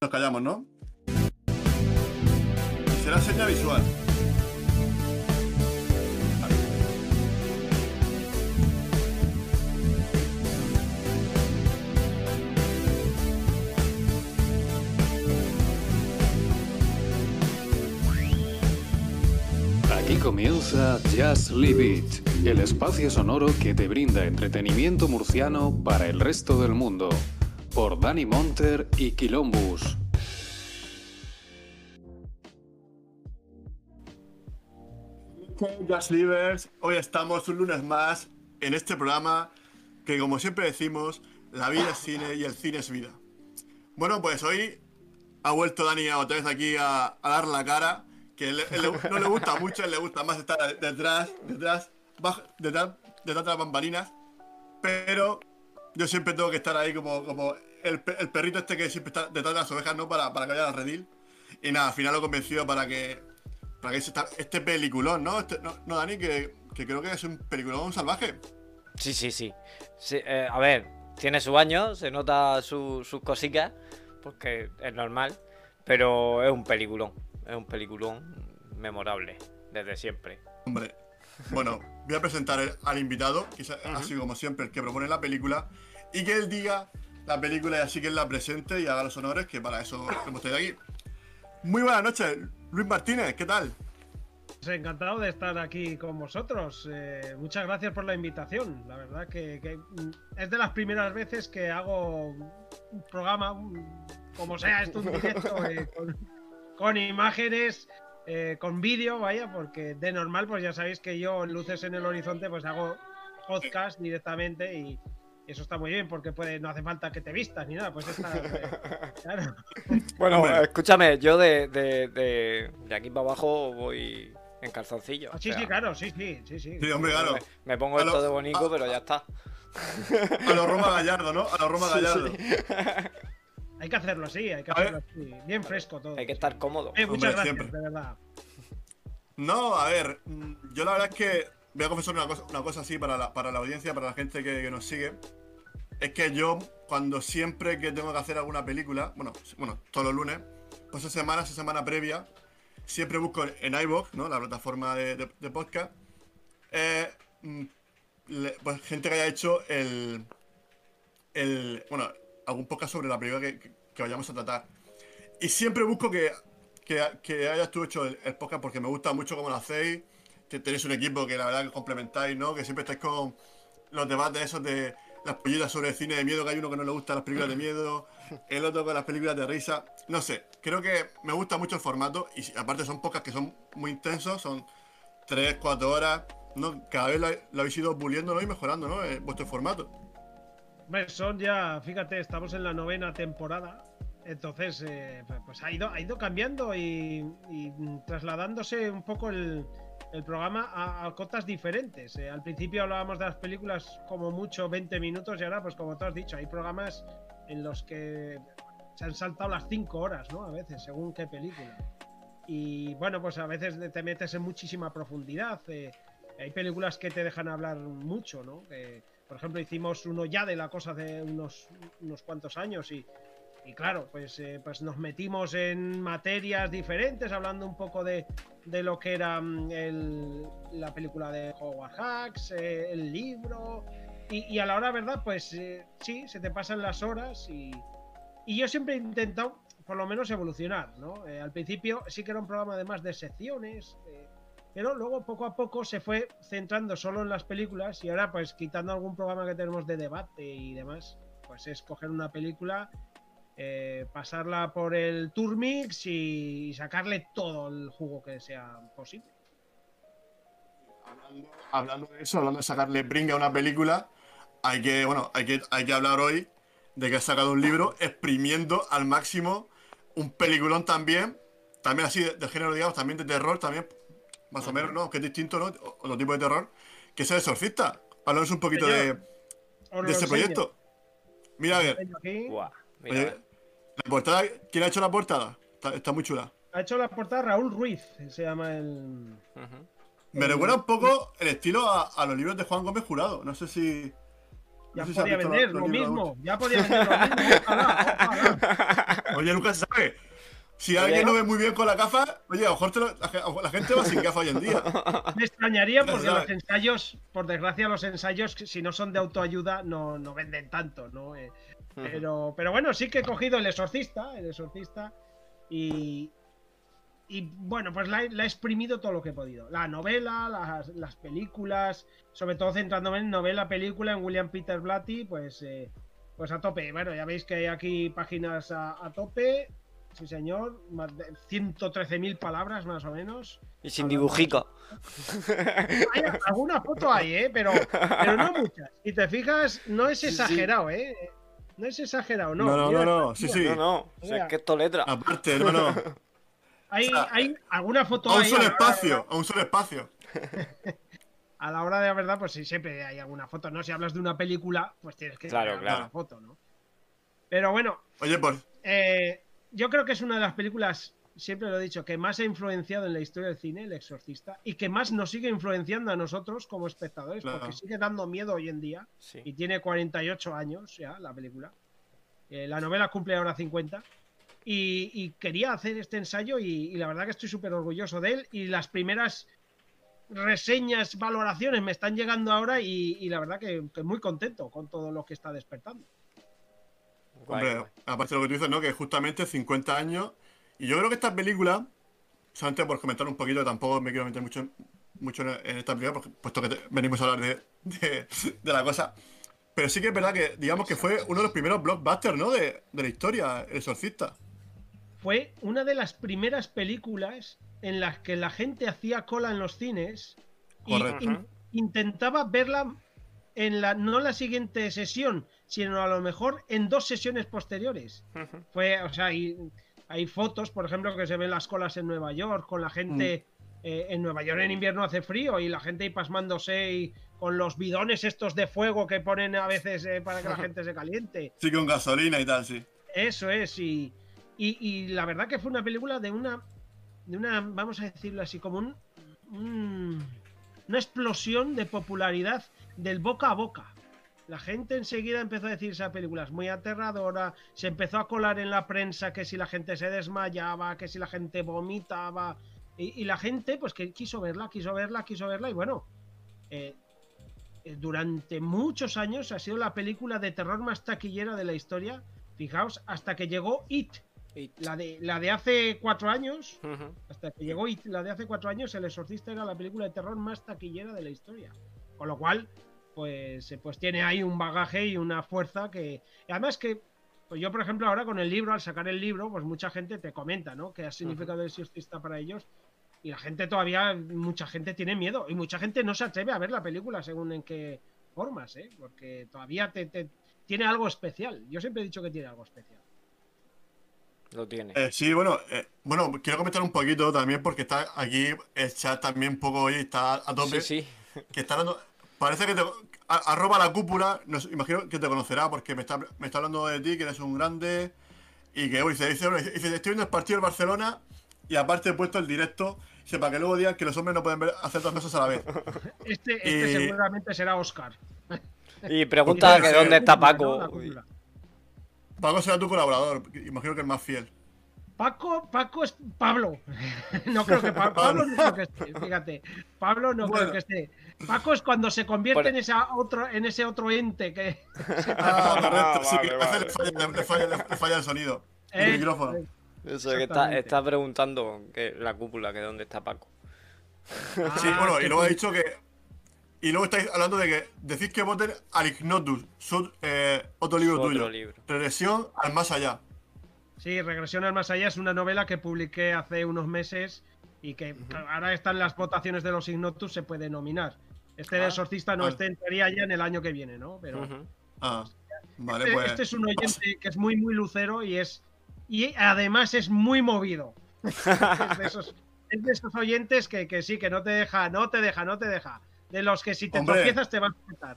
nos callamos, ¿no? Será seña visual. Aquí comienza Just Leave It, el espacio sonoro que te brinda entretenimiento murciano para el resto del mundo, por Dani Monter y Quilombus. Just Livers, hoy estamos un lunes más en este programa que como siempre decimos, la vida es cine y el cine es vida. Bueno, pues hoy ha vuelto Dani otra vez aquí a, dar la cara, que no le gusta mucho, él le gusta más estar detrás, detrás, detrás, de las bambalinas, pero yo siempre tengo que estar ahí como el, pe- el perrito este que siempre está detrás de las ovejas, ¿no? Para, para que vaya al redil. Y nada, al final lo he convencido para que para que esta- este peliculón, ¿no? Este- no, no, Dani, que, que creo que es un peliculón salvaje. Sí, sí, sí. Sí, eh, a ver, tiene su año, se nota su- sus cositas, porque es normal, pero es un peliculón. Es un peliculón memorable, desde siempre. Hombre, bueno, voy a presentar el- al invitado, que es así como siempre el que propone la película, y que él diga la película y así que la presente y haga los honores, que para eso hemos traído aquí. Muy buenas noches, Luis Martínez, ¿qué tal? Pues encantado de estar aquí con vosotros. Eh, muchas gracias por la invitación. La verdad que, que, es de las primeras veces que hago un programa, un- como sea esto, un directo eh, con, con imágenes, eh, con vídeo, vaya, porque de normal, pues ya sabéis que yo en Luces en el Horizonte, pues hago podcast directamente y eso está muy bien porque puede, no hace falta que te vistas ni nada, pues está, eh, claro. Bueno, escúchame, yo de, de, de, de aquí para abajo voy en calzoncillo. Ah, Sí, sí, claro, sí, sí, sí, sí. Sí, hombre, claro. Me, me pongo esto lo- de bonito, a- pero ya está. A los Roma Gallardo, ¿no? A los Roma Gallardo. Hay que hacerlo así, hay que hacerlo así. Bien fresco todo. Hay que estar cómodo. Eh, muchas Hombre, gracias, siempre. de verdad. No, a ver, mm, yo la verdad es que voy a confesar una cosa, una cosa así para la, para la audiencia, para la gente que, que nos sigue. Es que yo, cuando siempre que tengo que hacer alguna película, bueno, bueno, todos los lunes, pues esa semana, esa semana previa, siempre busco en iVoox, ¿no? La plataforma de, podcast, eh, mm, pues gente que haya hecho el, el, bueno, algún podcast sobre la película que, que- vayamos a tratar. Y siempre busco que, que, que hayas tú hecho el, el podcast porque me gusta mucho cómo lo hacéis. Que tenéis un equipo que la verdad que complementáis, ¿no? Que siempre estáis con los debates esos de las pollitas sobre el cine de miedo, que hay uno que no le gusta las películas de miedo, el otro con las películas de risa. No sé, creo que me gusta mucho el formato y aparte son podcasts que son muy intensos, son 3, 4 horas, ¿no? Cada vez lo, lo habéis ido puliendo ¿no? y mejorando, ¿no? Eh, vuestro formato. Hombre, son ya, fíjate, estamos en la novena temporada. Entonces, eh, pues- pues ha ido, ha ido cambiando y, y trasladándose un poco el, el programa a, a cotas diferentes. Eh, al principio hablábamos de las películas como mucho 20 minutos y ahora, pues como tú has dicho, hay programas en los que se han saltado las 5 horas, ¿no? A veces, según qué película. Y bueno, pues a veces te metes en muchísima profundidad. eh, hay películas que te dejan hablar mucho, ¿no? Por ejemplo, hicimos uno ya de la cosa de unos, unos cuantos años y, y claro, pues, eh, pues nos metimos en materias diferentes, hablando un poco de, de lo que era mm, la película de Howard Hawks, eh, el libro. Y, a la hora, ¿verdad? Pues eh, sí, se te pasan las horas y, yo siempre he intentado, por lo menos, evolucionar, ¿no? Eh, al principio sí que era un programa de más de secciones, pero luego poco a poco se fue centrando solo en las películas y ahora, pues quitando algún programa que tenemos de debate y demás, pues es coger una película, eh, pasarla por el tour mix y sacarle todo el jugo que sea posible. Hablando, hablando de eso, hablando de sacarle brinca a una película, hay que, bueno, hay que, hay que hablar hoy de que ha sacado un libro exprimiendo al máximo un peliculón también, también así de, de género, digamos, también de terror, también, más o menos, ¿no? Que es distinto, ¿no? Otro tipo de terror, que es el exorcista. Háblanos un poquito de, Señor, de enseño. proyecto. Mira, a ver, enseño aquí. Buah, mira, oye, la portada, ¿quién ha hecho la portada? Está, está muy chula. Ha hecho la portada Raúl Ruiz, se llama el. Ujú. Me el- recuerda un poco el estilo a, a los libros de Juan Gómez Jurado. No sé si. Ya sé si podía vender lo mismo, ya podía vender lo mismo. Ojalá, ojalá. Oye, nunca se sabe. Si alguien no ve muy bien con la gafa, oye, a lo mejor te lo- la, la gente va sin gafa hoy en día. Me extrañaría porque sabes. los ensayos, por desgracia, los ensayos, si no son de autoayuda, no, no venden tanto, ¿no? Eh, pero, pero bueno, sí que he cogido el exorcista, el exorcista, y, y bueno, pues la, he- la he exprimido todo lo que he podido. La novela, las, las películas, sobre todo centrándome en novela, película, en William Peter Blatty, pues, eh, pues a tope. Bueno, ya veis que hay aquí páginas a, a tope. Sí, señor, más de 113.000 palabras más o menos. Y sin dibujico. Hay alguna foto hay, ¿eh? Pero, pero no muchas. Si te fijas, no es exagerado, ¿eh? No es exagerado, no. No, no, Mira, no, no, sí, sí. No, no. o sea, es que esto letra. Aparte, no, no. Hay, o sea, hay alguna foto A un ahí, solo a espacio, a un solo espacio. A la hora de la verdad, pues sí, siempre hay alguna foto, ¿no? Si hablas de una película, pues tienes que Claro, tener claro. alguna foto, ¿no? Pero bueno, Oye, pues, eh, yo creo que es una de las películas, siempre lo he dicho, que más ha influenciado en la historia del cine, El Exorcista, y que más nos sigue influenciando a nosotros como espectadores, Claro. porque sigue dando miedo hoy en día. Sí. y tiene 48 años ya la película. Eh, la novela cumple ahora 50. Y, y quería hacer este ensayo y, y la verdad que estoy súper orgulloso de él. Y las primeras reseñas, valoraciones me están llegando ahora y, y la verdad que, que muy contento con todo lo que está despertando. Guay, hombre, guay. aparte de lo que tú dices, ¿no? Que justamente 50 años. Y yo creo que esta película, solamente por comentar un poquito, tampoco me quiero meter mucho, en- mucho en, esta película, porque, puesto que te- venimos a hablar de, de, de la cosa. Pero sí que es verdad que, digamos que fue uno de los primeros blockbusters, ¿no? De, de la historia, El Exorcista. Fue una de las primeras películas en las que la gente hacía cola en los cines y Correcto. in- intentaba verla en la no la siguiente sesión, sino a lo mejor en dos sesiones posteriores. Fue, o sea, hay, hay fotos, por ejemplo, que se ven las colas en Nueva York, con la gente. eh, en Nueva York en invierno hace frío y la gente ahí pasmándose y con los bidones estos de fuego que ponen a veces eh, para que la gente se caliente. Sí, con gasolina y tal, sí. Eso es, y, y, y la verdad que fue una película de una, de una, vamos a decirlo así, como un, un- una explosión de popularidad del boca a boca. La gente enseguida empezó a decir esa película es muy aterradora, se empezó a colar en la prensa que si la gente se desmayaba, que si la gente vomitaba, y, y la gente pues que quiso verla, quiso verla, quiso verla, y bueno, eh, eh, durante muchos años ha sido la película de terror más taquillera de la historia. Fijaos, hasta que llegó It, la de, la de hace cuatro años. Hasta que llegó It, la de hace cuatro años, El Exorcista era la película de terror más taquillera de la historia. Con lo cual, pues, eh, pues tiene ahí un bagaje y una fuerza que. además que. Pues yo, por ejemplo, ahora con el libro, al sacar el libro, pues mucha gente te comenta, ¿no? ¿Qué ha significado el exorcista para ellos? Y la gente todavía, mucha gente tiene miedo. Y mucha gente no se atreve a ver la película según en qué formas, ¿eh? Porque todavía te, te- tiene algo especial. Yo siempre he dicho que tiene algo especial. Lo tiene. Eh, sí, bueno, eh, bueno, quiero comentar un poquito también porque está aquí el chat también un poco hoy, está a tope. Sí, sí. Que está hablando. Parece que te. a- arroba la cúpula, imagino que te conocerá porque me está, me está hablando de ti, que eres un grande. Y que hoy dice, dice, dice, estoy viendo el partido del Barcelona y aparte he puesto el directo. Dice, para que luego digan que los hombres no pueden ver, hacer dos cosas a la vez. Este, este Y- seguramente será Oscar. Y pregunta que dónde está. Paco. Paco será tu colaborador, imagino que el más fiel. Paco, Paco es Pablo. No creo que Pa- Pablo no creo que esté, fíjate. Pablo no Bueno. creo que esté. Paco es cuando se convierte Por- en esa otro, en ese otro ente que Ah, correcto, sí, vale, que a veces vale. le falla, le falla- le falla el sonido. El Eh, micrófono. eh, Eso que está, está preguntando que la cúpula, que dónde está Paco. Sí, ah, bueno, que y luego ha dicho que. Y luego estáis hablando de que decís que voten al Ignotus, su- eh, otro libro Otro tuyo. libro. Regresión al más allá. Sí, Regresión al Más Allá es una novela que publiqué hace unos meses y que ahora están las votaciones de los Ignotus, se puede nominar. Este de Ah, exorcista no vale. este entraría ya en el año que viene, ¿no? Pero Ujú. Ah, vale, este, pues. este es un oyente que es muy, muy lucero y es. Y además es muy movido. es, de esos, es de esos oyentes que, que sí, que no te deja, no te deja, no te deja. De los que si te Hombre. tropiezas te vas a petar.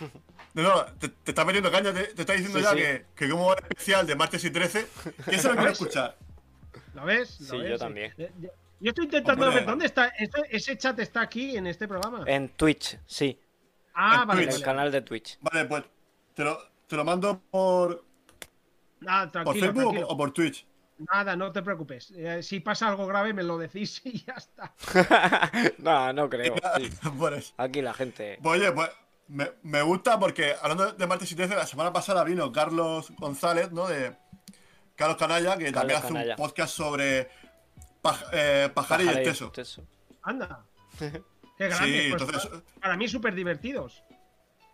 No, no, te, te está metiendo caña, te, te está diciendo Sí, ya sí. Que, que como va el especial de martes y 13, que eso lo quiero escuchar. ¿Lo ves? ¿Lo Sí, ves? yo también. Eh, Yo, yo estoy intentando Hombre. ver dónde está. Ese, ese chat está aquí en este programa. En Twitch, sí. ah, en vale, En el canal de Twitch. Vale, pues te lo, te lo mando por. Nada, ¿Por tranquilo, Facebook o- tranquilo. o por Twitch? Nada, no te preocupes. Eh, si pasa algo grave, me lo decís y ya está. no, no creo. sí. Por. Aquí la gente. Pues oye, pues me, me gusta porque hablando de martes y 13, la semana pasada vino Carlos González, ¿no? De Carlos Canalla, que también hace Canalla. un podcast sobre paj- eh, pajar y el Pajaré, teso. Anda. Qué Sí, grande. pues, entonces, para mí, súper divertidos.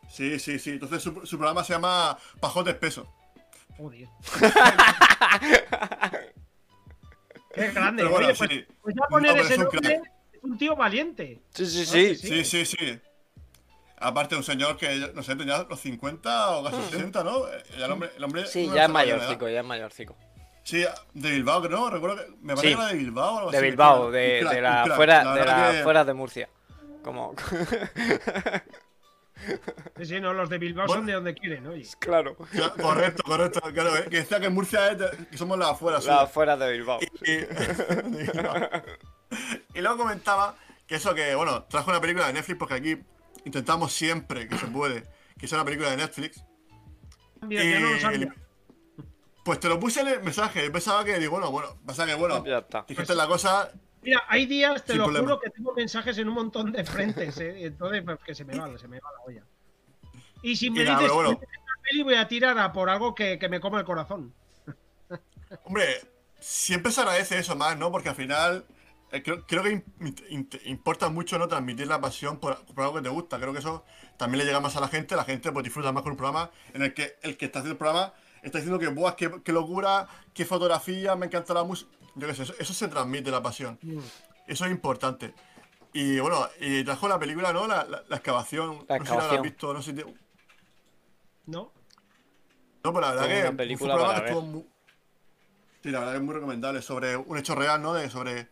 sí, sí, sí. Entonces su, su programa se llama Pajote Espeso. Joder. Qué grande. Pero bueno, Oye, pues, sí. pues ya poner No, ese es un nombre es un tío valiente. Sí, sí, sí. Sí, sí, sí. Aparte, un señor que, no sé, tenía los 50 o casi 60, ¿no? Eh, El hombre, el hombre Sí, no ya es mayorcico, ya es mayorcico. Sí, de Bilbao, creo, ¿no? Recuerdo que me parece Sí. que era de Bilbao o algo De así, Bilbao, de, crack, de la crack. fuera, La de la que- fuera de Murcia. Como. Sí, sí, no, los de Bilbao Bueno. son de donde quieren, oye. claro. Claro, Correcto, correcto. Claro, eh, que decía que en Murcia es de- que somos las afueras. La suyas. fuera de Bilbao. Y, y luego comentaba que eso que, bueno, trajo una película de Netflix porque aquí intentamos siempre que se puede que sea una película de Netflix. Mira, ya no lo Y- sabía. Pues te lo puse en el mensaje. Yo pensaba que, digo, bueno, bueno, pasa que, bueno, Ya está. dijiste la cosa. Mira, hay días, te lo problema. juro, que tengo mensajes en un montón de frentes, ¿eh? Entonces, pues, que se me va, se me va la olla. Y si me Y nada, dices bueno. peli, voy a tirar a por algo que, que me coma el corazón. Hombre, siempre se agradece eso más, ¿no? Porque al final eh, creo, creo que importa mucho no transmitir la pasión por, por algo que te gusta. Creo que eso también le llega más a la gente. La gente pues disfruta más con un programa en el que el que está haciendo el programa está diciendo que, ¡buah, qué, qué locura! ¡Qué fotografía! Me encanta la música. Yo qué sé, eso, eso se transmite la pasión. Mm. Eso es importante. Y bueno, y trajo la película, ¿no? La, la- la excavación. La no sé si la has visto, no sé si te- ¿No? No, pero la verdad que una fue un película programa para que estuvo muy... Sí, la verdad que es muy recomendable. Sobre un hecho real, ¿no? De, sobre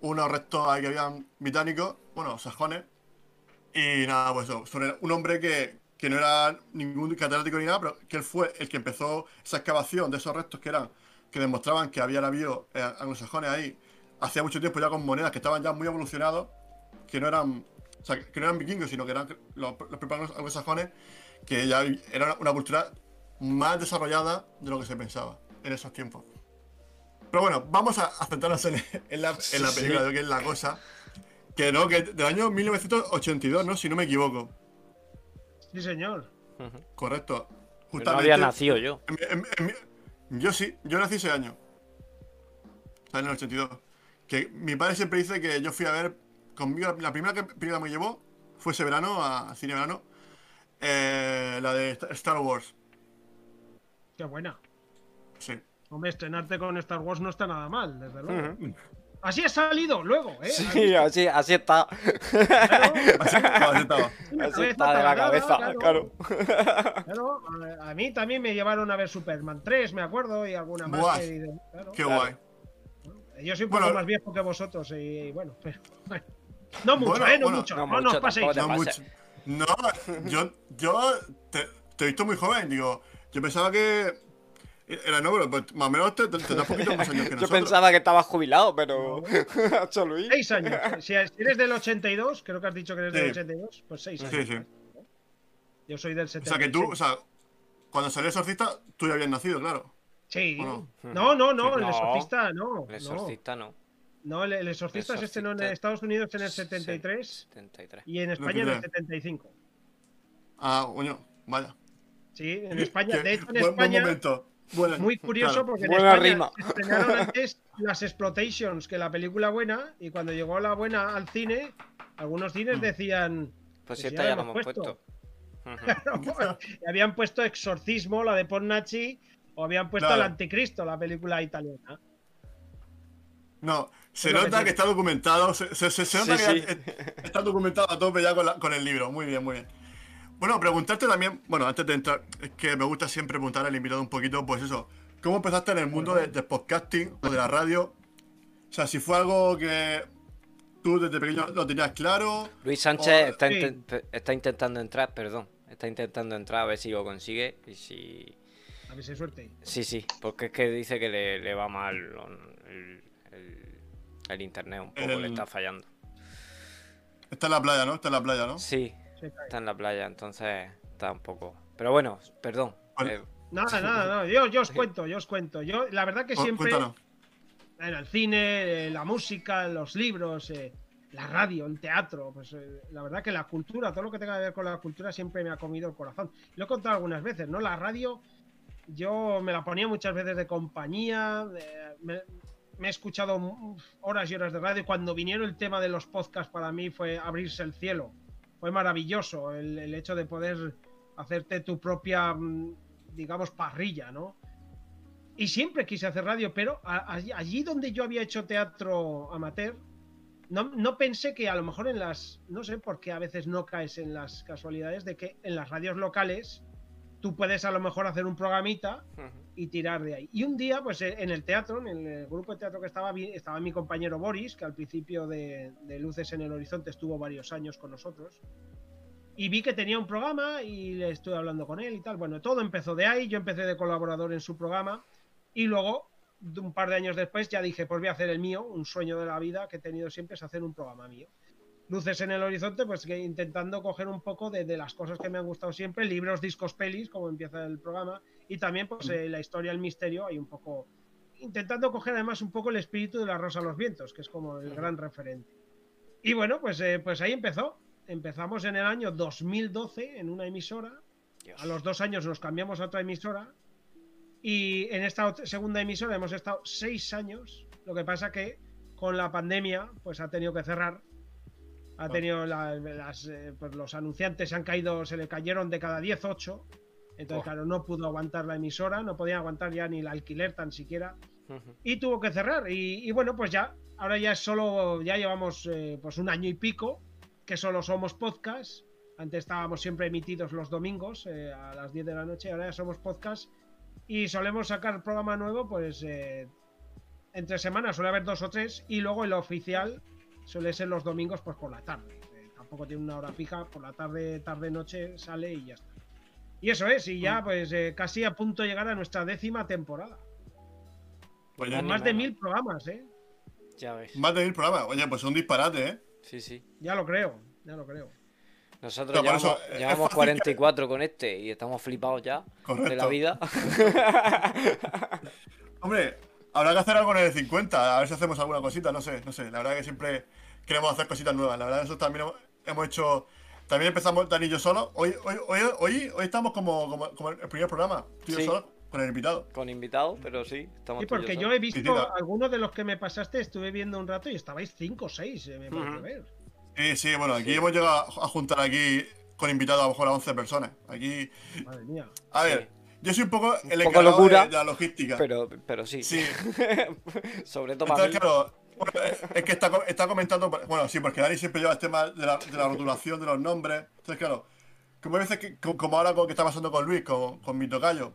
unos restos ahí que habían británicos, bueno, sajones. Y nada, pues eso, sobre un hombre que, que no era ningún catedrático ni nada, pero que él fue el que empezó esa excavación de esos restos que eran, que demostraban que habían habido eh, anglosajones ahí hacía mucho tiempo ya con monedas que estaban ya muy evolucionados, que no eran, o sea, que no eran vikingos, sino que eran los, los primeros anglosajones, que ya era una, cultura más desarrollada de lo que se pensaba en esos tiempos. Pero bueno, vamos a, a centrarnos en, en la, en la Sí. película de lo que es la cosa. Que no, que del año 1982, ¿no? Si no me equivoco. Sí, señor. Correcto. Yo no había nacido yo. en mi- en- en mi- yo sí, yo nací ese año. O sea, en el 82. Que mi padre siempre dice que yo fui a ver. Conmigo, la primera que- película que me llevó fue ese verano, a, cine verano. eh, la de Sta- Star Wars. Qué buena. Sí. Hombre, estrenarte con Star Wars no está nada mal, desde luego. Así ha salido luego, ¿eh? Sí, así, así está. Claro, Así, así estaba. Así está de la cabeza, claro. Claro, a, a mí también me llevaron a ver Superman 3, me acuerdo, y alguna más. Buah, que- claro. Qué guay. Yo soy un Bueno, poco más viejo que vosotros, y, bueno, pero, bueno. No mucho, Bueno, ¿eh? No bueno, mucho, no no, nos paséis. No, mucho. No, yo, yo te, te he visto muy joven, digo. Yo pensaba que. Era no, pero pues, más o menos te, te, te da poquito más años que Yo nosotros. pensaba que estabas jubilado, pero. Hacho Luis. Seis años. Si eres del 82, creo que has dicho que eres del Sí. 82, pues seis Sí, años. sí. Yo soy del O 76. sea, que tú, o sea, cuando salió Exorcista, tú ya habías nacido, claro. Sí. ¿O no? No, no, no, el No. exorcista no. El no. exorcista no. No, el, el exorcista El se estrenó en Estados Unidos en el 73 73. y en España en el 73. 75. Ah, coño, vaya. Sí, en España, Qué de hecho en buen, buen España, momento. Muy curioso claro. porque en España rima. estrenaron antes las exploitations que la película buena y cuando llegó la buena al cine, algunos cines Mm. decían, Pues Pues si esta ya la hemos puesto. y habían puesto Exorcismo, la de Ponnachi, o habían puesto Claro. El Anticristo, la película italiana. No, se que nota que, está documentado. Se, se- se- se nota Sí, que sí. está documentado a tope ya con, la- con el libro. Muy bien, muy bien. Bueno, preguntarte también, bueno, antes de entrar, es que me gusta siempre preguntar al invitado un poquito, pues eso, ¿cómo empezaste en el mundo de- del podcasting o de la radio? O sea, si fue algo que tú desde pequeño lo tenías claro. Luis Sánchez O- está, sí. inten- está intentando entrar, perdón. Está intentando entrar a ver si lo consigue. Y si. A ver si hay suerte. Sí, sí, porque es que dice que le, le va mal el, el- el internet un poco, El- le está fallando. Está en la playa, ¿no? Está en la playa, ¿no? Sí, Está en la playa, entonces está un poco. Pero bueno, perdón. Vale. eh, Nada, nada, nada. Yo, yo os cuento, yo os cuento. Yo, la verdad que siempre. Cuéntanos. En el cine, eh, la música, los libros, eh, la radio, el teatro, pues eh, la verdad que la cultura, todo lo que tenga que ver con la cultura siempre me ha comido el corazón. Lo he contado algunas veces, ¿no? La radio, yo me la ponía muchas veces de compañía, eh, me, me he escuchado horas y horas de radio. Cuando vinieron el tema de los podcasts para mí fue abrirse el cielo. Fue maravilloso el, el hecho de poder hacerte tu propia, mm, digamos, parrilla, ¿no? Y siempre quise hacer radio, pero allí, donde yo había hecho teatro amateur, no, no pensé que a lo mejor en las. No sé por qué a veces no caes en las casualidades de que en las radios locales tú puedes a lo mejor hacer un programita y tirar de ahí. Y un día, pues en el teatro, en el grupo de teatro que estaba, estaba mi compañero Boris, que al principio de, de Luces en el Horizonte estuvo varios años con nosotros. Y vi que tenía un programa y le estuve hablando con él y tal. Bueno, todo empezó de ahí, yo empecé de colaborador en su programa y luego, un par de años después, ya dije, pues voy a hacer el mío, un sueño de la vida que he tenido siempre es hacer un programa mío. Luces en el horizonte, pues que intentando coger un poco de, de las cosas que me han gustado siempre, libros, discos, pelis, como empieza el programa, y también pues eh, la historia, el misterio, hay un poco, intentando coger además un poco el espíritu de la Rosa a los Vientos, que es como el gran referente. Y bueno, pues, eh, pues ahí empezó. Empezamos en el año 2012 en una emisora, Dios. a los dos años nos cambiamos a otra emisora y en esta segunda emisora hemos estado seis años. Lo que pasa que con la pandemia pues ha tenido que cerrar. Ha tenido la- las, eh, pues los anunciantes se han caído, se le cayeron de cada 10, 8. Entonces, Oh. claro, no pudo aguantar la emisora, no podía aguantar ya ni el alquiler tan siquiera y tuvo que cerrar. Y, y bueno, pues ya, ahora ya es solo, ya llevamos eh, pues un año y pico que solo somos podcast. Antes estábamos siempre emitidos los domingos eh, a las 10 de la noche, ahora ya somos podcast y solemos sacar programa nuevo, pues eh, entre semanas suele haber dos o tres y luego el oficial suele ser los domingos pues por la tarde. Tampoco tiene una hora fija, por la tarde, tarde, noche sale y ya está. Y eso es, y ya pues eh, casi a punto de llegar a nuestra décima temporada. Pues ni Más de mil programas, ¿eh? Ya ves. más de mil programas. Oye, pues un disparate, ¿eh? Sí, sí. Ya lo creo, ya lo creo. Nosotros llevamos, eso, eh, llevamos fácil 44 con este y estamos flipados ya de la vida. Hombre, habrá que hacer algo en el 50, a ver si hacemos alguna cosita, no sé, no sé. La verdad que siempre queremos hacer cositas nuevas. La verdad, nosotros también hemos hecho. También empezamos Dani y yo solo. Hoy, hoy, hoy, hoy, hoy estamos como, como, como el primer programa, tú y yo Sí. solo, con el invitado. Con invitados, pero sí, estamos Sí, tú y porque yo he visto algunos de los que me pasaste, estuve viendo un rato y estabais cinco o seis, eh, me parece ver. Sí, sí, bueno, aquí hemos llegado a juntar aquí con invitados a lo mejor a 11 personas. Aquí, Madre mía. a ver, yo soy un poco el poco encargado locura, de, de la logística. Pero, pero sí. Sí, Sobre todo entonces claro, es que está, está comentando, bueno, sí, porque Dani siempre lleva el tema de la, rotulación de los nombres. Entonces, claro, como hay veces como ahora con que está pasando con Luis, con, con mi tocayo,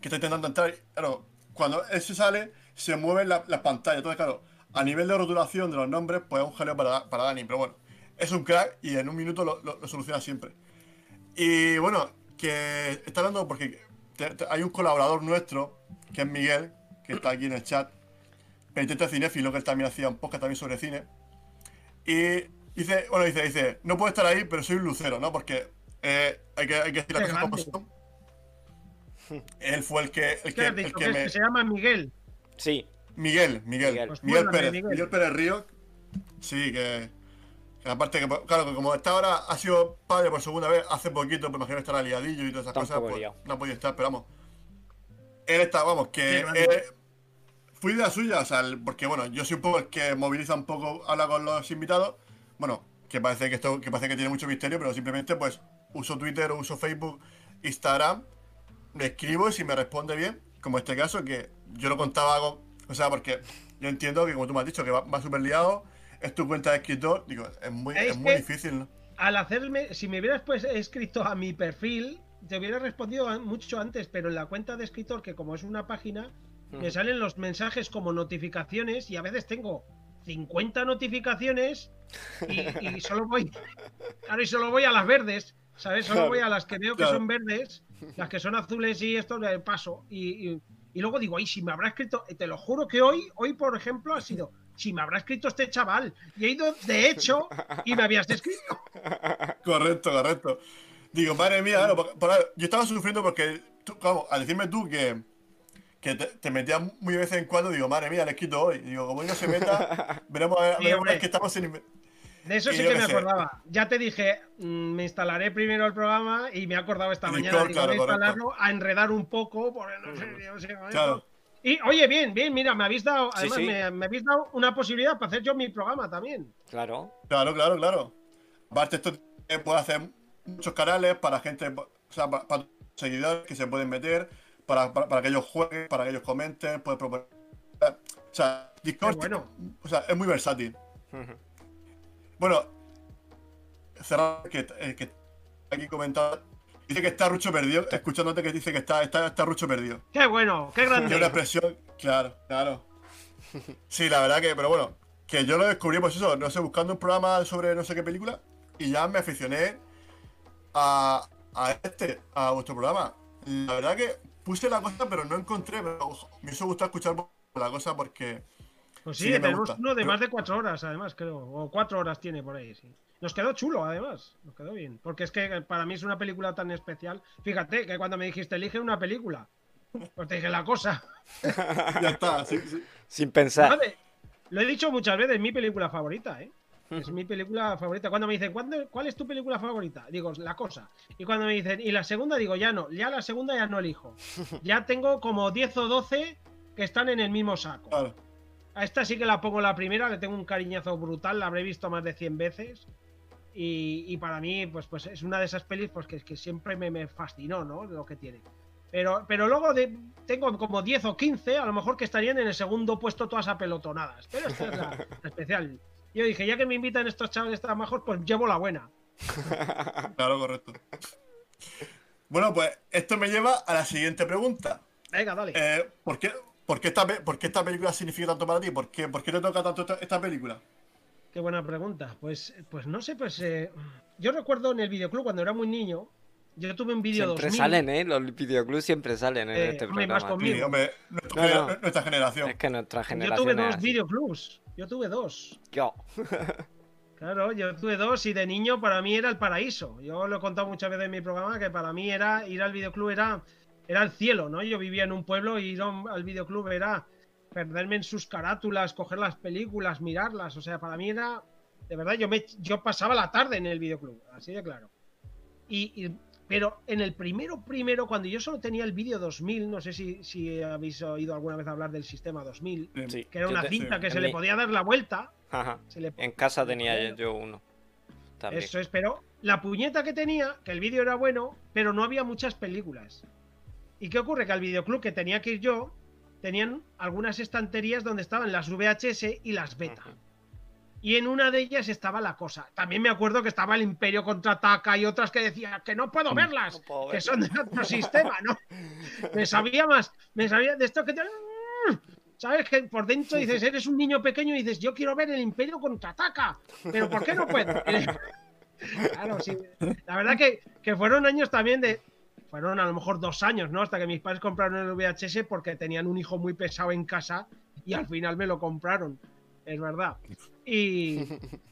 que está intentando entrar, claro, cuando él se sale, se mueven la- las pantallas. Entonces, claro, a nivel de rotulación de los nombres, pues es un jaleo para, para Dani, pero bueno, es un crack y en un minuto lo, lo- soluciona siempre. Y bueno, que está hablando porque hay un colaborador nuestro, que es Miguel, que está aquí en el chat, penitente cinéfilo, que él también hacía un podcast también sobre cine. Y dice, bueno, dice, dice, no puedo estar ahí, pero soy un lucero, ¿no? Porque eh, hay, que, hay que decir las cosas como son. Él fue el que, el ¿Qué que, has el dicho? que Que, me... se llama Miguel. Sí, Miguel, Miguel, Miguel. Miguel, Pues Pérez, Miguel. Miguel. Pérez Río. Sí, que, que aparte que, claro, que como está ahora, ha sido padre por segunda vez hace poquito, pues imagino estará liadillo y todas esas cosas, pues no ha podido estar, pero vamos. Él está, vamos, que de la suya, o sea, el- porque bueno, yo soy un poco el que moviliza un poco, habla con los invitados, bueno, que parece que esto, que parece que tiene mucho misterio, pero simplemente pues uso Twitter uso Facebook, Instagram, le escribo y si me responde bien, como este caso, que yo lo contaba algo, o sea, porque yo entiendo que como tú me has dicho, que va, va súper liado, es tu cuenta de escritor, digo, es muy, Es es muy difícil, ¿no? Al hacerme, si me hubieras pues escrito a mi perfil, te hubiera respondido mucho antes, pero en la cuenta de escritor, que como es una página, me salen los mensajes como notificaciones y a veces tengo 50 notificaciones y, y solo voy, claro, y solo voy a las verdes, ¿sabes? Solo Claro. voy a las que veo que son verdes, las que son azules y esto le paso. Y, y- y luego digo, ay, si me habrá escrito, te lo juro que hoy, hoy por ejemplo, ha sido, si me habrá escrito este chaval. Y he ido, de hecho, y me habías escrito. Correcto, correcto. Digo, madre mía, claro, por- por- yo estaba sufriendo porque tú, claro, al decirme tú que, que te, te metías muy de vez en cuando, digo, madre mía, les quito hoy. Digo, como hoy no se meta, veremos, a ver- Sí, veremos es que estamos sin. De eso Y sí que me sé. acordaba. Ya te dije, mm, me instalaré primero el programa y me he acordado esta mañana. Discord, Digo, voy a claro, correcto. instalarlo a enredar un poco, porque no sé, yo sé, con Claro. Y oye, bien, bien, mira, me habéis dado, Sí, además sí. Me, me habéis dado una posibilidad para hacer yo mi programa también. Claro. Claro, claro, claro. Aparte, esto puede hacer muchos canales para gente, o sea, para, para seguidores que se pueden meter, para, para, para que ellos jueguen, para que ellos comenten, puedes proponer. O sea, Discord bueno. o sea, es muy versátil. Bueno, cerrar que, eh, que aquí comentado. Dice que está Rucho perdido, escuchándote que dice que está, está, está Rucho perdido. Qué bueno, qué Y una grande. expresión, claro, claro. Sí, la verdad que, pero bueno, que yo lo descubrí, pues eso, no sé, buscando un programa sobre no sé qué película, y ya me aficioné a, a este, a vuestro programa. La verdad que puse la cosa, pero no encontré, pero ojo, me hizo gustar escuchar la cosa porque Pues sí, sí tenemos gusta. uno de más de cuatro horas, además, creo. O cuatro horas tiene por ahí, sí. Nos quedó chulo, además. Nos quedó bien. Porque es que para mí es una película tan especial. Fíjate que cuando me dijiste, elige una película, pues te dije la cosa. ya está, sí, sí. Sin pensar. Lo he dicho muchas veces, es mi película favorita, ¿eh? Es mi película favorita. Cuando me dicen, ¿cuándo- ¿cuál es tu película favorita? Digo, La Cosa. Y cuando me dicen, ¿y la segunda? Digo, ya no. Ya la segunda ya no elijo. Ya tengo como 10 o 12 que están en el mismo saco. Claro. A esta sí que la pongo la primera, le tengo un cariñazo brutal, la habré visto más de 100 veces. Y, y para mí, pues, pues es una de esas pelis pues, que, que siempre me, me fascinó, ¿no? Lo que tiene. Pero, pero luego de, tengo como 10 o 15, a lo mejor que estarían en el segundo puesto todas apelotonadas. Pero esta es la, la especial. Yo dije, ya que me invitan estos chavales tan mejor, pues llevo la buena. Claro, correcto. Bueno, pues esto me lleva a la siguiente pregunta. Venga, dale. Eh, ¿por, qué, por, qué esta, por qué esta película significa tanto para ti? ¿Por qué, por qué te toca tanto esta, esta película? Qué buena pregunta. Pues, pues no sé, pues eh, yo recuerdo en el videoclub cuando era muy niño, yo tuve un vídeo Siempre 2000. salen, ¿eh? Los videoclubs siempre salen en Eh, este hombre, más programa. conmigo. Sí, hombre, nuestra, No, genera- no. nuestra generación. Es que nuestra Yo generación tuve es dos videoclubs. Yo tuve dos. Yo. Claro, yo tuve dos y de niño para mí era el paraíso. Yo lo he contado muchas veces en mi programa que para mí era ir al videoclub era, era el cielo, ¿no? Yo vivía en un pueblo y ir al videoclub era perderme en sus carátulas, coger las películas, mirarlas. O sea, para mí era. De verdad, yo, me, yo pasaba la tarde en el videoclub, así de claro. Y, y- pero en el primero, primero, cuando yo solo tenía el vídeo 2000, no sé si, si habéis oído alguna vez hablar del sistema 2000, Sí, que era una te- cinta que en se le podía dar la vuelta. Ajá. se le- En casa tenía yo uno. También. eso es, pero la puñeta que tenía, que el vídeo era bueno, pero no había muchas películas. ¿Y qué ocurre? Que al videoclub que tenía que ir yo, tenían algunas estanterías donde estaban las VHS y las beta. Y en una de ellas estaba la cosa. También me acuerdo que estaba el Imperio contraataca y otras que decía que no puedo verlas, No puedo que verlas. son de otro sistema, ¿no? Me sabía más, me sabía de esto que te... ¿Sabes? Que por dentro dices, eres un niño pequeño y dices, yo quiero ver el Imperio contraataca, pero ¿por qué no puedo? Claro, sí. La verdad que, que fueron años también de. Fueron a lo mejor dos años, ¿no? Hasta que mis padres compraron el VHS porque tenían un hijo muy pesado en casa y al final me lo compraron. Es verdad. Y,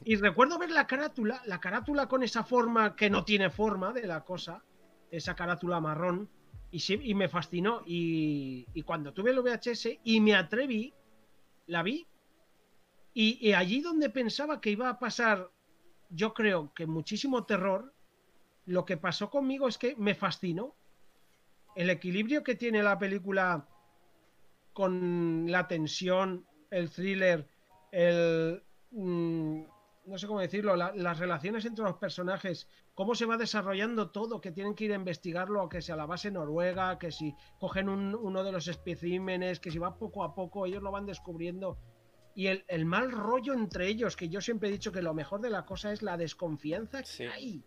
y recuerdo ver la carátula, la carátula con esa forma que no tiene forma de la cosa, esa carátula marrón, y, sí, y me fascinó. Y, y cuando tuve el VHS y me atreví, la vi. Y, y allí donde pensaba que iba a pasar yo creo que muchísimo terror, lo que pasó conmigo es que me fascinó. El equilibrio que tiene la película con la tensión, el thriller, el... mm, no sé cómo decirlo, la- las relaciones entre los personajes, cómo se va desarrollando todo, que tienen que ir a investigarlo, que sea la base noruega, que si cogen un- uno de los especímenes, que si va poco a poco, ellos lo van descubriendo. Y el, el mal rollo entre ellos, que yo siempre he dicho que lo mejor de la cosa es la desconfianza que Sí. hay.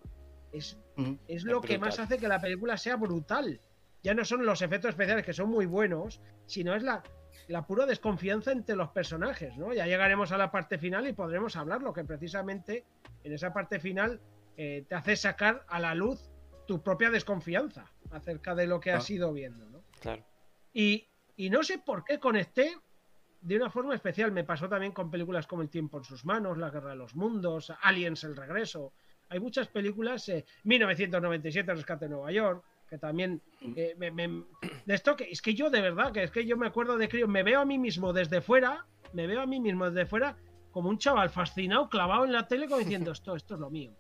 Es, Ujú. es lo que brutal. más hace que la película sea brutal. Ya no son los efectos especiales que son muy buenos, sino es la, la pura desconfianza entre los personajes, ¿no? Ya llegaremos a la parte final y podremos hablarlo, que precisamente en esa parte final eh, te hace sacar a la luz tu propia desconfianza acerca de lo que has Ah. ido viendo, ¿no? Claro. Y, y no sé por qué conecté de una forma especial. Me pasó también con películas como El tiempo en sus manos, La guerra de los mundos, Aliens, El regreso. Hay muchas películas, eh, 1997, Rescate de Nueva York, que también eh, me- me- de esto que es que yo de verdad que es que yo me acuerdo de crío me veo a mí mismo desde fuera me veo a mí mismo desde fuera como un chaval fascinado clavado en la tele como diciendo esto esto es lo mío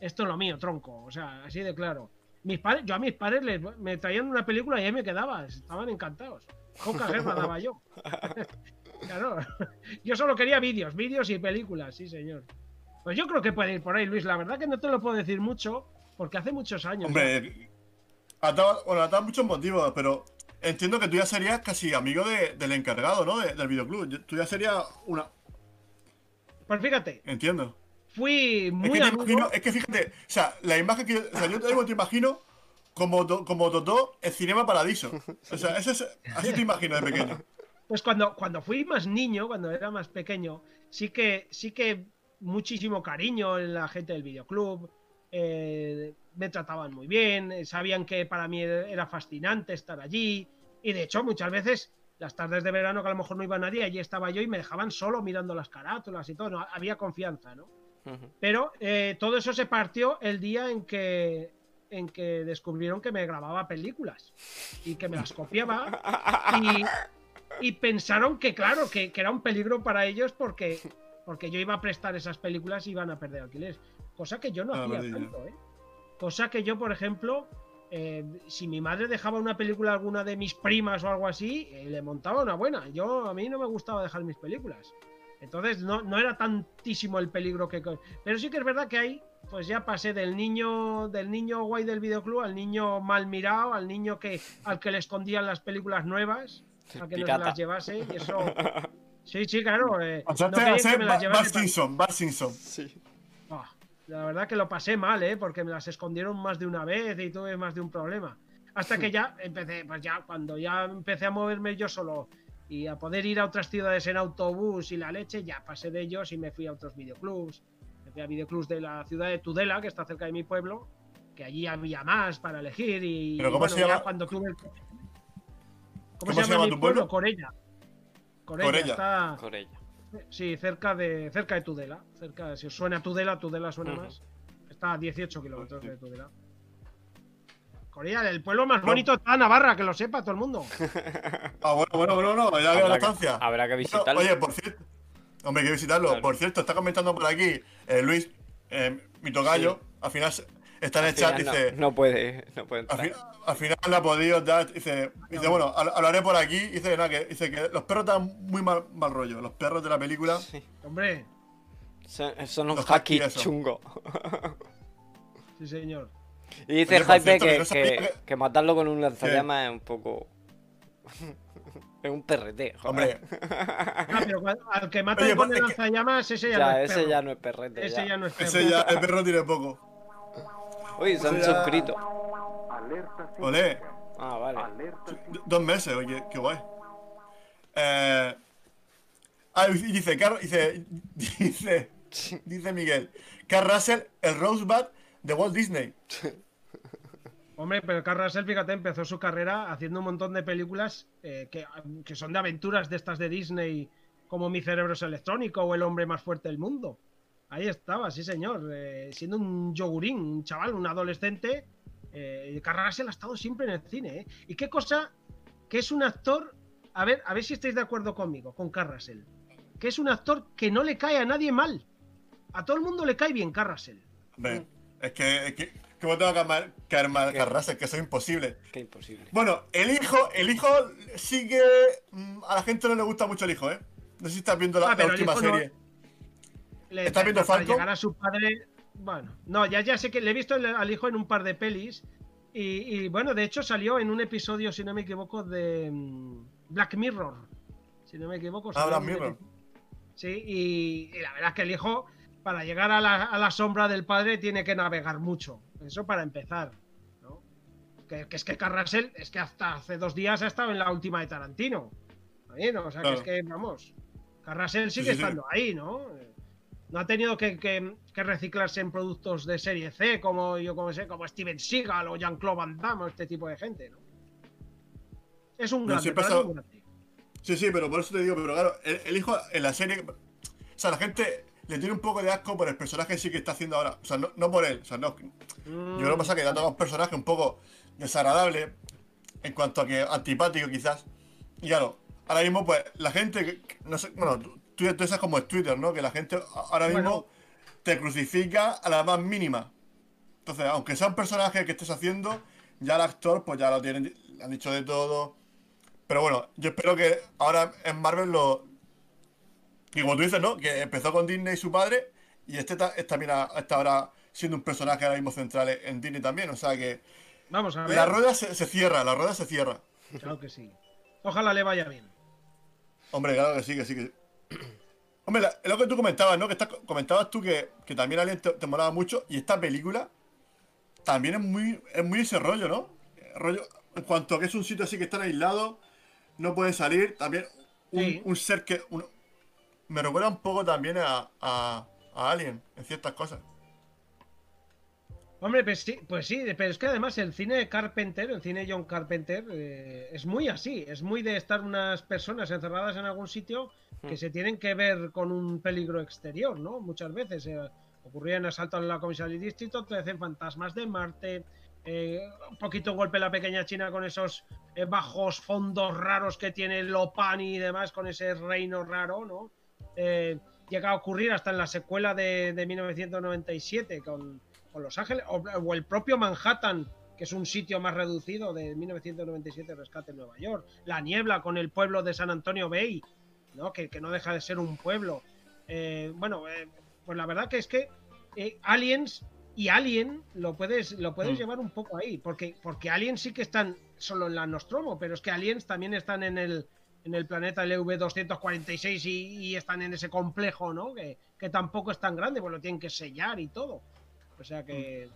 esto es lo mío tronco o sea así de claro. Mis padres yo a mis padres les me traían una película y ahí me quedaba estaban encantados. Poca guerra daba yo. Claro yo solo quería vídeos vídeos y películas sí señor. Pues yo creo que puede ir por ahí Luis la verdad que no te lo puedo decir mucho porque hace muchos años. Hombre, ataba, bueno, ataba muchos motivos, pero entiendo que tú ya serías casi amigo de- del encargado, ¿no? De- del videoclub. Tú ya serías una. Pues fíjate, Entiendo. fui Es muy que, te amigo. imagino, es que fíjate, o sea, la imagen que yo, o sea, yo mismo te imagino como, como Totó en Cinema Paradiso. O sea, ese es, así te imagino de pequeño. Pues cuando, cuando fui más niño, cuando era más pequeño, sí que, sí que muchísimo cariño en la gente del videoclub. eh, me trataban muy bien, eh, sabían que para mí era fascinante estar allí. Y de hecho, muchas veces, las tardes de verano que a lo mejor no iba nadie, allí estaba yo y me dejaban solo mirando las carátulas y todo. no, había confianza, ¿no? Pero eh, todo eso se partió el día en que, en que descubrieron que me grababa películas y que me las copiaba. Y, y pensaron que, claro, que, que era un peligro para ellos porque, porque yo iba a prestar esas películas y iban a perder alquileres. Cosa que yo no Ah, hacía tanto, ¿eh? Cosa que yo, por ejemplo, eh, si mi madre dejaba una película a alguna de mis primas o algo así, eh, le montaba una buena. Yo a mí no me gustaba dejar mis películas. Entonces no, no era tantísimo el peligro que. Pero sí que es verdad que ahí, pues ya pasé del niño, del niño guay del videoclub al niño mal mirado, al niño que, al que le escondían las películas nuevas, a que no se Pirata. las llevase. Y eso. Sí, sí, claro. eh, O sea, no que me las Simpson, Simpson. Sí. La verdad que lo pasé mal, ¿eh? Porque me las escondieron más de una vez y tuve más de un problema. Hasta que ya empecé, pues ya cuando ya empecé a moverme yo solo y a poder ir a otras ciudades en autobús y la leche, ya pasé de ellos y me fui a otros videoclubs. Me fui a videoclubs de la ciudad de Tudela, que está cerca de mi pueblo, que allí había más para elegir y ¿Pero cómo bueno, se llama? cuando tuve el- ¿Cómo se llama mi tu pueblo? Corella. Corella, Corella. está Corella. Sí, cerca de, cerca de Tudela. Cerca, si os suena Tudela, Tudela suena más. Está a 18 kilómetros de Tudela. Corella, el pueblo más bonito está Navarra, que lo sepa todo el mundo. Ah, bueno, bueno, bueno, no, ya veo la que, estancia. habrá que visitarlo. oye, por cierto. Hombre, hay que visitarlo. Claro. Por cierto, está comentando por aquí eh, Luis, eh, mi tocayo. Al final se- está en el chat, dice. no, no puede, no puede Al, entrar. fin- al final no ha podido dar. Dice, dice bueno, habl- hablaré por aquí. Dice, nada, que, dice que los perros dan muy mal, mal rollo. Los perros de la película. Sí. Hombre, Son, son hackis, eso. chungos. sí, señor. Y dice Oye, cierto, que que, matarlo con un lanzallamas es un poco. es un perrete, joder. Hombre, Ah, pero cuando- al que mata Oye, con el lanzallamas, ese ya, Ya, no es ese perro. ya no es perrete. Ese ya. ya no es perro. ese ya, el perro tiene poco. Uy, se han ese ya- suscrito. Olé. Ah, vale. Dos meses, oye, qué guay. Eh, ah, dice, Car- dice, dice, dice Miguel, Carl Russell, el Rosebud de Walt Disney. Hombre, pero Carl Russell, fíjate, empezó su carrera haciendo un montón de películas eh, que, que son de aventuras de estas de Disney, como Mi cerebro es electrónico o El hombre más fuerte del mundo. Ahí estaba, sí señor, eh, siendo un yogurín, un chaval, un adolescente. Eh, Carl Russell ha estado siempre en el cine. ¿eh? Y qué cosa, que es un actor, a ver, a ver si estáis de acuerdo conmigo, con Carl Russell, que es un actor que no le cae a nadie mal. A todo el mundo le cae bien. Hombre, es que, es que, ¿cómo tengo que amar-. Carl Russell? Que eso es imposible. Qué imposible. Bueno, el hijo, el hijo sí que mm, a la gente no le gusta mucho el hijo, ¿eh? No sé si estás viendo la, Ah, la última no- serie. Le- ¿Estás viendo para llegar a su padre. Bueno, no, ya, ya sé que le he visto al hijo en un par de pelis. Y, y, bueno, de hecho salió en un episodio, si no me equivoco, de mm, Black Mirror. Si no me equivoco. Ah, Black Mirror. Sí, y, y la verdad es que el hijo, para llegar a la, a la sombra del padre, tiene que navegar mucho. Eso para empezar. ¿no? Que, que es que Carrasel, es que hasta hace dos días ha estado en la última de Tarantino. También, O sea, Claro. que es que, vamos. Carrasel sigue Sí, sí, sí. estando ahí, ¿no? No ha tenido que, que- que reciclarse en productos de serie C, como yo como sé, como Steven Seagal o Jean-Claude Van Damme o este tipo de gente, ¿no? Es un No, un grande. Sí, sí, pero por eso te digo, pero claro, el, el hijo en la serie. O sea, la gente le tiene un poco de asco por el personaje sí que está haciendo ahora. O sea, no, no por él. O sea, no. Yo creo que pasa que da todo un personaje un poco desagradable, en cuanto a que antipático quizás. Y claro, ahora mismo pues la gente, no sé, bueno, tú, tú tú sabes como es Twitter, ¿no? Que la gente ahora mismo Bueno. te crucifica a la más mínima. Entonces, aunque sea un personaje que estés haciendo, ya el actor pues ya lo tienen, le han dicho de todo. Pero bueno, yo espero que ahora en Marvel lo... Y como tú dices, ¿no? Que empezó con Disney y su padre, y este ta- es también está ahora siendo un personaje ahora mismo central en Disney también. O sea que Vamos a ver. la rueda se, se cierra, la rueda se cierra. Claro que sí. Ojalá le vaya bien. Hombre, claro que sí, que sí, que sí. Hombre, la- es lo que tú comentabas, ¿no? Que estás- comentabas tú que, que también Alien te, te molaba mucho, y esta película también es muy, es muy ese rollo, ¿no? Rollo, en cuanto a que es un sitio así que están aislados, no puede salir, también un, Sí. un ser que... un- me recuerda un poco también a, a, a Alien, en ciertas cosas. Hombre, pues sí, pues sí, pero es que además el cine de Carpenter, el cine John Carpenter, eh, es muy así, es muy de estar unas personas encerradas en algún sitio que Mm. se tienen que ver con un peligro exterior, ¿no? Muchas veces eh, asaltos en la comisaría del distrito, 13 fantasmas de Marte, eh, un poquito golpe la pequeña China con esos eh, bajos fondos raros que tiene Lopani y demás, con ese reino raro, ¿no? Eh, llega a ocurrir hasta en la secuela de, de 1997 con, con Los Ángeles, o, o el propio Manhattan, que es un sitio más reducido de 1997, Rescate en Nueva York, La Niebla con el pueblo de San Antonio Bay, ¿no? Que, que no deja de ser un pueblo. Eh, bueno, eh, pues la verdad que es que eh, Aliens y Alien lo puedes, lo puedes Mm. llevar un poco ahí, porque, porque Aliens sí que están solo en la Nostromo, pero es que Aliens también están en el, en el planeta LV-246 y, y están en ese complejo, ¿no? Que, que tampoco es tan grande, pues lo tienen que sellar y todo. O sea que...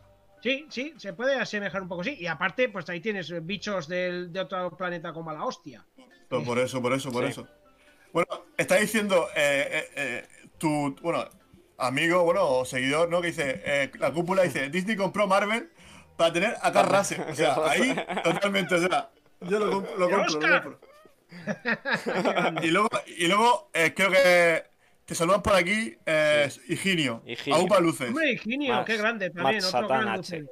Sí, sí, se puede asemejar un poco, sí. Y aparte, pues ahí tienes bichos del- de otro planeta como a la hostia. Pues por eso, por eso, por Sí. eso. Bueno, está diciendo eh, eh, eh, tu, bueno, amigo, bueno, o seguidor, ¿no? Que dice, eh, la cúpula dice, Disney compró Marvel para tener a Carl Russell. O sea, ahí totalmente, o sea, yo lo, comp- lo ¡Y compro, lo compro. Y luego, y luego eh, creo que te saludan por aquí, eh, Higinio, Higinio. Aupa Luces. Hombre, Higinio, qué grande también. Otro Satán gran H.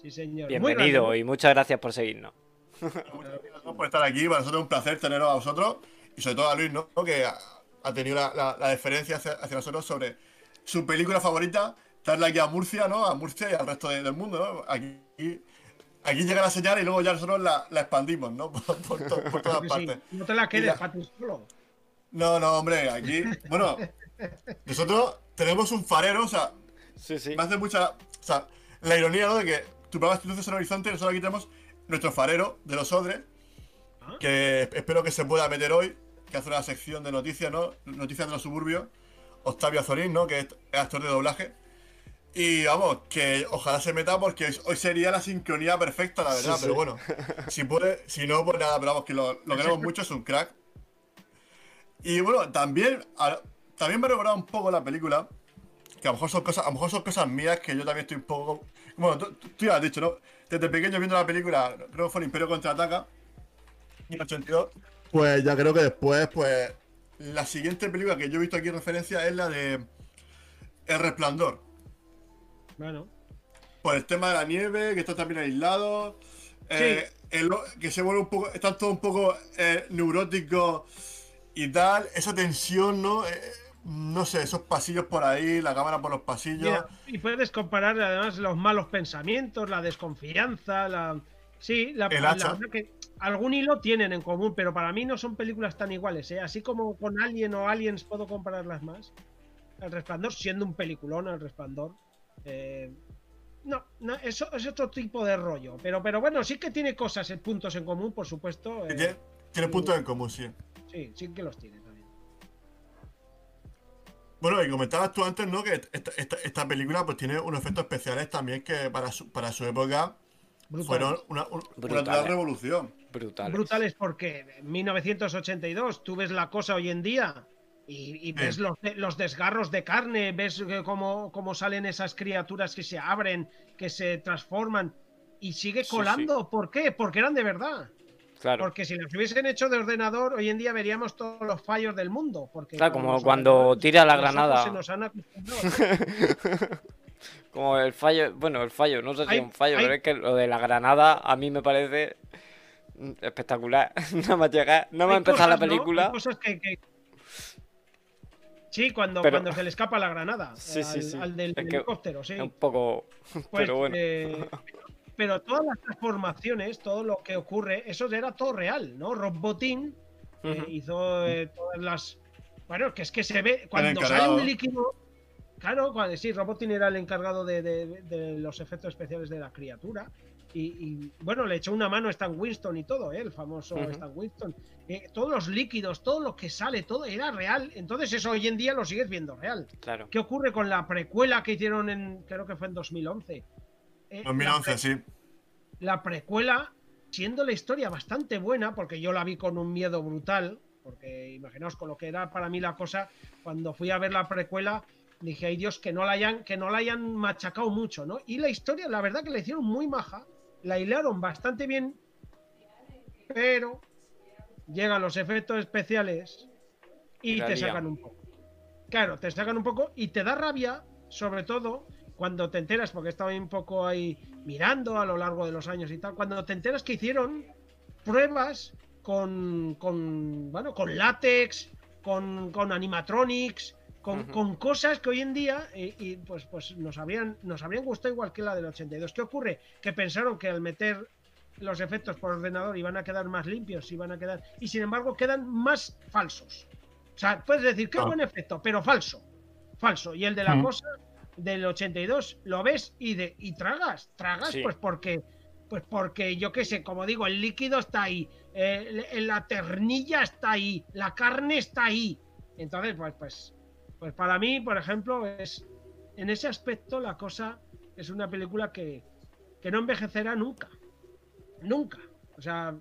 Sí, señor. Bienvenido y muchas gracias por seguirnos. Muchas gracias por estar aquí, para nosotros es un placer teneros a vosotros y sobre todo a Luis, ¿no? Que ha, tenido la, la- la deferencia hacia, hacia nosotros sobre su película favorita, traerla aquí a Murcia, ¿no? A Murcia y al resto de- del mundo, ¿no? Aquí, aquí llega la señal y luego ya nosotros la, la expandimos, ¿no? Por, por to- por todas sí. partes. No te la quedes para ti solo. No, no, hombre, aquí, bueno, nosotros tenemos un farero, o sea, Sí, sí. me hace mucha. O sea, la ironía, ¿no? De que tu programa es Luces en Horizonte y nosotros aquí tenemos nuestro farero de los Odres, Ah. que espero que se pueda meter hoy, que hace una sección de noticias, ¿no? Noticias de los suburbios. Octavio Azorín, ¿no? Que es es actor de doblaje. Y vamos, que ojalá se meta porque hoy sería la sincronía perfecta, la verdad. Sí, pero sí. bueno, si puede, si no, pues nada, pero vamos, que lo, lo queremos mucho, es un crack. Y bueno, también, a- también me ha recordado un poco la película, que a lo mejor son cosas, a lo mejor son cosas mías que yo también estoy un poco. Bueno, tú, tú ya has dicho, ¿no? Desde pequeño viendo la película, creo que fue el Imperio contraataca, en el 82. Pues ya creo que después, pues. La siguiente película que yo he visto aquí en referencia es la de El Resplandor. Bueno, Por el tema de la nieve, que está también aislado. eh, el- que se vuelve un poco. Están todos un poco eh, neuróticos y tal. Esa tensión, ¿no? Eh, no sé, esos pasillos por ahí, la cámara por los pasillos. mira, y puedes comparar además los malos pensamientos, la desconfianza, la. Sí, la, El la hacha. verdad que algún hilo tienen en común, pero para mí no son películas tan iguales, ¿eh? Así como con Alien o Aliens puedo compararlas más. El Resplandor, siendo un peliculón, El Resplandor. eh, no, no eso es otro tipo de rollo. Pero, pero bueno, sí que tiene cosas, eh, puntos en común, por supuesto. eh, Tiene, tiene puntos en común, sí. Sí, sí que los tiene también. Bueno, y comentabas tú antes, ¿no? Que esta, esta- esta película pues tiene unos efectos especiales también que para su, para su época Brutales. fueron una, un- una Brutales. revolución. Brutal. brutales porque en 1982 tú ves la cosa hoy en día y, y ves Sí. los, los desgarros de carne, ves eh, cómo, cómo salen esas criaturas que se abren, que se transforman y sigue Sí, colando. ¿Por qué? Porque eran de verdad. Claro. Porque si las hubiesen hecho de ordenador, hoy en día veríamos todos los fallos del mundo. Porque Claro, como cuando tira la granada. se nos han. Como el fallo, bueno, el fallo, no sé si Hay- es un fallo, hay- pero es que lo de la granada a mí me parece espectacular. Nada más llegar, nada más empezar la cosas, ¿no? película. Hay cosas que, que- Sí, cuando, Pero- cuando se le escapa la granada. Sí, sí, al, sí. al del Es helicóptero, sí. Es un poco. Pues, pero bueno. eh, pero todas las transformaciones, todo lo que ocurre, eso era todo real, ¿no? Rob Bottin eh, hizo eh, todas las. Bueno, que es que se ve. Cuando sale un líquido. Claro, cuando, sí, Rob Bottin era el encargado de, de- de los efectos especiales de la criatura. Y, y, bueno, le echó una mano a Stan Winston y todo, ¿eh? el famoso. Stan Winston. Eh, todos los líquidos, todo lo que sale, todo era real. Entonces, eso hoy en día lo sigues viendo real. Claro. ¿Qué ocurre con la precuela que hicieron en, creo que fue en 2011? Eh, la 2011, pre- sí. la precuela, siendo la historia bastante buena, porque yo la vi con un miedo brutal, porque imaginaos con lo que era para mí la cosa, cuando fui a ver la precuela, dije, ay Dios, que no la hayan, que no la hayan machacado mucho, ¿no? Y la historia, la verdad que la hicieron muy maja, la hilaron bastante bien, pero llegan los efectos especiales y la te sacan un poco. Claro, te sacan un poco y te da rabia, sobre todo cuando te enteras, porque estaba un poco ahí mirando a lo largo de los años y tal, cuando te enteras que hicieron pruebas con, con bueno, con látex, con, con animatronics, con, con cosas que hoy en día y, y, pues, pues nos, habrían, nos habrían gustado igual que la del 82. ¿Qué ocurre? Que pensaron que al meter los efectos por ordenador iban a quedar más limpios, iban a quedar y sin embargo quedan más falsos. O sea, puedes decir qué Ah. buen efecto, pero falso. Falso. Y el de la cosa del 82 lo ves y de y tragas, tragas Sí. pues porque pues porque yo qué sé, como digo, el líquido está ahí, eh, la ternilla está ahí, la carne está ahí. Entonces, pues pues pues para mí, por ejemplo, es en ese aspecto la cosa es una película que que no envejecerá nunca. Nunca. O sea,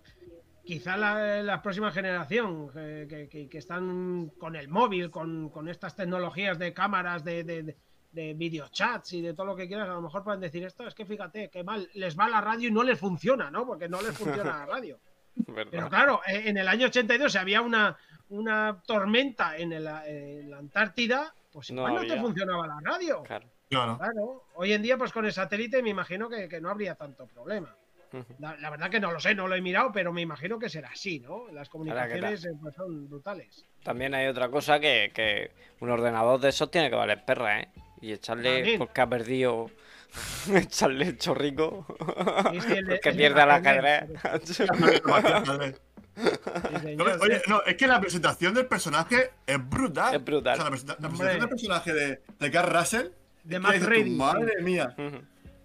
quizá la, la próxima generación eh, que, que- que están con el móvil, con, con estas tecnologías de cámaras, de, de, de- de videochats y de todo lo que quieras, a lo mejor pueden decir esto, es que fíjate, qué mal, les va la radio y no les funciona, ¿no? Porque no les funciona la radio. ¿verdad? Pero claro, eh, en el año 82 si había una, una tormenta en, el- en la Antártida, pues No igual no, te funcionaba la radio. Claro. Claro. Claro, hoy en día pues con el satélite me imagino que, que no habría tanto problema. La verdad que no lo sé, no lo he mirado, pero me imagino que será así, ¿no? Las comunicaciones eh, pues, son brutales. También hay otra cosa que, que un ordenador de esos tiene que valer perra, ¿eh? Y echarle, También. porque ha perdido, echarle el chorrico, Sí, sí, el de- porque el pierde la. No, oye, no, es que la presentación del personaje es brutal. Es brutal. O sea, la, presenta- la Hombre. presentación del personaje de, de Carl Russell. De Matt Ready. Madre mía.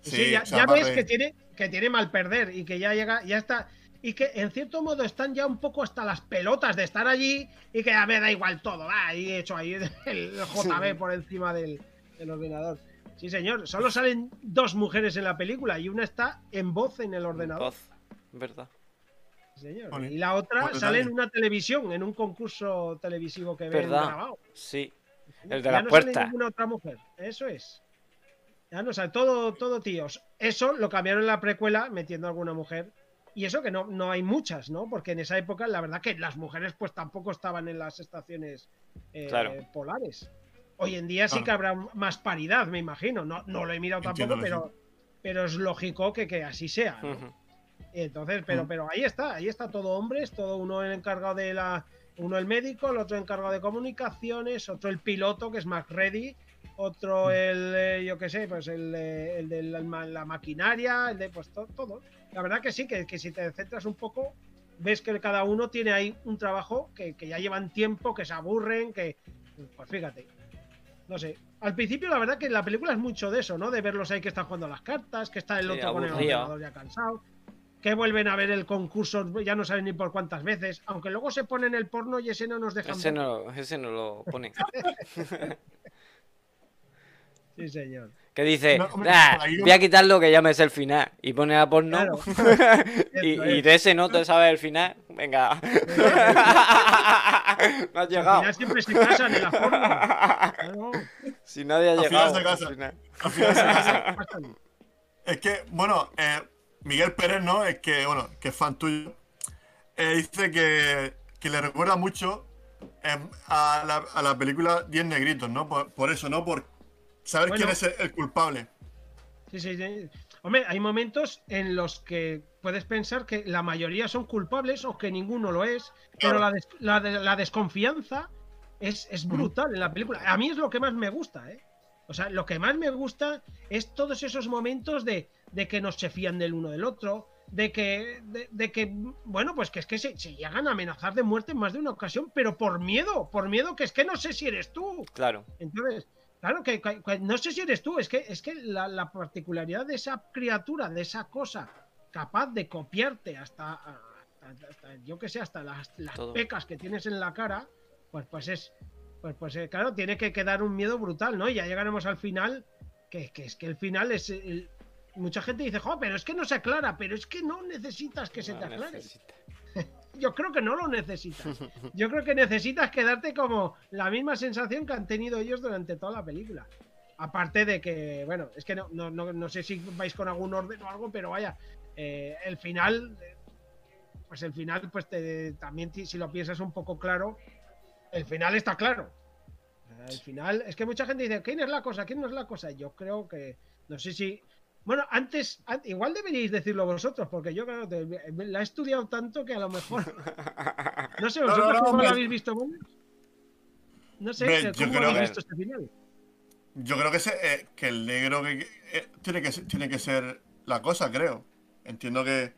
Sí, ya, o sea, ya Matt ves que tiene, que tiene mal perder y que ya llega, ya está. Y que en cierto modo están ya un poco hasta las pelotas de estar allí y que ya me da igual todo. Va, ahí he hecho ahí el JB por encima del, del ordenador. Sí, señor. Solo salen dos mujeres en la película y una está en voz en el ordenador. Voz, ¿verdad? Sí, señor. Vale. Y la otra sale en una televisión, en un concurso televisivo que ven grabado. Sí. El de ya la no puerta. sale ninguna otra mujer. Eso es. Ya no sale, todo, todo tíos. Eso lo cambiaron en la precuela metiendo alguna mujer. Y eso que no, no hay muchas, ¿no? Porque en esa época, la verdad que las mujeres pues tampoco estaban en las estaciones eh, Claro. polares. Hoy en día sí Claro. que habrá más paridad, me imagino. No, no lo he mirado tampoco, pero, pero es lógico que, que así sea. Entonces, pero, pero ahí está, ahí está todo hombres, todo uno el encargado de la, uno el médico, el otro encargado de comunicaciones, otro el piloto que es Mac Ready, otro el, eh, yo qué sé, pues el, eh, el de la, ma- la maquinaria, el de pues to- todo. La verdad que sí, que, que si te centras un poco, ves que cada uno tiene ahí un trabajo que, que ya llevan tiempo, que se aburren, que, pues fíjate, no sé. Al principio la verdad que la película es mucho de eso, ¿no? De verlos ahí que están jugando a las cartas, que está el Sí, otro con el ordenador ya cansado que vuelven a ver el concurso, ya no saben ni por cuántas veces, aunque luego se ponen el porno y ese no nos dejan Ese no, ese no lo pone. Sí, señor. Que dice, No, hombre, "Nah, por ahí no- voy a quitarlo que ya me sé el final. Y pone a porno. Claro. y, de ese no te sabes el final. Venga. no has Al llegado. final siempre se casan en la forma. Claro, Si nadie ha Al final llegado. se casa. al final. Al final se casa. Es que, bueno, eh, Miguel Pérez, ¿no? Es que, bueno, que es fan tuyo. eh, dice que, que le recuerda mucho eh, a, la, a la película Diez Negritos, ¿no? Por, por eso, ¿no? Por, saber Bueno. quién es el, el culpable. Sí, sí, sí. Hombre, hay momentos en los que puedes pensar que la mayoría son culpables o que ninguno lo es, pero la, des- la de- la desconfianza es, es brutal en la película. A mí es lo que más me gusta, ¿eh? O sea, lo que más me gusta es todos esos momentos de, de que no se fían del uno del otro, de que, de, de que bueno, pues que es que se, se llegan a amenazar de muerte en más de una ocasión, pero por miedo, por miedo que es que no sé si eres tú. Claro. Entonces, claro, que, que- que no sé si eres tú, es que, es que la, la particularidad de esa criatura, de esa cosa, capaz de copiarte hasta, hasta- hasta- yo que sé, hasta las, pecas que tienes en la cara, pues, pues es, pues, pues eh, claro, tiene que quedar un miedo brutal, ¿no? Y ya llegaremos al final, que, que es que el final es... el- mucha gente dice, jo, pero es que no se aclara, pero es que no necesitas que se te aclare. necesita. Yo creo que no lo necesitas. Yo creo que necesitas quedarte como la misma sensación que han tenido ellos durante toda la película. Aparte de que, bueno, es que no, no, no, no sé si vais con algún orden o algo, pero vaya, eh, el final, eh, pues el final, pues te- también si lo piensas un poco claro, el final está claro. El final, es que mucha gente dice, ¿quién es la cosa? ¿Quién no es la cosa? Yo creo que, no sé si... Bueno, antes, an- igual deberíais decirlo vosotros, porque yo creo que la he estudiado tanto que a lo mejor no sé, No, no, ¿vosotros no, cómo hombre. lo habéis visto? Bueno, No sé, yo ¿cómo creo habéis que- visto este final? Yo creo que, ese, eh, que el negro que, eh, tiene, que, ser- tiene que ser la cosa, creo. Entiendo que.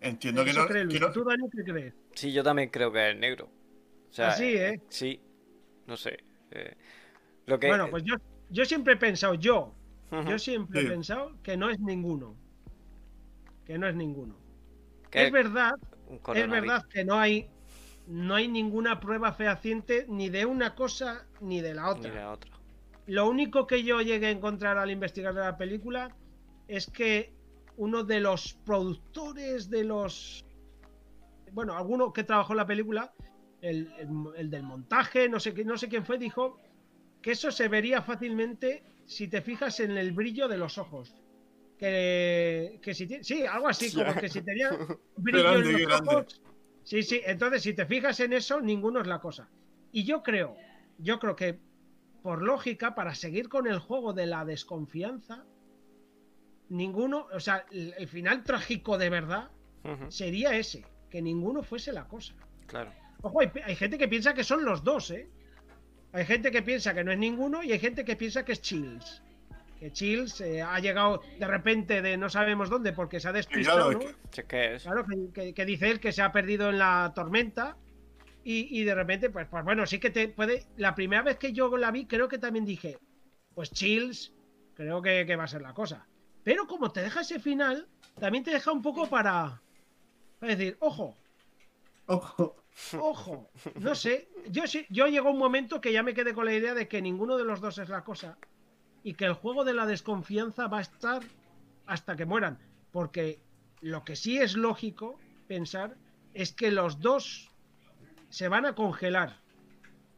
Entiendo que no. cree que Luis. no- ¿Tú, Dani, qué crees? Sí, yo también creo que es negro. O sea, Así, ¿eh? Sí. No sé. eh, lo que. Bueno, pues yo, yo siempre he pensado, yo. Yo siempre Sí. he pensado que no es ninguno. Que no es ninguno. Es verdad, es verdad que no hay, no hay ninguna prueba fehaciente ni de una cosa ni de la Ni otra. la otra. Lo único que yo llegué a encontrar al investigar de la película es que uno de los productores de los. Bueno, alguno que trabajó en la película, el, el- el del montaje, no sé, no sé quién fue, dijo que eso se vería fácilmente si te fijas en el brillo de los ojos. Que, que si sí, algo así, como que si tenía brillo grande, en los grande. ojos. Sí, sí, entonces si te fijas en eso, ninguno es la cosa. Y yo creo, yo creo que por lógica, para seguir con el juego de la desconfianza, ninguno, o sea, el, el final trágico de verdad sería ese, que ninguno fuese la cosa. Claro. Ojo, hay, hay gente que piensa que son los dos, ¿eh? Hay gente que piensa que no es ninguno y hay gente que piensa que es Chills. Que Chills eh, ha llegado de repente de no sabemos dónde porque se ha despistado, claro, ¿no? es que-. Claro, que, que- que dice él que se ha perdido en la tormenta y, y de repente, pues, pues bueno, sí que te puede. La primera vez que yo la vi, creo que también dije, pues Chills, creo que, que va a ser la cosa. Pero como te deja ese final, también te deja un poco para, para decir, ojo, Ojo. Ojo, no sé. Yo, yo llegó un momento que ya me quedé con la idea de que ninguno de los dos es la cosa y que el juego de la desconfianza va a estar hasta que mueran. Porque lo que sí es lógico pensar es que los dos se van a congelar.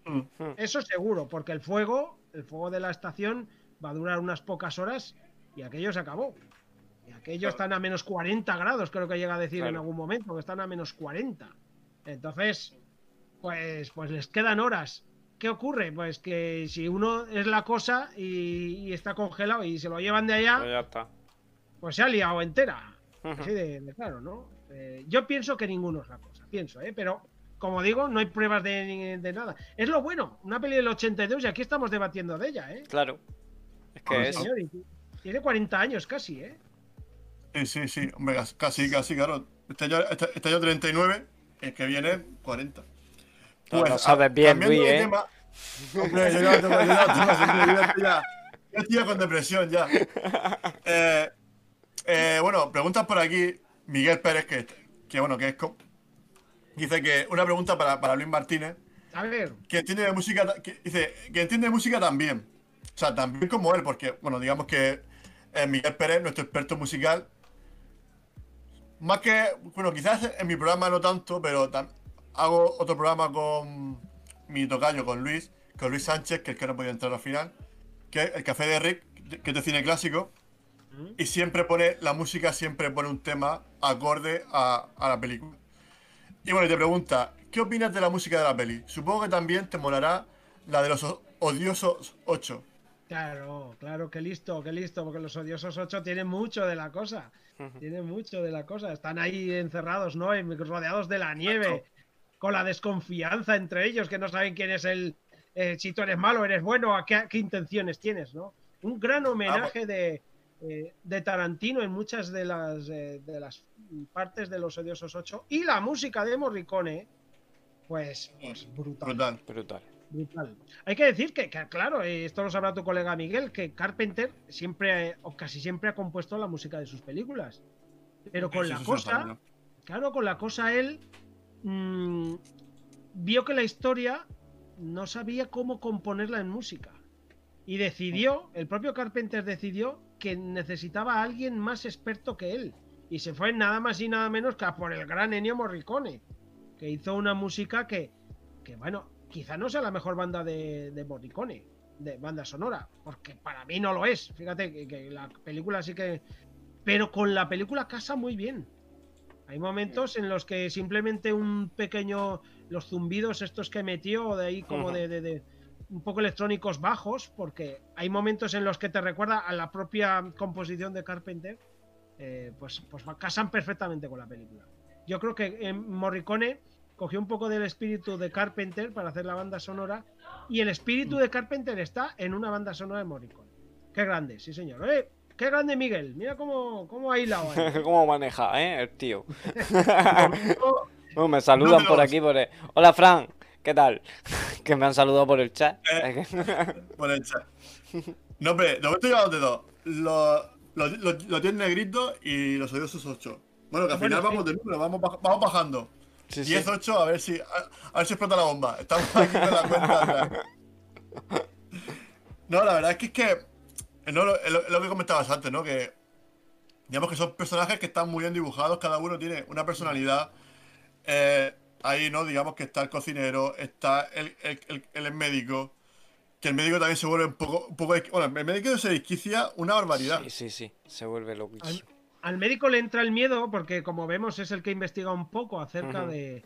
Mm. Eso seguro, porque el fuego, el fuego de la estación va a durar unas pocas horas y aquello se acabó. Y aquello están a menos 40 grados, creo que llega a decir en algún momento, que están a menos 40. Entonces, pues, pues les quedan horas. ¿Qué ocurre? Pues que si uno es la cosa y, y está congelado y se lo llevan de Pues allá, ya está. pues se ha liado entera. Así de, de claro, ¿no? Eh, yo pienso que ninguno es la cosa, pienso, ¿eh? Pero, como digo, no hay pruebas de, de nada. Es lo bueno, una peli del 82 y aquí estamos debatiendo de ella, ¿eh? Claro. Es que es. Señor, tiene 40 años casi, ¿eh? Sí, sí, sí. Hombre, cas- casi, casi, claro. Este año, este, este año 39, el que viene 40. No, lo a- sabes bien, Luis, ¿eh? tema- Hombre, yo ya tengo, ya estoy con depresión ya. Eh, eh, bueno, preguntas por aquí. Miguel Pérez, que, que bueno, que es. Dice que una pregunta para, para Luis Martínez. A ver, que entiende de música, que, dice, que entiende de música también. O sea, también como él, porque, bueno, digamos que eh, Miguel Pérez, nuestro experto musical, más que, bueno, quizás en mi programa no tanto, pero hago otro programa con mi tocayo, con Luis, con Luis Sánchez, que es el que no podía entrar al final, que es el Café de Rick, que es de cine clásico, y siempre pone, la música siempre pone un tema acorde a, a la película. Y bueno, y te pregunta, ¿qué opinas de la música de la peli? Supongo que también te molará la de los odiosos 8. Claro, claro, que listo, que listo, porque los odiosos 8 tienen mucho de la cosa. Tienen mucho de la cosa. Están ahí encerrados, ¿no? Y rodeados de la nieve, con la desconfianza entre ellos, que no saben quién es el. eh, si tú eres malo, eres bueno, a qué, qué intenciones tienes, ¿no? Un gran homenaje de, eh, de Tarantino en muchas de las, eh, de las partes de los odiosos 8. Y la música de Morricone, pues, pues brutal. Brutal. Brutal. Brutal. Hay que decir que, que, claro, eh, esto lo sabrá tu colega Miguel, que Carpenter siempre, eh, o casi siempre ha compuesto la música de sus películas. Pero con Sí, la cosa, claro, con la cosa él mm, vio que la historia no sabía cómo componerla en música. Y decidió, el propio Carpenter decidió que necesitaba a alguien más experto que él. Y se fue nada más y nada menos que a por el gran Ennio Morricone, que hizo una música que, que bueno, quizá no sea la mejor banda de, de Morricone, de banda sonora, porque para mí no lo es. Fíjate que, que la película sí que... Pero con la película casa muy bien. Hay momentos en los que simplemente un pequeño... Los zumbidos estos que metió de ahí como de, de- de- un poco electrónicos bajos, porque hay momentos en los que te recuerda a la propia composición de Carpenter, eh, pues, pues casan perfectamente con la película. Yo creo que eh, Morricone cogió un poco del espíritu de Carpenter para hacer la banda sonora y el espíritu de Carpenter está en una banda sonora de Morricone. Qué grande, sí señor. ¡Eh! ¡Qué grande Miguel! Mira cómo, cómo ha hilado. ¿Cómo maneja, eh? El tío. Oh, me saludan No, por aquí. Por el- Hola, Fran. ¿Qué tal? Que me han saludado por el chat. Eh. Por el chat. No, hombre, de momento llevamos de dos. Los, los, los, los 10 negritos y los odiosos 8. Bueno, que al Bueno, final sí. vamos de número, vamos, baj- vamos bajando. Sí, sí. 10, 8, a ver si. A, a ver si explota la bomba. Estamos aquí con la cuenta atrás. No, la verdad es que es que. No, lo, lo- es lo que comentabas antes, ¿no? Que. Digamos que son personajes que están muy bien dibujados, cada uno tiene una personalidad. Eh, ahí, ¿no? Digamos que está el cocinero, está el, el, el- el médico. Que el médico también se vuelve un poco. Un poco bueno, el médico se desquicia una barbaridad. Sí, sí, sí. Se vuelve loquísimo. Al médico le entra el miedo porque, como vemos, es el que investiga un poco acerca de,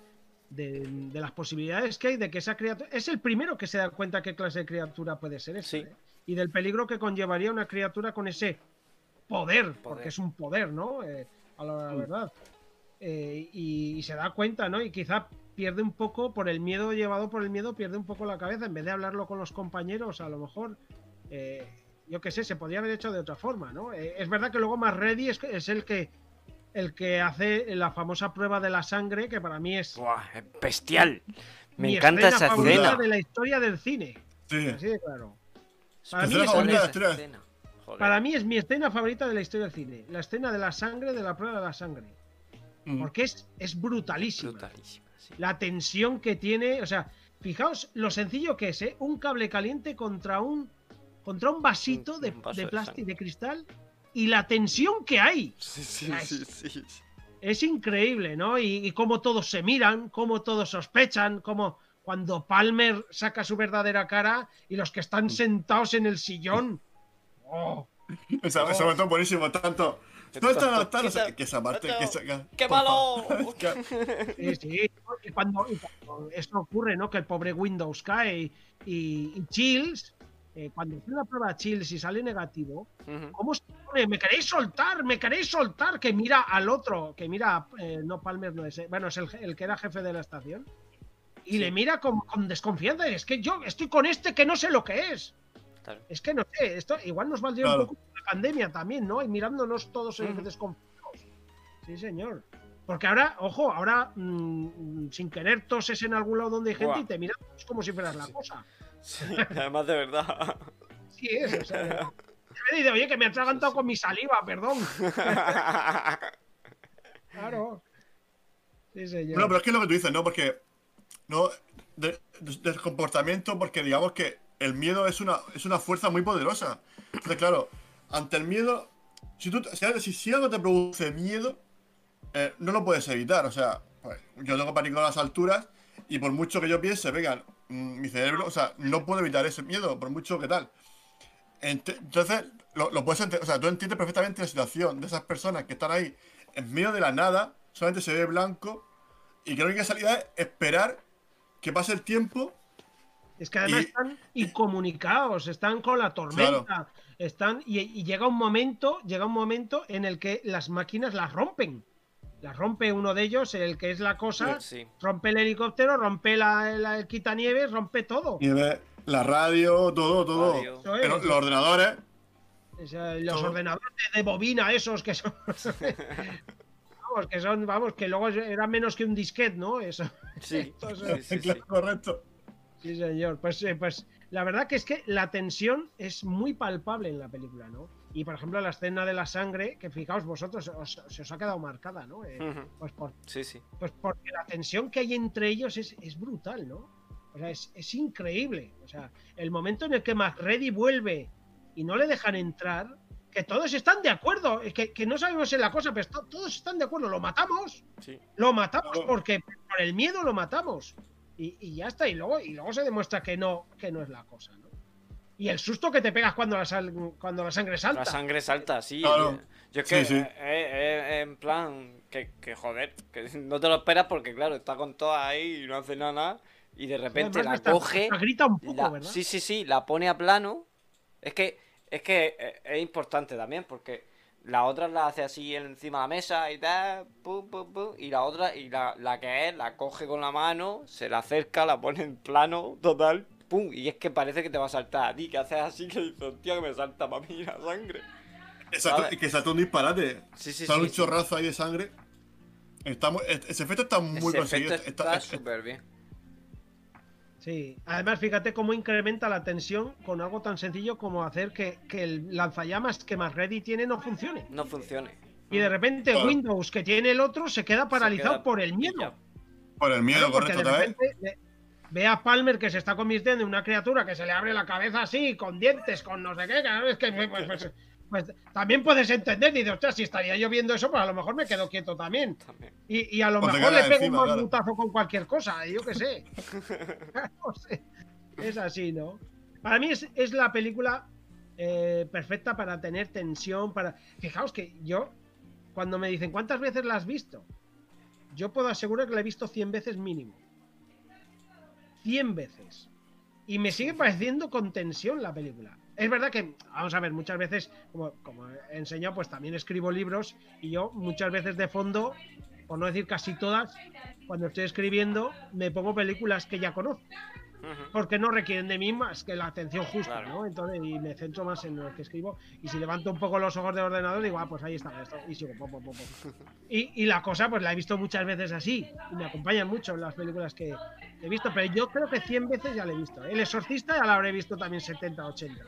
de- de las posibilidades que hay de que esa criatura... Es el primero que se da cuenta qué clase de criatura puede ser esa. Sí. ¿eh? Y del peligro que conllevaría una criatura con ese poder, porque es un poder, ¿no? Eh, a la la verdad. Eh, y, y se da cuenta, ¿no? Y quizá pierde un poco, por el miedo llevado por el miedo, pierde un poco la cabeza. En vez de hablarlo con los compañeros, a lo mejor... eh, yo qué sé, se podría haber hecho de otra forma, ¿no? Eh, es verdad que luego más ready es, es el que el que hace la famosa prueba de la sangre, que para mí es Buah, es bestial. Me mi encanta escena esa escena. de la historia del cine. Sí. Así de claro. Para mí es. Para mí es mi escena favorita de la historia del cine. La escena de la sangre, de la prueba de la sangre. Mm. Porque es, es brutalísima. Brutalísima, sí. La tensión que tiene. O sea, fijaos lo sencillo que es, ¿eh? Un cable caliente contra un. Contra un vasito de, un vaso de de plástico cristal. Y la tensión que hay. Sí, sí, Nice. sí, es increíble, ¿no? Y, y cómo todos se miran, cómo todos sospechan, cómo cuando Palmer saca su verdadera cara y los que están sentados en el sillón. ¡Oh! Esa- Ese momento es buenísimo, tanto. No está, no que esa parte. Que que- ¡Qué malo! Sí, sí. Y cuando, y cuando esto ocurre, ¿no? Que el pobre Windows cae y Chills, eh, cuando hace la prueba Chills y sale negativo. ¿cómo se pone? ¿Me queréis soltar? ¿Me queréis soltar? Que mira al otro, que mira, eh, no Palmer, no es, bueno, es el, el que era jefe de la estación. Y Sí. le mira con, con desconfianza. y Es que yo estoy con este que no sé lo que es. Claro. Es que no sé, esto igual nos valdría Claro. un poco la pandemia también, ¿no? Y mirándonos todos eh, Ujú. desconfiados. Sí, señor. Porque ahora, ojo, ahora mm, sin querer toses en algún lado donde hay gente y te miras como si fueras la cosa. Sí, además de verdad. Sí es, o sea. me dice, oye, que me ha atragantado con mi saliva, perdón. Claro. Sí, señor. Bueno, pero es que es lo que tú dices, ¿no? Porque. No. de- de- del comportamiento, porque digamos que el miedo es una, es una fuerza muy poderosa. Entonces, claro, ante el miedo. Si, tú, si, algo te produce miedo, eh, no lo puedes evitar. O sea, pues, yo tengo pánico a las alturas y por mucho que yo piense, venga, mi cerebro, o sea, no puedo evitar ese miedo, por mucho que tal. Ent- Entonces, lo, lo puedes ente- o sea, tú entiendes perfectamente la situación de esas personas que están ahí en medio de la nada, solamente se ve blanco, y que la salida es esperar que pase el tiempo Es que además Y- están incomunicados, están con la tormenta, están y, y llega un momento, llega un momento en el que las máquinas las rompen. Las rompe uno de ellos, el que es la cosa, Sí. rompe el helicóptero, rompe la, la- el quitanieves, rompe todo. Nieve, la radio, todo, todo. Radio. Eso es. Pero los ordenadores. O sea, los Todo. ordenadores de bobina esos que son vamos, que son, vamos, que luego eran menos que un disquete, ¿no? Eso. Sí, Entonces, sí, sí, sí. Claro, correcto. Sí, señor. Pues, eh, pues la verdad que es que la tensión es muy palpable en la película, ¿no? Y por ejemplo, la escena de la sangre, que fijaos vosotros, os- se os ha quedado marcada, ¿no? Eh, pues, por, Sí, sí. pues porque la tensión que hay entre ellos es, es brutal, ¿no? O sea, es, es increíble. O sea, el momento en el que McReady vuelve y no le dejan entrar, que todos están de acuerdo, es que, que no sabemos en la cosa, pero to- todos están de acuerdo, lo matamos, Sí. lo matamos porque por el miedo lo matamos. Y, y ya está, y luego, y luego se demuestra que no, que no es la cosa, ¿no? Y el susto que te pegas cuando la, sal- cuando la sangre salta. La sangre salta, sí. Claro. Yo es que sí. eh, eh, en plan, que, que joder, que no te lo esperas porque claro, está con todas ahí y no hace nada. Y de repente la coge. hasta grita un poco, la- ¿verdad? sí, sí, sí, la pone a plano. Es que es que eh, es importante también porque la otra la hace así encima de la mesa y tal, pum, pum, pum, y la otra, y la, la que es, la coge con la mano, se la acerca, la pone en plano, total, pum, y es que parece que te va a saltar a ti, que haces así que dices, hostia, que me salta para mí la sangre. Exacto, y que salta un disparate. Sí, sí, Sale sí, un sí. chorrazo ahí de sangre. Está muy- ese efecto está muy Ese conseguido. Está- súper bien. Sí, además fíjate cómo incrementa la tensión con algo tan sencillo como hacer que, que el lanzallamas que McReady tiene no funcione. No funcione. Y de repente Claro. Windows que tiene el otro se queda paralizado queda por el miedo. por el miedo, Claro, correcto. de ¿sabes? repente ve a Palmer que se está convirtiendo en una criatura que se le abre la cabeza así, con dientes, con no sé qué, claro, es que pues, pues- pues también puedes entender, y dices, ostras, si estaría yo viendo eso, pues a lo mejor me quedo quieto también. También. Y, y a lo O mejor le pego encima, un claro. mamutazo con cualquier cosa, yo qué sé. No sé. Es así, ¿no? Para mí es, es la película eh, perfecta para tener tensión, para... Fijaos que yo, cuando me dicen, ¿cuántas veces la has visto? Yo puedo asegurar que la he visto 100 veces mínimo. 100 veces. Y me sigue pareciendo con tensión la película. Es verdad que, vamos a ver, muchas veces, como, como he enseñado, pues también escribo libros y yo muchas veces de fondo, por no decir casi todas, cuando estoy escribiendo, me pongo películas que ya conozco, Porque no requieren de mí más que la atención justa, Claro. ¿no? Entonces, y me centro más en lo que escribo. Y si levanto un poco los ojos del ordenador, digo, ah, pues ahí está esto. Y sigo, pom, pom, pom. Y, y la cosa, pues la he visto muchas veces así. Y me acompañan mucho en las películas que he visto. Pero yo creo que 100 veces ya la he visto. ¿eh? El Exorcista ya la habré visto también 70, 80.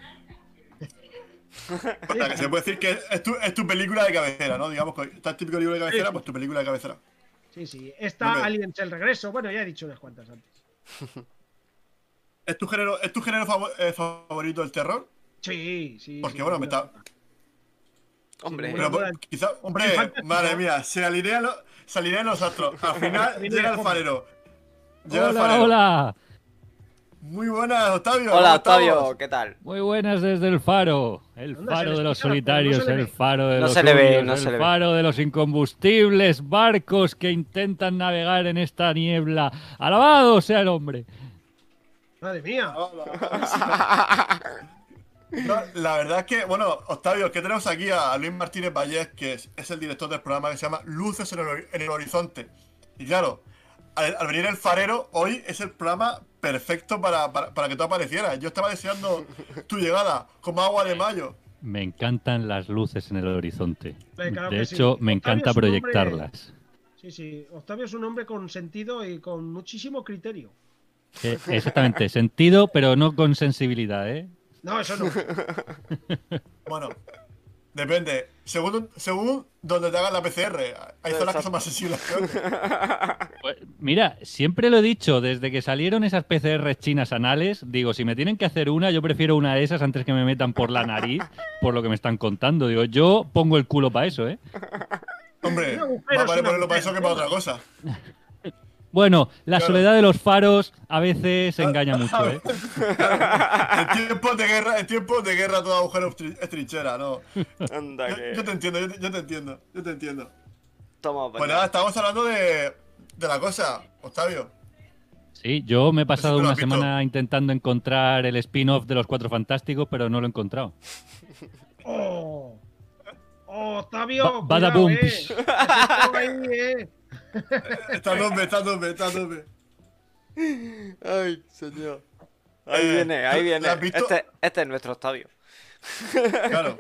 O sea, que se puede decir que es tu, es tu película de cabecera, ¿no? Digamos que está el típico libro de cabecera, pues tu película de cabecera. Sí, sí. Está Hombre. Aliens el regreso. Bueno, ya he dicho unas cuantas antes. ¿Es tu género, ¿es tu género eh, favorito el terror? Sí, sí. Porque, sí, bueno, me está-. Hombre, Pero, bueno, quizá, hombre, madre mía, se alinean los, se alinean los astros. Al final llega el farero. Llega el Hola, farero. hola. Muy buenas, Octavio. ¿cómo hola estamos? Octavio, ¿qué tal? Muy buenas desde el faro. El faro de los solitarios, el faro de No los se le ve, suyos, no el se le ve. faro de los incombustibles barcos que intentan navegar en esta niebla. Alabado sea el hombre. Madre mía. No, la verdad es que, bueno, Octavio, que tenemos aquí a Luis Martínez Vallés, que es, es el director del programa que se llama Luces en el, hori- en el Horizonte. Y claro, al, al venir el farero, hoy es el programa perfecto para, para, para que tú aparecieras. Yo estaba deseando tu llegada, como agua de mayo. Me encantan las luces en el horizonte. Claro De hecho, sí. me encanta hombre- proyectarlas. Sí, sí. Octavio es un hombre con sentido y con muchísimo criterio. Eh, exactamente, sentido, pero no con sensibilidad, ¿eh? No, eso no. Bueno, depende. Según, según donde te hagan la PCR, hay zonas que son más sensibles. Pues, mira, siempre lo he dicho, desde que salieron esas PCR chinas anales, digo, si me tienen que hacer una, yo prefiero una de esas antes que me metan por la nariz, por lo que me están contando. Digo, yo pongo el culo para eso, ¿eh? Hombre, más vale ponerlo para eso que para otra cosa. Bueno, la Claro. soledad de los faros a veces engaña mucho, ¿eh? En tiempos de guerra, en tiempos de guerra todo agujero es tri- es trinchera, ¿no? Anda, Yo, que. yo te entiendo, yo te, yo te entiendo, yo te entiendo. Toma, Pues nada, estamos hablando de, de la cosa, Octavio. Sí, yo me he pasado una semana intentando encontrar el spin-off de los Cuatro Fantásticos, pero no lo he encontrado. ¡Oh! ¡Oh, Octavio! Ba- bada cuidado, boom. eh. Has estado ahí, eh. Está tope, está tope, está tope. Ay, señor. Ahí Eh, viene, ahí ¿tú viene. la has visto? Este, este es nuestro Octavio. Claro.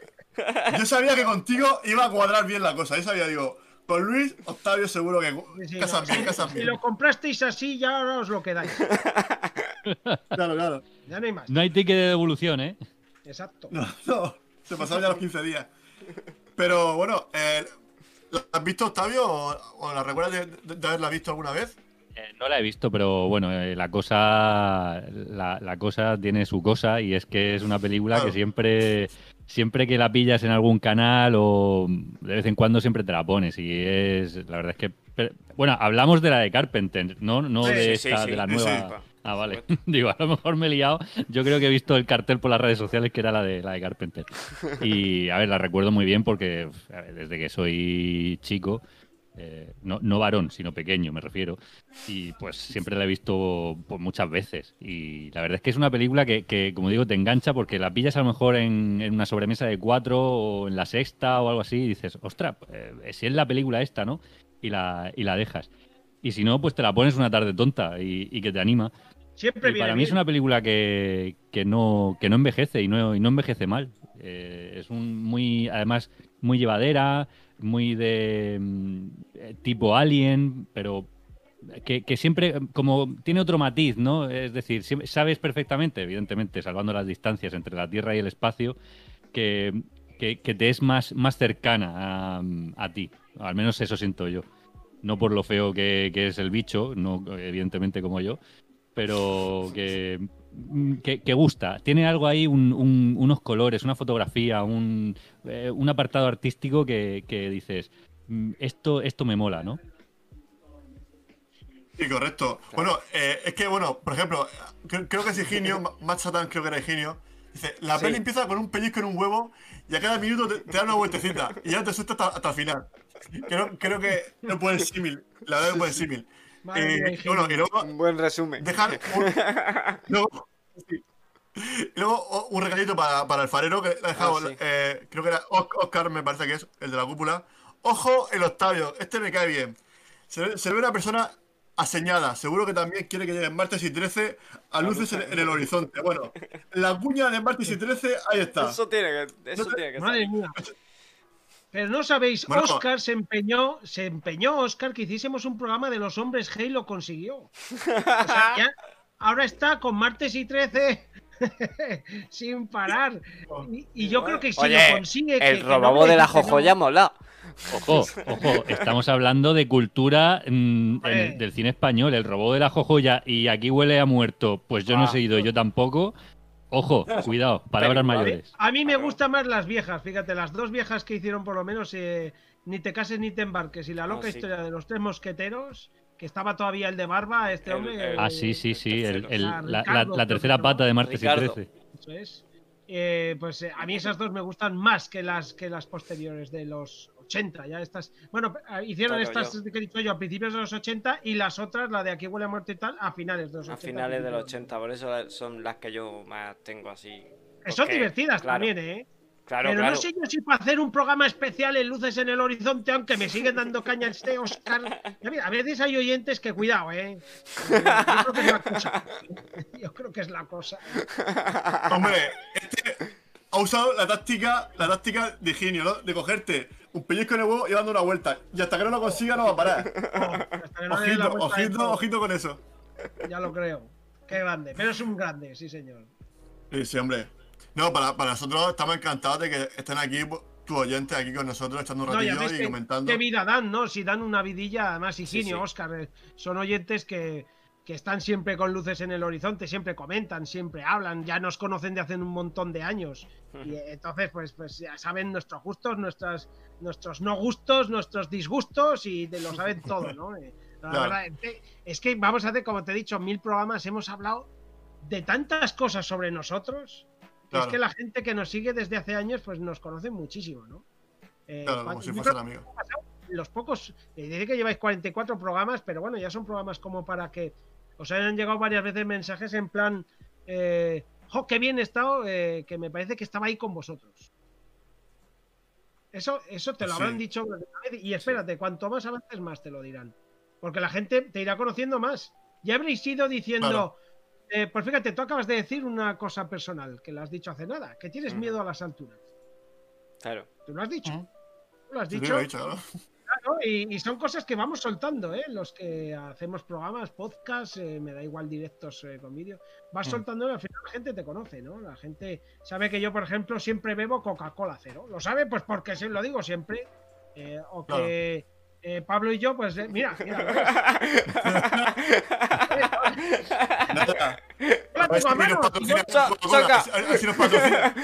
Yo sabía que contigo iba a cuadrar bien la cosa. Yo sabía, digo, con Luis, Octavio seguro que Sí, sí, casan no, bien, si- casan Si bien. lo comprasteis así, ya ahora os lo quedáis. Claro, claro. Ya no hay más. No hay ticket de devolución, ¿eh? Exacto. No, no, se pasaron ya los 15 días. Pero bueno, eh, ¿la has visto, Octavio? ¿O, o la recuerdas de, de- de haberla visto alguna vez? Eh, No la he visto, pero bueno, eh, la cosa la, la cosa tiene su cosa y es que es una película Claro. que siempre siempre que la pillas en algún canal o de vez en cuando siempre te la pones y es la verdad es que pero- bueno, hablamos de la de Carpenter, no no Sí, de sí, esta sí, de la sí, nueva. Ah, vale. Digo, a lo mejor me he liado. Yo creo que he visto el cartel por las redes sociales que era la de la de Carpenter. Y a ver, la recuerdo muy bien porque ver, desde que soy chico eh, no, no varón, sino pequeño, me refiero. Y pues siempre la he visto pues, muchas veces. Y la verdad es que es una película que, que, como digo, te engancha porque la pillas a lo mejor en, en una sobremesa de cuatro o en la sexta o algo así y dices, ostras, eh, si es la película esta, ¿no? Y la, y la dejas. Y si no, pues te la pones una tarde tonta y, y que te anima. Siempre Y viene para mí es una película que, que no, que no envejece y no, y no envejece mal. Eh, es un muy, además, muy llevadera, muy de mm, tipo Alien, pero que, que siempre, como tiene otro matiz, ¿no? Es decir, sabes perfectamente, evidentemente, salvando las distancias entre la Tierra y el espacio, que, que- que te es más, más cercana a, a ti. Al menos eso siento yo. No por lo feo que, que es el bicho, no evidentemente como yo, pero que, que, que gusta. Tiene algo ahí, un- un- unos colores, una fotografía, un, eh, un apartado artístico que, que dices, "Mm, esto, esto me mola, ¿no? Sí, correcto. Bueno, eh, es que, bueno, por ejemplo, cre- creo que es Higinio, Ma- Matt Satan creo que era Higinio. Dice, la Sí. peli empieza con un pellizco en un huevo y a cada minuto te, te da una vueltecita y ya te asusta hasta, hasta el final. Creo, creo que no puede símil. La verdad que puede símil. Eh, y Higinio. bueno, y luego Un buen resumen. dejar un, luego, sí. Un regalito para, para el farero que ha dejado, Ah, sí. eh, creo que era Os- Oscar, me parece que es, el de la cúpula. Ojo, el Octavio, este me cae bien. Se, ve- se ve una persona aseñada, seguro que también quiere que lleguen martes y 13 a luces en, en el horizonte. Bueno, la cuña de martes y 13, ahí está. Eso tiene que, eso No te- tiene que Madre ser. mía. Pero no sabéis, Bueno. Oscar se empeñó, se empeñó Oscar que hiciésemos un programa de los hombres G y lo consiguió. O sea, ya ahora está con martes y 13 sin parar. Y, y yo creo que si Oye, lo consigue. que- El que no de la que no- jojoya mola. Ojo, ojo, estamos hablando de cultura mm, el- del cine español, el robó de la jojoya y aquí huele a muerto, pues yo no Ah. he seguido, yo tampoco. Ojo, cuidado, palabras mayores. A mí me gustan más las viejas, fíjate, las dos viejas que hicieron por lo menos eh, Ni te cases ni te embarques y la Ah, loca sí. historia de los tres mosqueteros, que estaba todavía el de barba, este El- hombre. el- Ah, sí, sí, sí, el- la, Ricardo, la- la creo que tercera pata de martes y Ricardo. 13. Eso es. Eh, pues eh, a mí esas dos me gustan más que las que las posteriores de los 80. Ya estas, bueno, eh, hicieron Claro, estas que he dicho yo a principios de los 80 y las otras, la de aquí huele a muerte y tal, a finales de los A 80. finales del principios. 80, por eso son las que yo más tengo así. Son Porque, divertidas claro, también, ¿eh? Claro, Pero claro. no sé yo si para hacer un programa especial en Luces en el Horizonte, aunque me siguen dando caña este Oscar. A veces hay oyentes que cuidado, ¿eh? Yo creo que es la cosa. Yo creo que es la cosa. Hombre, este ha usado la táctica, la táctica de genio, ¿no? De cogerte un pellizco en el huevo y dando una vuelta. Y hasta que no lo consiga no va a parar. No Ojito, ojito, con eso. Ya lo creo. Qué grande. Pero es un grande, sí, señor. Sí, sí, hombre. No, para, para nosotros estamos encantados de que estén aquí tus oyentes aquí con nosotros echando un ratillo y que- comentando. qué vida dan, ¿no? Si dan una vidilla, además, Higinio, sí. Oscar, eh, son oyentes que, que están siempre con luces en el horizonte, siempre comentan, siempre hablan, ya nos conocen de hace un montón de años. Y eh, entonces, pues, pues ya saben nuestros gustos, nuestras, nuestros no gustos, nuestros disgustos y de lo saben todo, ¿no? Eh, la Claro. verdad, es que- vamos a hacer, como te he dicho, mil programas, hemos hablado de tantas cosas sobre nosotros. que Es que la gente que nos sigue desde hace años, pues nos conoce muchísimo, ¿no? Eh, Claro, como si fuesen amigos. los pocos, eh, dice que lleváis 44 programas, pero bueno, ya son programas como para que os hayan llegado varias veces mensajes en plan, eh, jo, qué bien he estado, eh, que me parece que estaba ahí con vosotros. Eso, eso te lo Sí. habrán dicho vez, y espérate, cuanto más avances más te lo dirán. Porque la gente te irá conociendo más. Ya habréis ido diciendo, Claro. eh, pues fíjate, tú acabas de decir una cosa personal, que lo has dicho hace nada, que tienes miedo a las alturas. Claro. Tú lo has dicho. Tú lo has Sí, dicho. lo he dicho, claro. Claro, y, y son cosas que vamos soltando, ¿eh? Los que hacemos programas, podcasts, eh, me da igual directos eh, con vídeo. Vas Mm. soltando y al final la gente te conoce, ¿no? La gente sabe que yo, por ejemplo, siempre bebo Coca-Cola cero. ¿Lo sabe? Pues porque se lo digo siempre. Eh, o que eh, Pablo y yo, pues mira, mira. Nada. A ver si nos patrocina. A ver si nos patrocina.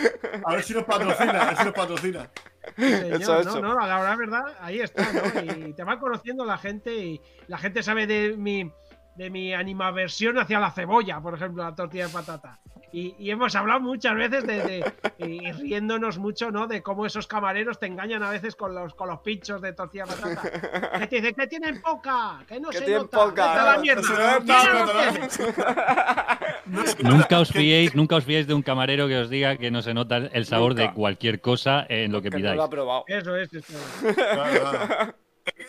A ver si nos patrocina. A ver si nos patrocina. Señor, Eso, no, eso. no, la verdad, verdad, ahí está, ¿no? Y te va conociendo la gente y la gente sabe de mi, de mi animaversión hacia la cebolla, por ejemplo, la tortilla de patata. Y, y hemos hablado muchas veces de, de- y riéndonos mucho, ¿no? De cómo esos camareros te engañan a veces con los, con los pinchos de tortilla de patata. Que te dicen que tienen poca, que no Que se tienen nota, poca, la ¿no? mierda. No Nunca os fiéis, nunca os fiéis de un camarero que os diga que no se nota el sabor de Nunca. cualquier cosa en lo que Que no pidáis. lo ha probado. Eso es, eso es. Claro, claro.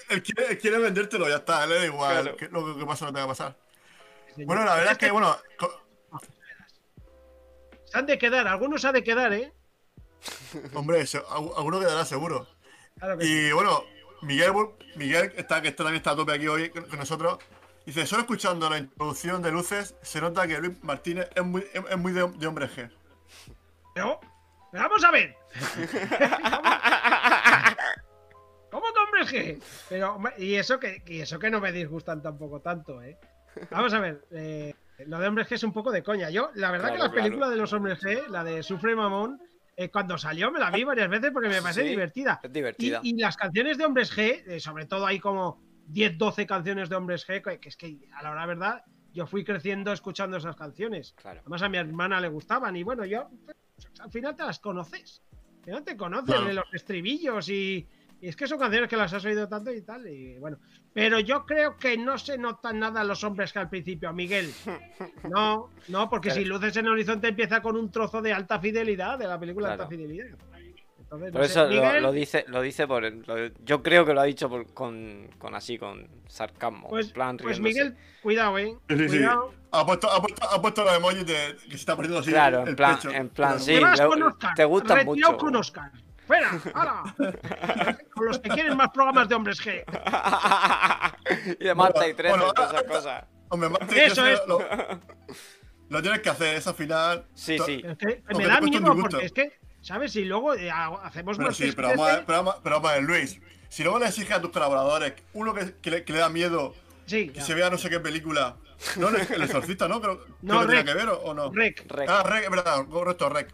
Él quiere, él quiere vendértelo, ya está. Le da igual Claro. que lo que pasa no tenga que pasar. señor. Bueno, la verdad es que, bueno, Se han de quedar, algunos han de quedar, ¿eh? hombre, se- alguno quedará seguro. Claro que sí. Y bueno, Miguel, Miguel está, que está, también está a tope aquí hoy con nosotros. Dice, solo escuchando la introducción de luces, se nota que Luis Martínez es muy, es, es muy de, de hombre G. Pero, pero vamos a ver. ¿Cómo que hombre G? Pero, y eso que, y eso que no me disgustan tampoco tanto, ¿eh? Vamos a ver, eh, lo de hombres G es un poco de coña. Yo, la verdad Claro, que la claro. película de los hombres G, la de Sufre Mamón, eh, cuando salió me la vi varias veces porque me parece Sí, divertida. Es Y, divertida. y las canciones de hombres G, eh, sobre todo hay como 10, 12 canciones de hombres G, que, es que a la hora verdad yo fui creciendo escuchando esas canciones. Claro. Además a mi hermana le gustaban y bueno, yo pues, al final te las conoces. Al final te conoces de los estribillos y, y es que son canciones que las has oído tanto y tal y bueno. Pero yo creo que no se notan nada los hombres que al principio, Miguel. No, no, porque si Luces en el Horizonte empieza con un trozo de alta fidelidad, de la película Claro. alta fidelidad. Entonces, Por no sé, eso lo, Miguel, lo dice, lo dice por el- lo- yo creo que lo ha dicho por- con, con así, con sarcasmo. pues, plan pues. Miguel, cuidado, eh. Sí, sí, sí. Cuidado. Ha puesto, ha puesto, ha puesto los emojis de que se está poniendo así. Claro, el en plan, pecho. en plan, sí. Le- con Oscar. te gustan retirado mucho. con Oscar. Fuera, ¡Hala! con los que quieren más programas de hombres G. y de Marta y 13 Bueno, y todas esas ah, cosas. Hombre, Martín, Eso que es. Lo, lo tienes que hacer, eso al final. Sí, to- sí. Es que Aunque me da miedo porque es que, ¿sabes? Si luego eh, ha- hacemos Pero más sí, pero vamos, a, ver- pero, vamos, a- pero vamos a ver, Luis. Si luego le exiges a tus colaboradores, uno que, que le, que le da miedo Sí, que ya. se vea no sé qué película. No, el, exorcista, ¿no? Creo, No, creo que tenía Rec. que ver, ¿o, o no? Rec. Rec. Ah, Rec, es verdad, correcto, Rec.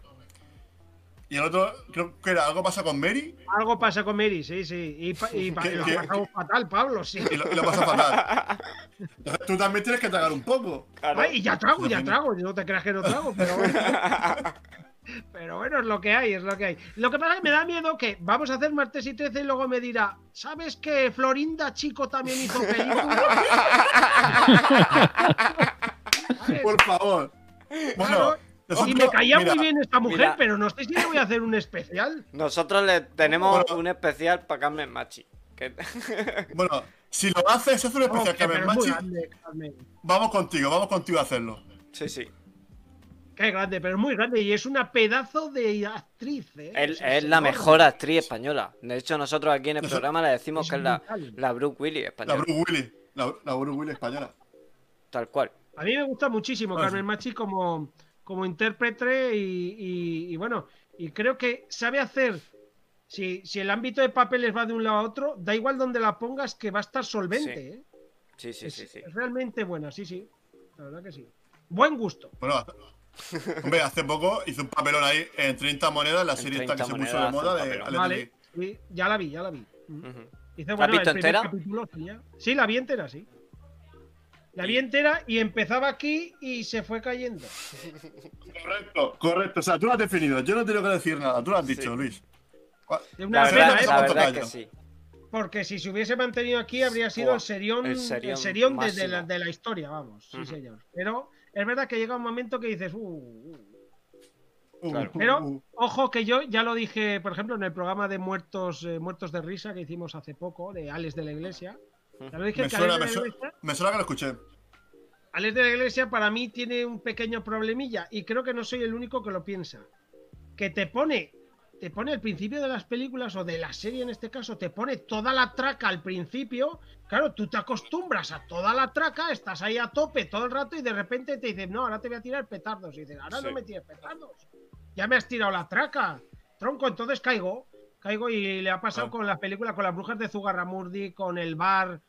Y el otro, creo que era algo pasa con Mary Algo pasa con Mary, sí, sí. Y, pa- y pa- ¿Qué- lo qué- pasamos fatal, Pablo, sí. y lo, y lo pasa fatal. Entonces tú también tienes que tragar un poco. Claro. Ay, y ya trago, ya trago. No te creas que no trago, pero bueno. Pero bueno, es lo que hay, es lo que hay. Lo que pasa es que me da miedo que vamos a hacer martes y 13 y luego me dirá, ¿sabes que Florinda Chico también hizo película? Por favor. Bueno, Claro, y nosotros- me caía mira, muy bien esta mujer, mira. pero no sé si le voy a hacer un especial. Nosotros le tenemos Bueno. un especial para Carmen Machi. que- Bueno, si lo haces, hace un especial Carmen es Machi. grande, Carmen. Vamos contigo, vamos contigo a hacerlo. sí, sí. Qué grande, pero es muy grande y es una pedazo de actriz. ¿eh? Sí, es la mejor actriz española. De hecho, nosotros aquí en el Nosotros- programa le decimos es que es la, la Brooke Willis La española. Bruce Willis. La, la Bruce Willis española. Tal cual. A mí me gusta muchísimo Ah, Carmen. Machi como, como intérprete y, y- y bueno, y creo que sabe hacer. Si, si el ámbito de papeles va de un lado a otro, da igual donde la pongas que va a estar solvente. Sí. ¿eh? Sí, sí, es, sí, sí. es realmente buena, sí, sí. La verdad que sí. Buen gusto. Bueno, hombre, hace poco hizo un papelón ahí en 30 monedas, la En serie esta que 30 se puso de moda de. Vale, sí, ya la vi, ya la vi. Dice, has bueno, visto el primer entera? capítulo Sí, la vi entera, sí. La vi entera y empezaba aquí y se fue cayendo. Correcto, correcto. O sea, tú lo has definido. Yo no tengo que decir nada. Tú lo has dicho, Sí. Luis. De una La Sí, pena, verdad, ¿eh? la verdad es callo. que sí. porque si se hubiese mantenido aquí habría sido el serión, el el serión serión, de, de la, de la historia, vamos. Sí, señor. Pero es verdad que llega un momento que dices, "Uh, uh". Uh, Claro. Pero- ojo que yo ya lo dije, por ejemplo, en el programa de muertos, eh, muertos de risa que hicimos hace poco, de Alex de la Iglesia. Ya lo dije Me que suena, Alex me, de la suena, Iglesia me suena que lo escuché. Alex de la Iglesia para mí tiene un pequeño problemilla y creo que no soy el único que lo piensa. Que te pone, te pone al principio de las películas o de la serie en este caso, te pone toda la traca al principio. Claro, tú te acostumbras a toda la traca, estás ahí a tope todo el rato y de repente te dicen, no, ahora te voy a tirar petardos. Y dices, ahora no Sí. me tires petardos. Ya me has tirado la traca. Tronco, entonces caigo. Caigo y le ha pasado Ah. con la película, con las brujas de Zugarramurdi, con el bar,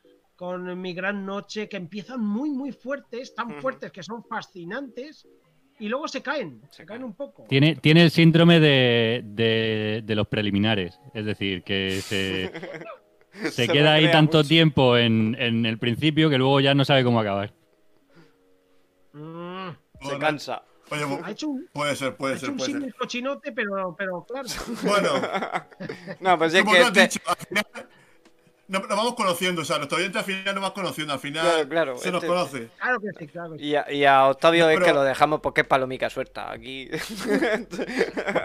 con Mi Gran Noche, que empiezan muy, muy fuertes, tan fuertes que son fascinantes, y luego se caen, se, caen un poco. Tiene, tiene el síndrome de, de- de los preliminares. Es decir, que se, se queda ahí tanto mucho. tiempo en, en el principio que luego ya no sabe cómo acabar. Mm, Se cansa. Oye, ha hecho un, puede ser, ha puede hecho ser, un puede ser. cochinote, pero, pero claro. Bueno, No, pues es como que este- dicho, al final nos, nos vamos conociendo, o sea, nuestro oyente al final nos va conociendo, al final Claro, claro, se nos este- conoce. Claro que sí, claro que sí. Y a, y a Octavio es Pero- que lo dejamos porque es palomica suelta. Aquí.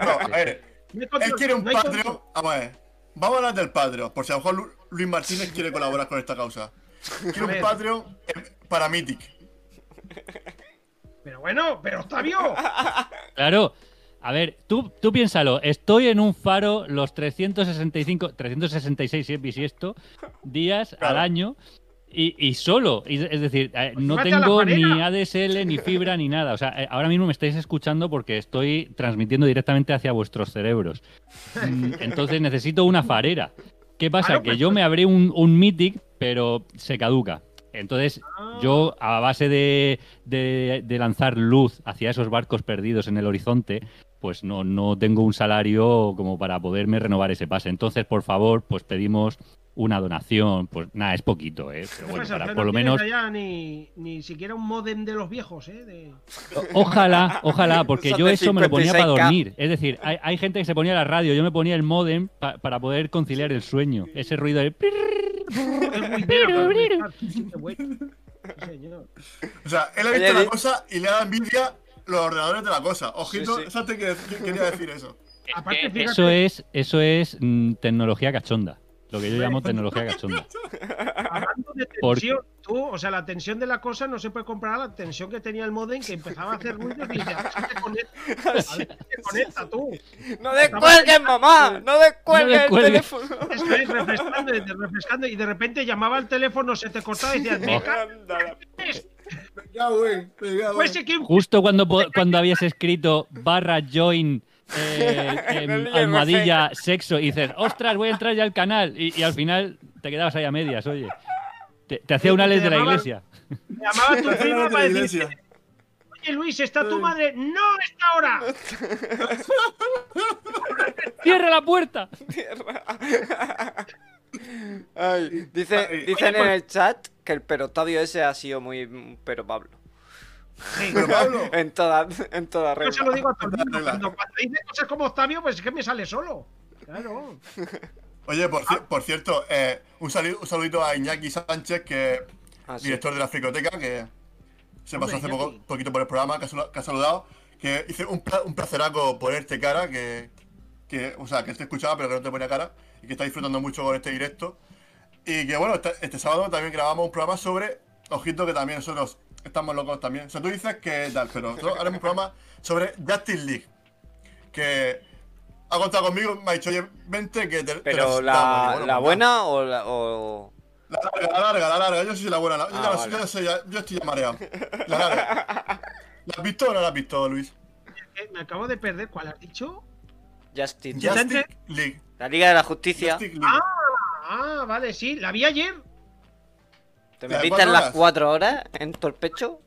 No, a ver, él quiere un Patreon. Vamos a ver, vamos a hablar del Patreon, por si a lo mejor Lu- Luis Martínez quiere colaborar con esta causa. Quiere un. Patreon para Mythic. Pero bueno, pero Octavio, Claro. A ver, tú, tú piénsalo. Estoy en un faro los 365, 366 si es bisiesto, días al año y, y solo. Y- es decir, eh, no Pues la tengo ni. ADSL, ni fibra, ni nada. O sea, eh, ahora mismo me estáis escuchando porque estoy transmitiendo directamente hacia vuestros cerebros. Mm, Entonces necesito una farera. ¿Qué pasa? Que pues, yo pues- me abrí un, un Mythic, pero se caduca. Entonces, Ah. yo, a base de, de- de lanzar luz hacia esos barcos perdidos en el horizonte, pues no, no tengo un salario como para poderme renovar ese pase. Entonces, por favor, pues pedimos una donación. Pues nada, es poquito, ¿eh? Pero ¿qué bueno, pasa? para por no lo menos. allá ni, ni siquiera un modem de los viejos, ¿eh? De... Ojalá, ojalá, porque yo eso me lo ponía para 56K. dormir. Es decir, hay, hay gente que se ponía la radio, yo me ponía el modem pa- para poder conciliar el sueño. Ese ruido de. O sea, él ha visto la cosa y le da envidia los ordenadores de la cosa. Ojito, Sí, sí. eso te que- que- quería decir eso. Aparte, fíjate, Eso es, eso es mm, tecnología cachonda. Lo que yo llamo tecnología cachonda. hablando de Por- tensión, tú, o sea, la tensión de la cosa no se puede comparar a la tensión que tenía el modem que empezaba a hacer ruidos y dice, a ver si se conecta, a ver si se conecta tú. ¡No descuelgues, mamá! ¡No descuelgues el descuelgues. teléfono! Eso es, refrescando, y de- refrescando, y de repente llamaba al teléfono, se te cortaba y decías, me que Justo cuando, cuando habías escrito barra join eh, almohadilla sexo y dices, ostras, voy a entrar ya al canal. Y, y al final te quedabas ahí a medias, oye. Te, te hacía una ley de la iglesia. me llamaba tu prima para la decir, iglesia. oye Luis, ¿está tu madre? No, está ahora. ¡Cierra la puerta! Ay, dice, Ay. dicen Oye, en el chat que el perotavio ese ha sido muy pero Pablo. Sí, Pero Pablo, En toda, en toda yo se lo regla. digo a todo el mundo, Regla. cuando, cuando dice cosas como Octavio, pues es que me sale solo. Claro. oye, por, por cierto, eh, un, sali- un saludito a Iñaki Sánchez, que Ah, sí. director de la Fricoteca, que se Hombre, pasó hace poco, poquito por el programa, que ha, salu- que ha saludado, que hice un, pla- un placeraco ponerte cara, que, que, o sea, que te escuchaba pero que no te ponía cara, y que está disfrutando mucho con este directo. Y que bueno, este, este sábado también grabamos un programa sobre, ojito que también nosotros estamos locos también. O sea, tú dices que tal, pero nosotros haremos un programa sobre Justice League, que ha contado conmigo, me ha dicho, oye, vente que te... Pero necesitamos". la, bueno, la pues buena o la. O... la larga, la larga, la larga. Yo sí soy la buena. la- yo, Ah, ya lo sé, vale. yo, ya sé, ya- yo estoy ya mareado. La larga. ¿La has visto o no la has visto, Luis? Eh, Me acabo de perder. ¿Cuál has dicho? Justice- League. La Liga de la Justicia. League. Ah, vale, sí. La vi ayer. ¿Te ¿La de metiste cuatro en las horas? cuatro horas en todo el pecho?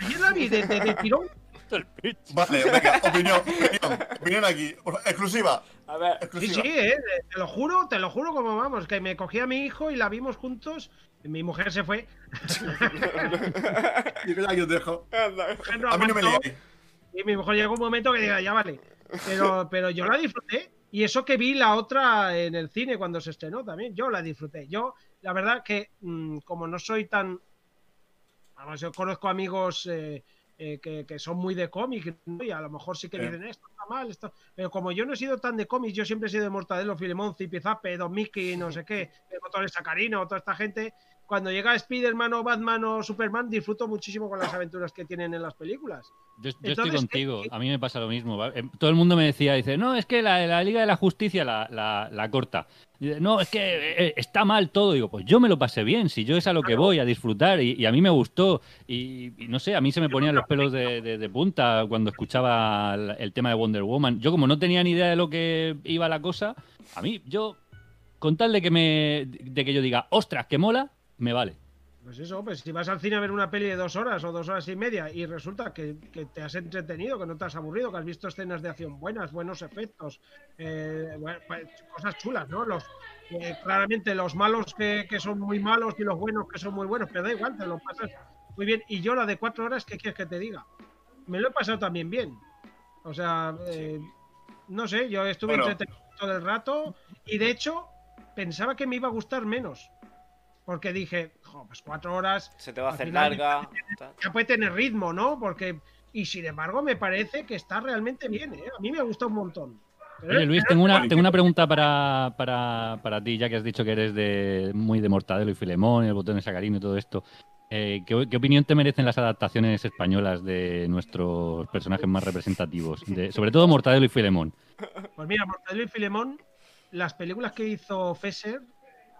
Ayer la vi de, de, de tirón. Vale, venga, opinión, opinión, opinión aquí. Exclusiva, A ver. Sí, exclusiva. sí, eh, te lo juro, te lo juro como vamos, que me cogí a mi hijo y la vimos juntos. Mi mujer se fue. Y que os dejo. A mí no me ligáis. Y mi mujer llegó un momento que diga, ya vale. Pero, pero yo la disfruté. Y eso que vi la otra en el cine cuando se estrenó también, yo la disfruté. Yo, la verdad que mm, como no soy tan... Además, yo conozco amigos eh, eh, que, que son muy de cómic ¿no? y a lo mejor sí que dicen esto está mal, esto... Pero como yo no he sido tan de cómics, yo siempre he sido de Mortadelo, Filemón, Zipizape, Don Mickey, no sé qué, el motor Sacarino, toda esta gente, cuando llega Spider-Man o Batman o Superman, disfruto muchísimo con las aventuras que tienen en las películas. Yo, yo estoy contigo, eh, a mí me pasa lo mismo. Eh, Todo el mundo me decía, dice, no, es que la, la Liga de la Justicia la, la- la corta. Dice, no, es que eh, está mal todo. Digo, pues yo me lo pasé bien, si yo es a lo que voy, a disfrutar, y, y a mí me gustó. Y, y no sé, a mí se me ponían los pelos de, de- de punta cuando escuchaba el, el tema de Wonder Woman. Yo como no tenía ni idea de lo que iba la cosa, a mí, yo, con tal de que, me, de que yo diga, ostras, que mola, me vale. Pues eso, pues si vas al cine a ver una peli de dos horas o dos horas y media y resulta que, que te has entretenido, que no te has aburrido, que has visto escenas de acción buenas, buenos efectos, eh, bueno, pues, cosas chulas, ¿no? Los, eh, claramente los malos que, que son muy malos y los buenos que son muy buenos, pero da igual, te lo pasas muy bien. Y yo la de cuatro horas, ¿qué quieres que te diga? Me lo he pasado también bien. O sea, eh, no sé, yo estuve Bueno. entretenido todo el rato y de hecho pensaba que me iba a gustar menos. Porque dije, jo, pues cuatro horas Se te va a hacer final- larga. ya puede tener ritmo, ¿no? Porque. Y sin embargo, me parece que está realmente bien, ¿eh? A mí me ha gustado un montón. Pero- Oye, Luis, tengo una, tengo una pregunta para, para, para ti, ya que has dicho que eres de muy de Mortadelo y Filemón, y el botón de Sacarino y todo esto. Eh, ¿qué, qué opinión te merecen las adaptaciones españolas de nuestros personajes más representativos? De, sobre todo Mortadelo y Filemón. Pues mira, Mortadelo y Filemón, las películas que hizo Fesser,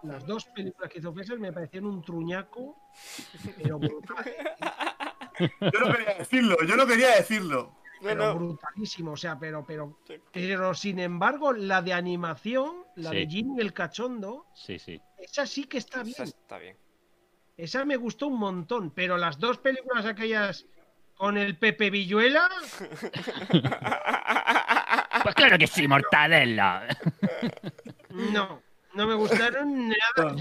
las dos películas que hizo Fesser, me parecieron un truñaco. Pero, brutal, Yo no quería decirlo, yo no quería decirlo. Pero no. brutalísimo. O sea, pero, pero. Pero sin embargo, la de animación, la Sí. de Jimmy el Cachondo, Sí, sí. esa sí que está bien. Esa está bien. Esa me gustó un montón, pero las dos películas aquellas con el Pepe Villuela, Pues claro que sí, Mortadelo. no, no me gustaron nada.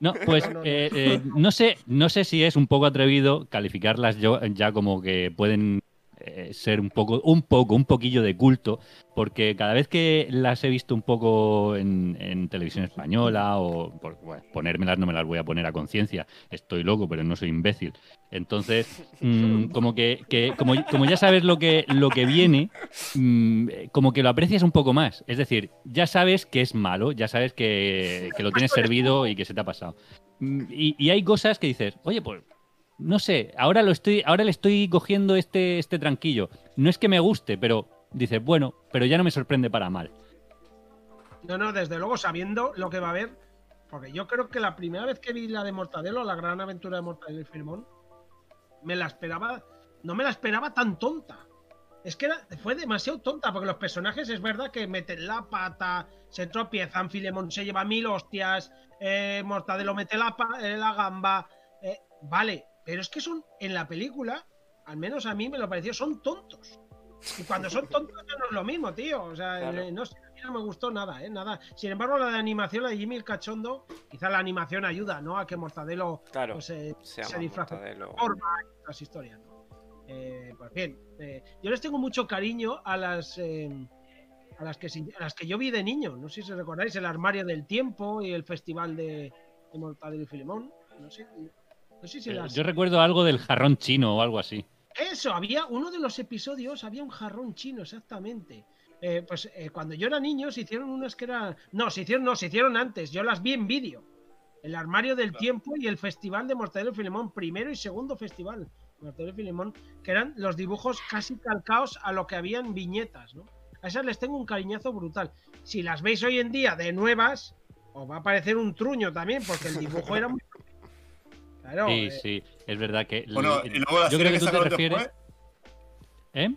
No, pues No, no, no. eh, eh, no sé, no sé si es un poco atrevido calificarlas yo ya como que pueden eh, ser un poco, un poco, un poquillo de culto, porque cada vez que las he visto un poco en, televisión española o por, ponérmelas no me las voy a poner a conciencia, estoy loco, pero no soy imbécil. Entonces, mm, como que, como, como ya sabes lo que, lo que viene, mm, como que lo aprecias un poco más. Es decir, ya sabes que es malo, ya sabes que, que lo tienes servido y que se te ha pasado. Mm, Y, y hay cosas que dices, oye, pues no sé, ahora lo estoy, ahora le estoy cogiendo este, este tranquillo. No es que me guste, pero dices, bueno, pero ya no me sorprende para mal. No, no, desde luego sabiendo lo que va a haber, porque yo creo que la primera vez que vi la de Mortadelo, la gran aventura de Mortadelo y Filemón, me la esperaba, no me la esperaba tan tonta. Es que era- fue demasiado tonta, porque los personajes es verdad que meten la pata, se tropiezan, Filemón se lleva mil hostias, eh, Mortadelo mete la, eh, la gamba, eh, vale, pero es que son, en la película, al menos a mí me lo pareció, son tontos. Y cuando son tontos no es lo mismo, tío. O sea, Claro. eh, no sé, a mí no me gustó nada, ¿eh? Nada. Sin embargo, la de animación, la de Jimmy el Cachondo, quizá la animación ayuda, ¿no? A que Mortadelo Claro. pues, eh, Se se de Mortadelo. forma y otras historias, ¿no? Eh, pues bien, eh, yo les tengo mucho cariño a las eh, a las que a las que yo vi de niño. No sé si recordáis el armario del tiempo y el festival de, de Mortadelo y Filemón. No sé, no sé si Eh, las. Yo recuerdo algo del jarrón chino o algo así. Eso, había uno de los episodios, había un jarrón chino, exactamente. Eh, pues eh, cuando yo era niño se hicieron unas que eran. No, se hicieron, no, se hicieron antes. Yo las vi en vídeo. El armario del tiempo y el festival de Mortadelo y Filemón, primero y segundo festival. Mortadelo y Filemón, que eran los dibujos casi calcados a lo que habían viñetas, ¿no? A esas les tengo un cariñazo brutal. Si las veis hoy en día de nuevas, os va a parecer un truño también, porque el dibujo era muy. Claro, Sí, eh, sí, es verdad que... Bueno, y luego la yo serie creo que que tú te refieres... después, ¿Eh?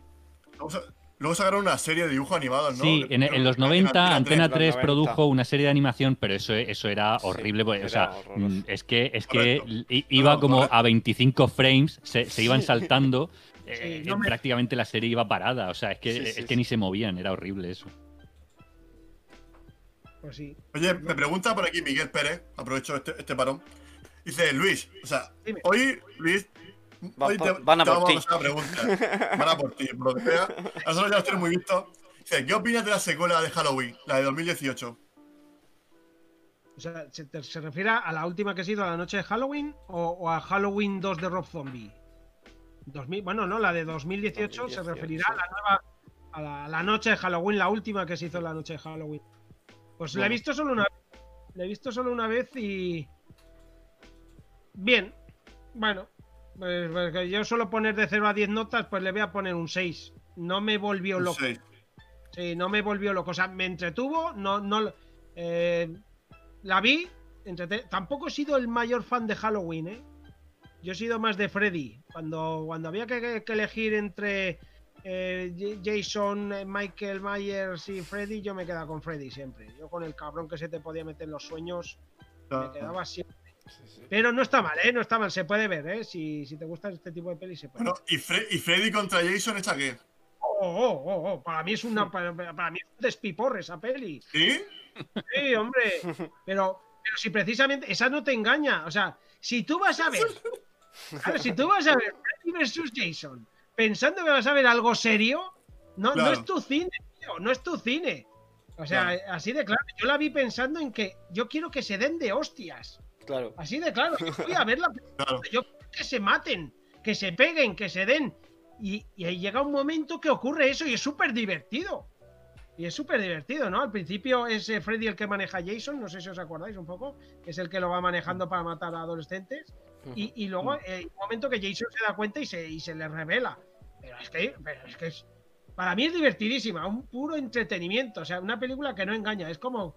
luego, sa- luego sacaron una serie de dibujos animados, ¿no? Sí, en, en los 90 Antena 3 90. produjo una serie de animación, pero eso, eso era horrible. porque, o era sea, horroroso. mm, es que, es que Correcto. iba No, como correcto. a 25 frames, se, se iban saltando. eh, no me- Prácticamente la serie iba parada. O sea, es que, Sí, es que sí. ni se movían, era horrible eso. pues sí. Oye, me pregunta por aquí Miguel Pérez, aprovecho este, este parón. Dice, Luis, o sea, Dime. hoy, Luis, Van hoy por- van a te por vamos ti. a hacer una pregunta. Van a por ti, por lo que sea. A nosotros ya los tenemos muy vistos. Dice, ¿qué opinas de la secuela de Halloween, la de 2018? O sea, ¿se, te- se refiere a la última que ha sido la noche de Halloween o, o a Halloween 2 de Rob Zombie? 2000, bueno, no, la de 2018, 2018, se referirá a la nueva, a la, a la noche de Halloween, la última que se hizo en la noche de Halloween. Pues la he Bueno. visto solo una vez. La he visto solo una vez y. Bien. Bueno. Pues, pues yo suelo poner de 0 a 10 notas, pues le voy a poner un 6. No me volvió Un loco. Sí, no me volvió loco. O sea, me entretuvo, no, no. eh, la vi. entrete- Tampoco he sido el mayor fan de Halloween, ¿eh? Yo he sido más de Freddy. Cuando, cuando había que, que elegir entre eh, Jason, eh, Michael Myers y Freddy, yo me quedaba con Freddy siempre. Yo con el cabrón que se te podía meter en los sueños, me quedaba siempre. Pero no está mal, ¿eh? No está mal, se puede ver, ¿eh? Si, si te gusta este tipo de pelis, se puede Bueno, ¿y, Fre- y Freddy contra Jason esta qué? Oh, oh, oh, oh, Para mí es una. Para, para mí es un despiporre esa peli. ¿Sí? Sí, hombre. Pero, pero si precisamente esa no te engaña. O sea, si tú vas a ver. claro, si tú vas a ver Freddy vs. Jason pensando que vas a ver algo serio, no, no es tu cine, tío. No es tu cine. O sea, Claro. así de claro. Yo la vi pensando en que yo quiero que se den de hostias. Claro. Así de claro. Yo voy a ver la Claro. yo quiero que se maten, que se peguen, que se den. Y, y ahí llega un momento que ocurre eso y es súper divertido. Y es súper divertido, ¿no? Al principio es eh, Freddy el que maneja a Jason, no sé si os acordáis un poco, que es el que lo va manejando para matar a adolescentes. Y, y luego eh, hay un momento que Jason se da cuenta y se, y se le revela. Pero es que, pero es que es, para mí es divertidísima, un puro entretenimiento. O sea, una película que no engaña. Es como.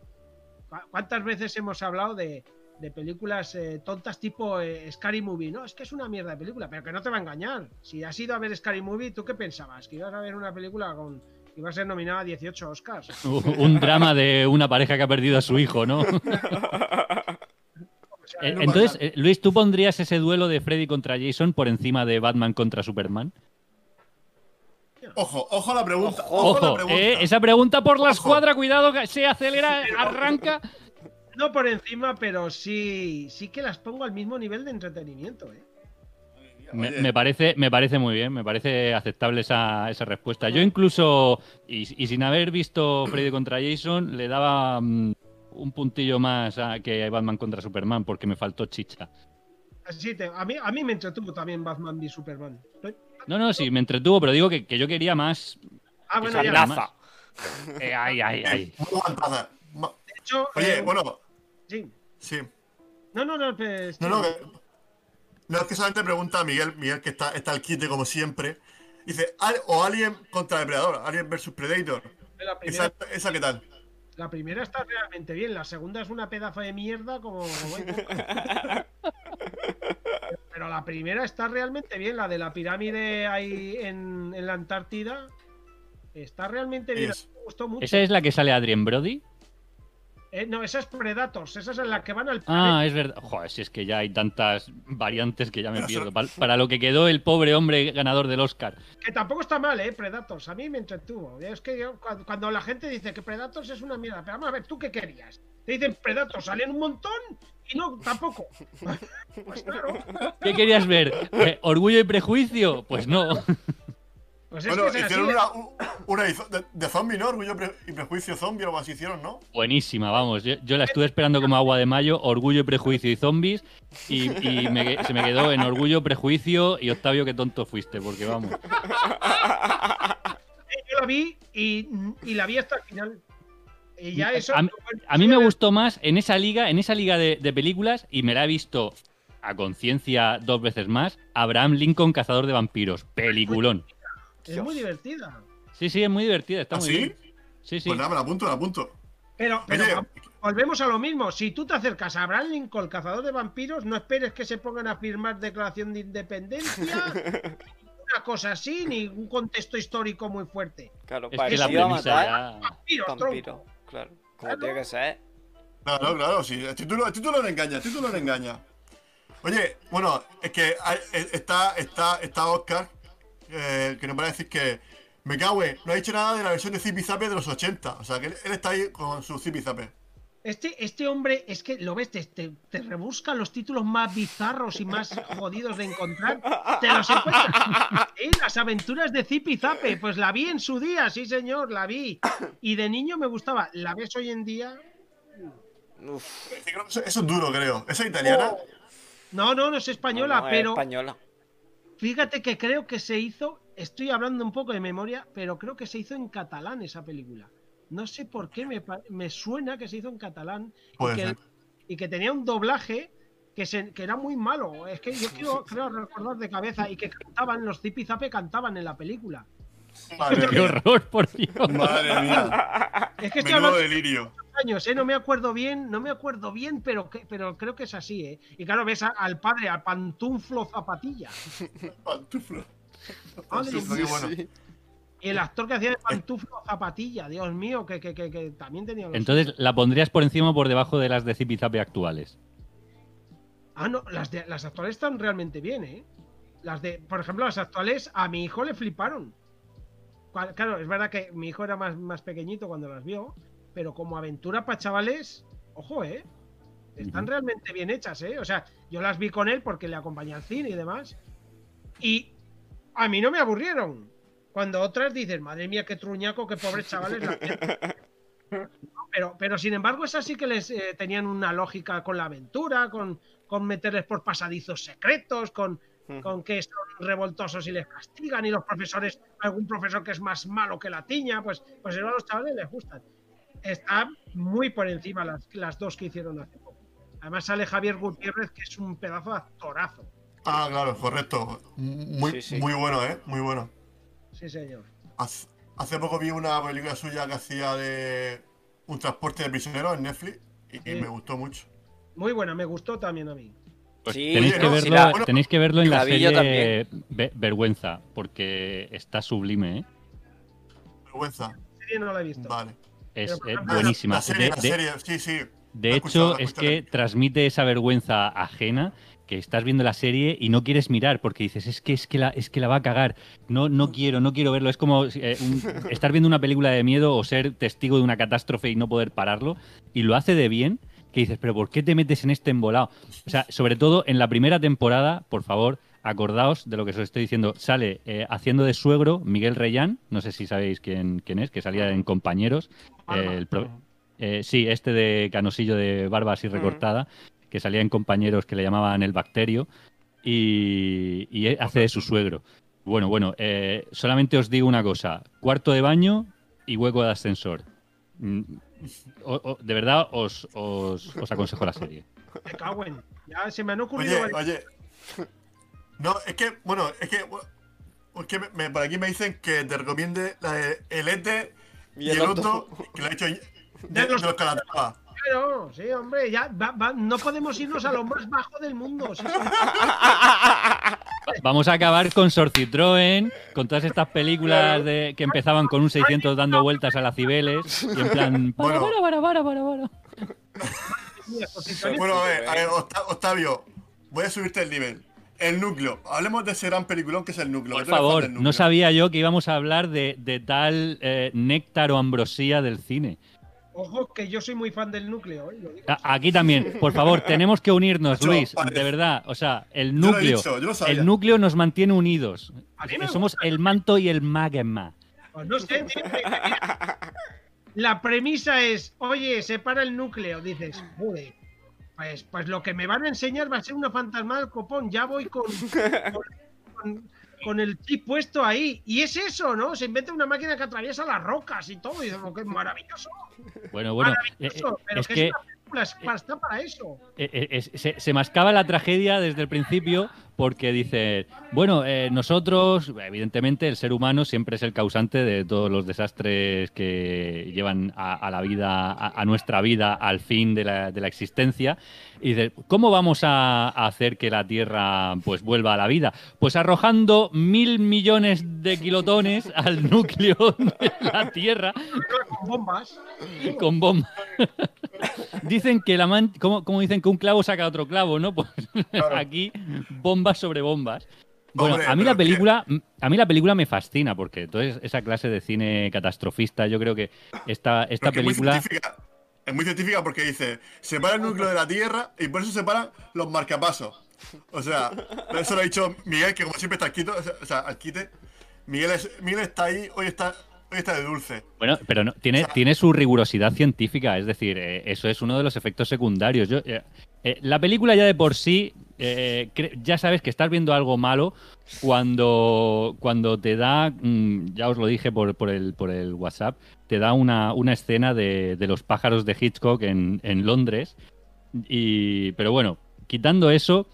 ¿cu- ¿Cuántas veces hemos hablado de, de películas eh, tontas tipo eh, Scary Movie? No, es que es una mierda de película, pero que no te va a engañar. Si has ido a ver Scary Movie, ¿tú qué pensabas? ¿Que ibas a ver una película con. que iba a ser nominada a 18 Oscars? Un drama de una pareja que ha perdido a su hijo, ¿no? Eh, Entonces, Luis, ¿tú pondrías ese duelo de Freddy contra Jason por encima de Batman contra Superman? Ojo, ojo a la pregunta. Ojo, la pregunta. eh, esa pregunta por la Ojo. escuadra, cuidado, que se acelera, arranca. No por encima, pero sí, sí que las pongo al mismo nivel de entretenimiento, ¿eh? Me, parece, me parece muy bien, me parece aceptable esa, esa respuesta. Yo incluso, y, y sin haber visto Freddy contra Jason, le daba mm, un puntillo más a que Batman contra Superman porque me faltó chicha. Así te- a, mí, a mí me entretuvo también Batman v Superman. No, no, sí, me entretuvo, pero digo que, que yo quería más. Ah, bueno, ya. Laza. Eh, ay, ay, ay. De hecho, Oye, eh, bueno, sí. sí. No, no, no, pues, No, no, que- no es que solamente pregunta a Miguel, Miguel que está, está al quite como siempre. Dice, "Al- o Alien contra Depredador, Alien versus Predator. la primera, ¿Esa, esa qué tal? la primera está realmente bien, la segunda es una pedazo de mierda como... Pero la primera está realmente bien, la de la pirámide ahí en, en la Antártida. Está realmente bien, Es- me gustó mucho. ¿Esa es la que sale Adrien Brody? Eh, no, esa es Predators, esa es en la que van al Ah, es verdad. Joder, si es que ya hay tantas variantes que ya me pierdo. Para, para lo que quedó el pobre hombre ganador del Oscar. Que tampoco está mal, ¿eh? Predators. A mí me entretuvo. Es que yo, cuando, cuando la gente dice que Predators es una mierda, pero vamos a ver, ¿tú qué querías? Te dicen Predators, salen un montón y no, tampoco. pues claro. ¿Qué querías ver? Eh, ¿Orgullo y prejuicio? Pues no. Pues es Bueno, así, hicieron ¿eh? una, un- una de, de- zombie, ¿no? Orgullo y prejuicio zombie o algo así hicieron, ¿no? Buenísima, vamos. Yo, yo la estuve esperando como agua de mayo, Orgullo y prejuicio y zombies. Y, y me- se me quedó en Orgullo, prejuicio y Octavio, qué tonto fuiste, porque vamos. Yo la vi y, y la vi hasta el final. Y ya eso. A, mí- a mí me gustó más en esa liga, en esa liga de, de películas, y me la he visto a conciencia dos veces más, Abraham Lincoln, Cazador de Vampiros. Peliculón. Es muy divertida. Sí, sí, es muy divertida, está ¿Ah, muy sí? bien. Sí, sí. Pues nada, me la apunto, me la apunto. Pero, pero Oye. volvemos a lo mismo. Si tú te acercas a Abraham Lincoln, cazador de vampiros, no esperes que se pongan a firmar declaración de independencia, ni una cosa así, ni un contexto histórico muy fuerte. Claro, Es que la parecido a premisa matar ya... Vampiro. Claro, como Claro. tiene que ser. Claro, claro, sí. El título, el título no engaña, el título no engaña. Oye, bueno, es que hay- eh, está, está, está Oscar, eh, que nos va a decir que me en, no ha dicho nada de la versión de Zipizape de los 80. O sea, que él, él está ahí con su Zipizape. Este, este hombre, es que lo ves, te, te, te rebusca los títulos más bizarros y más jodidos de encontrar. Te los encuentras. Las aventuras de Zip y Zape, pues la vi en su día, sí señor, la vi. Y de niño me gustaba. La ves hoy en día. Uf, Eso, eso es duro, creo. ¿Esa es italiana? No, no, no es española, no, es pero española. Fíjate que creo que se hizo. Estoy hablando un poco de memoria, pero creo que se hizo en catalán esa película. No sé por qué me, me suena que se hizo en catalán y que, ser. y que tenía un doblaje que, se, que era muy malo. Es que yo quiero, creo recordar de cabeza y que cantaban, los Zipizape cantaban en la película. Madre Qué mía. horror, por Dios. Madre mía. Es que estoy Menudo de delirio. años, ¿eh? No me acuerdo bien, no me acuerdo bien, pero, que, pero creo que es así, ¿eh? Y claro, ves a- al padre, al pantuflo zapatilla. Pantuflo. Madre Pantuflo, qué mía. bueno. Sí. Y el actor que hacía de pantuflo zapatilla, Dios mío, que, que, que, que también tenía los- Entonces, ¿la pondrías por encima o por debajo de las de Zipizape actuales? Ah, no, las, de, las actuales están realmente bien, ¿eh? Las de, por ejemplo, las actuales a mi hijo le fliparon. Claro, es verdad que mi hijo era más, más pequeñito cuando las vio, pero como aventura para chavales, ojo, ¿eh? Están realmente bien hechas, ¿eh? O sea, yo las vi con él porque le acompañé al cine y demás. Y a mí no me aburrieron. Cuando otras dicen, madre mía, qué truñaco, qué pobres chavales. la hacen". No, Pero, pero sin embargo, esas sí que les eh, tenían una lógica con la aventura, con, con meterles por pasadizos secretos, con, con que son revoltosos y les castigan, y los profesores, algún profesor que es más malo que la tiña, pues, pues a los chavales les gustan. Está muy por encima las, las dos que hicieron hace poco. Además sale Javier Gutiérrez, que es un pedazo de actorazo. Ah, claro, correcto. Muy, Sí, sí. muy bueno, ¿eh? Muy bueno. Sí, señor. Hace, hace poco vi una película suya que hacía de un transporte de prisioneros en Netflix y, y me gustó mucho. Muy buena, me gustó también a mí. Pues Sí, tenéis, que no, verlo, sí, la- bueno, tenéis que verlo en la serie Ve- Vergüenza, porque está sublime, ¿eh? Vergüenza. La serie no la he visto. Vale. Es, buenísima. La serie, De- la de- serie, sí, sí. De hecho, escuchado, es que transmite esa vergüenza ajena que estás viendo la serie y no quieres mirar porque dices, es que es que la, es que la va a cagar. No, no quiero, no quiero verlo. Es como eh, un- estar viendo una película de miedo o ser testigo de una catástrofe y no poder pararlo. Y lo hace de bien, que dices, pero ¿por qué te metes en este embolado? O sea, sobre todo en la primera temporada, por favor, acordaos de lo que os estoy diciendo. Sale eh, haciendo de suegro Miguel Reyán, no sé si sabéis quién, quién es, que salía en Compañeros. El pro- eh, sí, este de canosillo de barba así recortada, que salía en compañeros que le llamaban el bacterio, y, y hace de su suegro. Bueno, bueno, eh, solamente os digo una cosa: cuarto de baño y hueco de ascensor. O- o- de verdad os, os, os aconsejo la serie. Me cago en. Ya se me han ocurrido. Oye, oye. No, es que, bueno, es que. Es que me- me- por aquí me dicen que te recomiende la de El Ete y, el otro, que lo ha hecho de, de los- los Calatrava. Claro, sí, hombre, ya va- va- no podemos irnos a lo más bajo del mundo. sí, sí. Vamos a acabar con Sor Citroën, con todas estas películas de, que empezaban con un 600 dando vueltas a las Cibeles, y en plan. Para, Bueno. para, para, para, para, para. Bueno, a ver, a ver, Octa- Octavio, voy a subirte el nivel. El núcleo. Hablemos de ese gran peliculón que es el núcleo. Por favor, del no núcleo. sabía yo que íbamos a hablar de, de tal eh, néctar o ambrosía del cine. Ojo, que yo soy muy fan del núcleo. ¿eh? Lo digo. A- Aquí también, por favor, tenemos que unirnos, Luis, de verdad. O sea, el Yo lo he núcleo, dicho, yo lo sabía. el núcleo nos mantiene unidos. Somos gusta. el manto y el magma. Pues no sé, La premisa es, oye, separa el núcleo. Dices, joder, pues, pues lo que me van a enseñar va a ser una fantasma del copón. Ya voy con, con, con- con el chip puesto ahí. Y es eso, ¿no? Se inventa una máquina que atraviesa las rocas y todo. Y dices, "Oh, qué maravilloso. Bueno, bueno, eh, maravilloso. eh, pero es que, que es una película, está para eso. eh, eh, se mascaba la tragedia desde el principio porque dice, bueno, eh, nosotros, evidentemente, el ser humano siempre es el causante de todos los desastres que llevan a, a la vida, a, a nuestra vida, al fin de la, de la existencia. Y dice, ¿cómo vamos a, a hacer que la Tierra pues vuelva a la vida? Pues arrojando mil millones de kilotones al núcleo de la Tierra Con bombas. con bomba. dicen que la man como dicen que un clavo saca otro clavo, ¿no? Pues Claro. aquí bombas sobre bombas. Bueno, Hombre, a mí la que- película, a mí la película me fascina porque toda esa clase de cine catastrofista, yo creo que esta, esta que es muy película científica. es muy científica porque dice, separa el núcleo de la Tierra y por eso separan los marcapasos. O sea, eso lo ha dicho Miguel, que como siempre está al quito, o sea, al quite. Miguel, es- Miguel está ahí, hoy está, está de dulce. Bueno, pero no, tiene, O sea- tiene su rigurosidad científica, es decir, eh, eso es uno de los efectos secundarios. Yo, eh, eh, la película ya de por sí, ya sabes que estás viendo algo malo cuando, cuando te da, mm, ya os lo dije por, por, el, por el WhatsApp, te da una, una escena de, de los pájaros de Hitchcock en, en Londres. Y, pero bueno, quitando eso,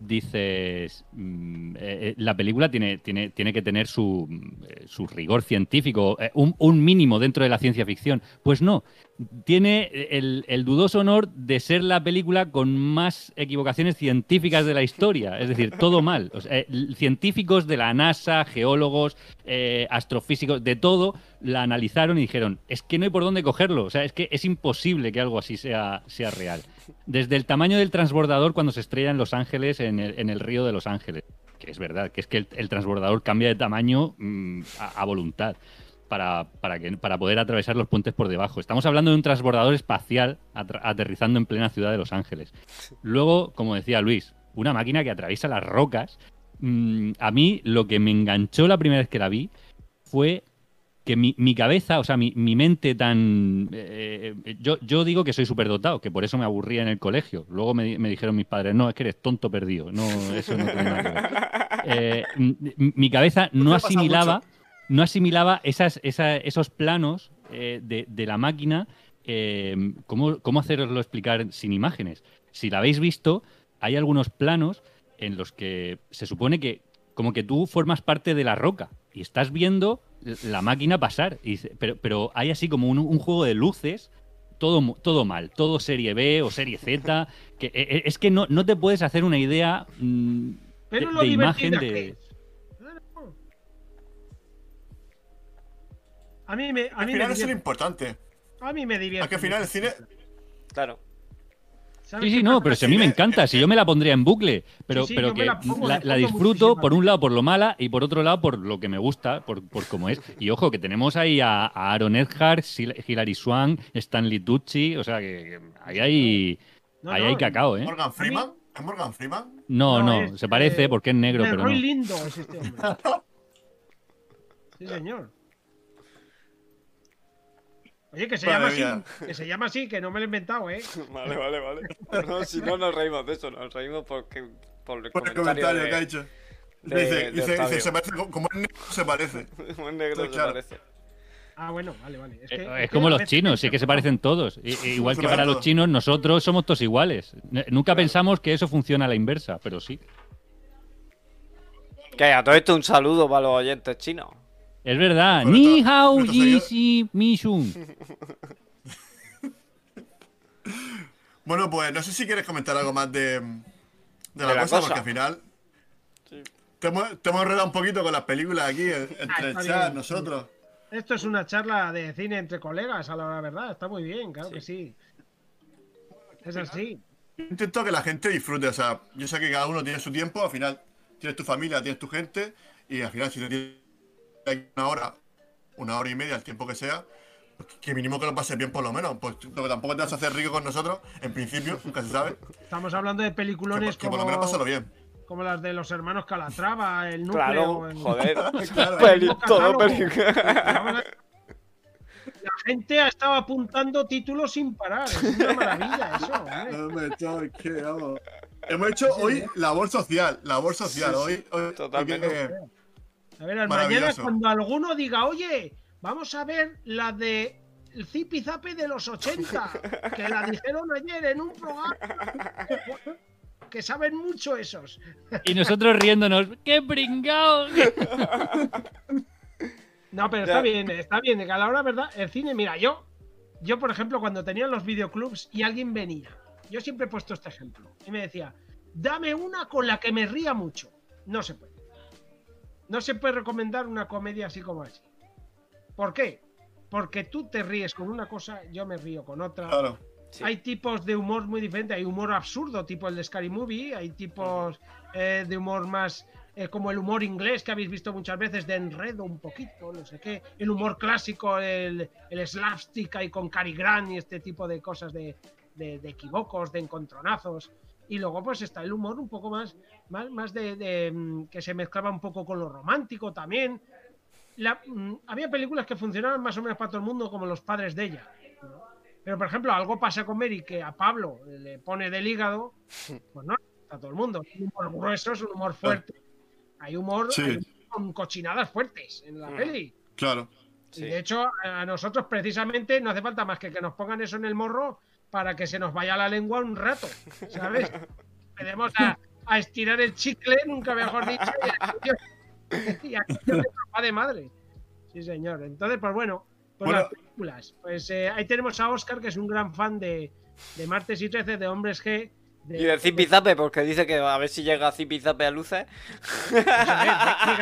dices, mm, eh, eh, la película tiene, tiene, tiene que tener su, eh, su rigor científico, un, un mínimo dentro de la ciencia ficción. Pues no, tiene el, el dudoso honor de ser la película con más equivocaciones científicas de la historia. Es decir, todo mal. Científicos de la NASA, geólogos, astrofísicos, de todo, la analizaron y dijeron, es que no hay por dónde cogerlo. O sea, es que es imposible que algo así sea, sea real. Desde el tamaño del transbordador cuando se estrella en Los Ángeles, en el, río de Los Ángeles. Que es verdad, que es que el, transbordador cambia de tamaño mm, a, voluntad para, para, que, para poder atravesar los puentes por debajo. Estamos hablando de un transbordador espacial aterrizando en plena ciudad de Los Ángeles. Luego, como decía Luis, una máquina que atraviesa las rocas. Mm, a mí lo que me enganchó la primera vez que la vi fue que mi, mi cabeza, o sea, mi, mi mente tan... eh, eh, yo, yo digo que soy superdotado, que por eso me aburría en el colegio. Luego me, me dijeron mis padres, no, es que eres tonto perdido. No, eso no tiene nada que ver. Eh, mi cabeza no Te pasa asimilaba, no asimilaba esas, esa- esos planos eh, de, de la máquina. eh, ¿cómo, ¿Cómo haceroslo explicar sin imágenes? Si la habéis visto, hay algunos planos en los que se supone que como que tú formas parte de la roca y estás viendo la máquina pasar. Y dice- pero, pero hay así como un, un juego de luces, todo, mu- todo mal, todo serie B o serie Z. Que, e- e- es que no, no te puedes hacer una idea mm, Pero de, lo de imagen de... A mí me, a Al mí me final es lo divierte. importante. A mí me divierte. Es que al final el cine. Claro. ¿Sabes Sí, sí, no, pero si a mí me encanta, eh, si yo me la pondría en bucle, pero, Sí, sí, pero que la pongo la, de la fondo disfruto por un lado por lo mala y por otro lado por lo que me gusta, por, por cómo es. Y ojo, que tenemos ahí a, a Aaron Sil- Hilary Swank, Stanley Tucci, o sea que, que ahí hay, No, ahí no, hay cacao, ¿eh? Morgan Freeman. ¿Es Morgan Freeman? No, No, no, es, se parece eh, porque es negro, pero Roy no. Lindo es este hombre. Sí, señor. Oye, que se Madre llama mía. así, que se llama así, que no me lo he inventado, ¿eh? Vale, vale, vale. No, si no nos reímos de eso, nos reímos porque, por el Por el comentario, de- que ha dicho. de- dice, de dice, dice, se parece, como- como es negro, se parece. Un negro se Claro. parece. Ah, bueno, vale, vale. Es, que- Eh, es Es que como los chinos, sí que se parecen todos. I- Igual que para los chinos, nosotros somos todos iguales. Nunca pensamos que eso funciona a la inversa, pero sí. Que a todo esto un saludo para los oyentes chinos. Es verdad. Ni hao yi seguidores- si mi shun. Bueno, pues no sé si quieres comentar algo más de, de la, De la cosa, cosa. porque al final Sí. te hemos, te hemos enredado un poquito con las películas aquí, en- entre Ah, el chat, nosotros. Esto es una charla de cine entre colegas, a la verdad. Está muy bien, claro Sí. que sí. Es así. Intento que la gente disfrute, o sea, yo sé que cada uno tiene su tiempo, al final tienes tu familia, tienes tu gente, y al final si te tienes una hora, una hora y media, el tiempo que sea, pues que mínimo que lo pases bien por lo menos, pues porque tampoco te vas a hacer rico con nosotros, en principio, nunca se sabe, Estamos hablando de que, peliculones que por lo menos pásalo como, bien. como las de los hermanos Calatrava, el núcleo. Claro, el- joder. Claro. Peli- Catálogo. todo peli- Vamos a- La gente ha estado apuntando títulos sin parar. Es una maravilla eso. que. Hemos hecho hoy labor social, labor social, Sí, sí, hoy, hoy- totalmente. hoy que- A ver, al mañana cuando alguno diga, oye, vamos a ver la de el zipizape de los 80, que la dijeron ayer en un programa. Que saben mucho esos. Y nosotros riéndonos. ¡Qué pringaos! No, pero Ya. está bien, está bien. Que a la hora, ¿verdad? El cine, mira, yo, yo, por ejemplo, cuando tenía los videoclubs y alguien venía, yo siempre he puesto este ejemplo. Y me decía, dame una con la que me ría mucho. No se puede. No se puede recomendar una comedia así como así. ¿Por qué? Porque tú te ríes con una cosa, yo me río con otra. Claro. Sí. Hay tipos de humor muy diferentes. Hay humor absurdo, tipo el de Scary Movie. Hay tipos eh, de humor más eh, como el humor inglés que habéis visto muchas veces de enredo un poquito, no sé qué, el humor clásico, el, el slapstick ahí con Cary Grant y este tipo de cosas de, de, de equivocos, de encontronazos. Y luego pues está el humor un poco más, más, más de, de, mm, que se mezclaba un poco con lo romántico también. La- mm, había películas que funcionaban más o menos para todo el mundo como Los padres de ella. ¿no? Pero por ejemplo, algo pasa con Mary que a Pablo le pone del hígado, pues no, a todo el mundo. Es un humor grueso, es un humor fuerte. Hay humor, Sí. hay humor con cochinadas fuertes en la Mm. peli. Claro. Sí. Y de hecho, a nosotros precisamente no hace falta más que que nos pongan eso en el morro para que se nos vaya la lengua un rato, ¿sabes? Empecemos a, a estirar el chicle, nunca mejor dicho, y y aquello de madre. Sí, señor. Entonces, pues bueno, pues Bueno. las películas. Pues eh, ahí tenemos a Oscar, que es un gran fan de, de Martes y 13, de Hombres G. Y de Zipizape, porque dice que a ver si llega Zipizape a luces.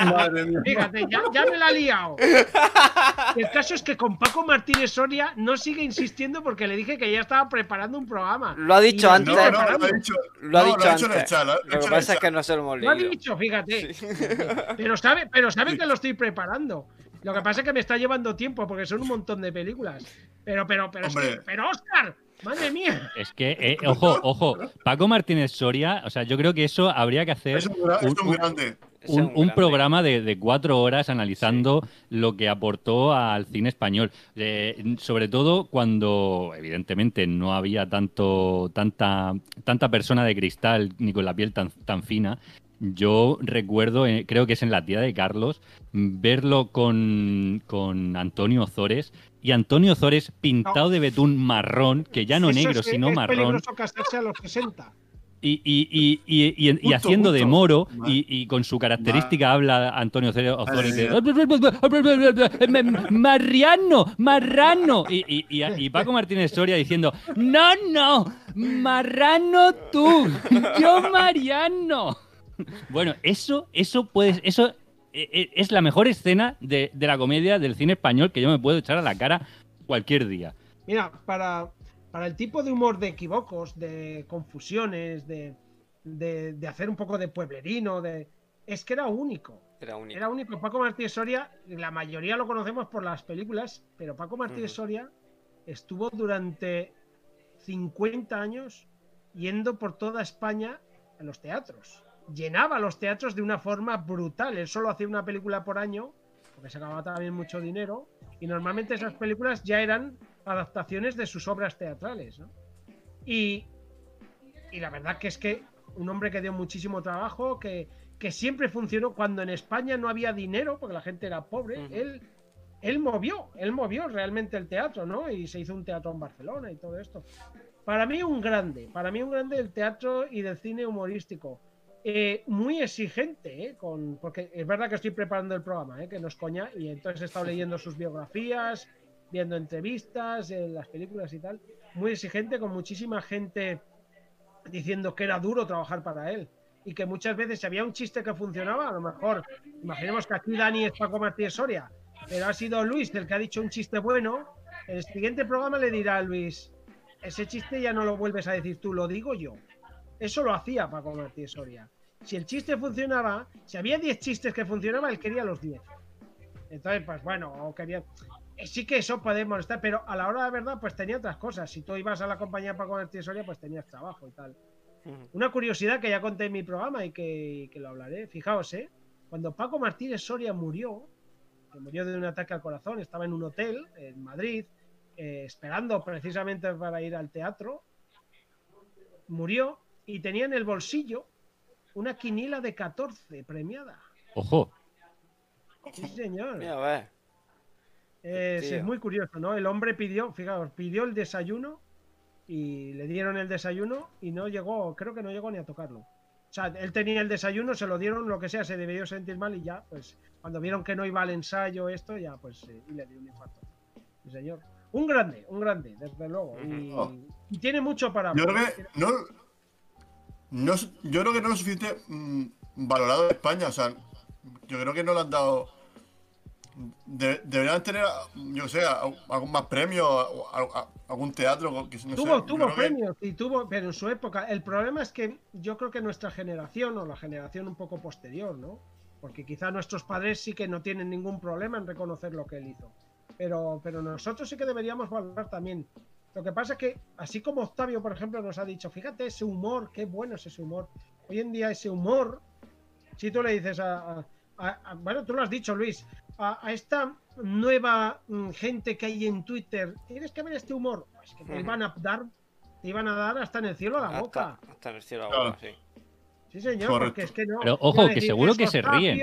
Madre mía. Fíjate, ya, ya me la ha liado. El caso es que con Paco Martínez Soria no sigue insistiendo porque le dije que ya estaba preparando un programa. Lo ha dicho antes. No, no, lo ha dicho. Lo ha no, dicho lo que pasa es que no se lo hemos Lo ha leído. dicho, fíjate. Pero sabe, pero sabe que lo estoy preparando. Lo que pasa es que me está llevando tiempo porque son un montón de películas. Pero, pero, pero, es que- pero Oscar, madre mía. Es que, eh, ojo, ojo, Paco Martínez Soria, o sea, yo creo que eso habría que hacer Es un, es un- un programa de, de cuatro horas analizando lo que aportó al cine español. Eh, sobre todo cuando, evidentemente, no había tanto, tanta, tanta persona de cristal ni con la piel tan, tan fina. Yo recuerdo, eh, creo que es en la tía de Carlos, verlo con, con Antonio Ozores y Antonio Ozores pintado de betún marrón, que ya no Eso negro, es- sino es marrón. casarse a los 60. Y, y, y, y, y- y Justo, haciendo de moro y, y con su característica habla Antonio Ozores de Vale. Marriano, marrano y, y, y, y Paco Martínez Soria diciendo no, no, marrano tú, yo Mariano. Bueno, eso, eso puedes, eso eh, eh, es la mejor escena de, de la comedia del cine español que yo me puedo echar a la cara cualquier día. Mira, para, para el tipo de humor de equivocos, de confusiones, de, de, de hacer un poco de pueblerino, de es que era único. Era único. Era único. Paco Martínez Soria, la mayoría lo conocemos por las películas, pero Paco Martínez. Soria estuvo durante 50 años yendo por toda España a los teatros. Llenaba los teatros de una forma brutal. Él solo hacía una película por año, porque sacaba también mucho dinero, y normalmente esas películas ya eran adaptaciones de sus obras teatrales. ¿no? Y, y la verdad que es que un hombre que dio muchísimo trabajo, que, que siempre funcionó cuando en España no había dinero, porque la gente era pobre, Ujú. él, él movió, él movió realmente el teatro, ¿no? Y se hizo un teatro en Barcelona y todo esto. Para mí un grande, para mí un grande del teatro y del cine humorístico. Eh, muy exigente, ¿eh? Con, porque es verdad que estoy preparando el programa, ¿eh? que no es coña, y entonces he estado leyendo sus biografías, viendo entrevistas, eh, las películas y tal. Muy exigente, con muchísima gente diciendo que era duro trabajar para él. Y que muchas veces si había un chiste que funcionaba, a lo mejor, imaginemos que aquí Dani es Paco Martínez Soria, pero ha sido Luis el que ha dicho un chiste bueno, el siguiente programa le dirá a Luis, ese chiste ya no lo vuelves a decir tú, lo digo yo. Eso lo hacía Paco Martínez Soria. Si el chiste funcionaba, si había 10 chistes que funcionaban, él quería los 10. Entonces, pues bueno, o quería... eh, Sí que eso puede molestar, pero a la hora de verdad, pues tenía otras cosas. Si tú ibas a la compañía de Paco Martínez Soria, pues tenías trabajo y tal. Una curiosidad que ya conté en mi programa y que, que lo hablaré. Fijaos, ¿eh? Cuando Paco Martínez Soria murió, que murió de un ataque al corazón, estaba en un hotel en Madrid, eh, esperando precisamente para ir al teatro, murió y tenía en el bolsillo una quinila de 14 premiada. Ojo, Sí, señor. Mira, a ver. Es, muy curioso, ¿no? El hombre pidió, fijaos, pidió el desayuno y le dieron el desayuno y no llegó, creo que no llegó ni a tocarlo. O sea, él tenía el desayuno, se lo dieron, lo que sea, se debió sentir mal y ya, pues, cuando vieron que no iba al ensayo esto, ya, pues, eh, y le dio un infarto. Sí, señor. Un grande, un grande, desde luego. Y, Oh. y tiene mucho para... Yo creo que no, no yo creo que no es lo suficiente mm, valorado en España. O sea, yo creo que no le han dado de- deberían tener, yo sé, algún más premio, algún teatro. Que, no sé, tuvo yo tuvo que- premios y tuvo, pero en su época. El problema es que yo creo que nuestra generación o la generación un poco posterior, ¿no? Porque quizá nuestros padres sí que no tienen ningún problema en reconocer lo que él hizo. Pero, pero nosotros sí que deberíamos valorar también. Lo que pasa es que, así como Octavio, por ejemplo, nos ha dicho, fíjate ese humor, qué bueno es ese humor. Hoy en día ese humor, si tú le dices a, a- a- a- bueno, tú lo has dicho, Luis, a, a esta nueva mm, gente que hay en Twitter, tienes que ver este humor, pues que te iban a dar, te iban a dar hasta en el cielo la boca. Hasta, hasta en el cielo Claro. ahora, sí. Sí, señor, Correcto. porque es que no. Pero, ojo, a que seguro es que se ríen.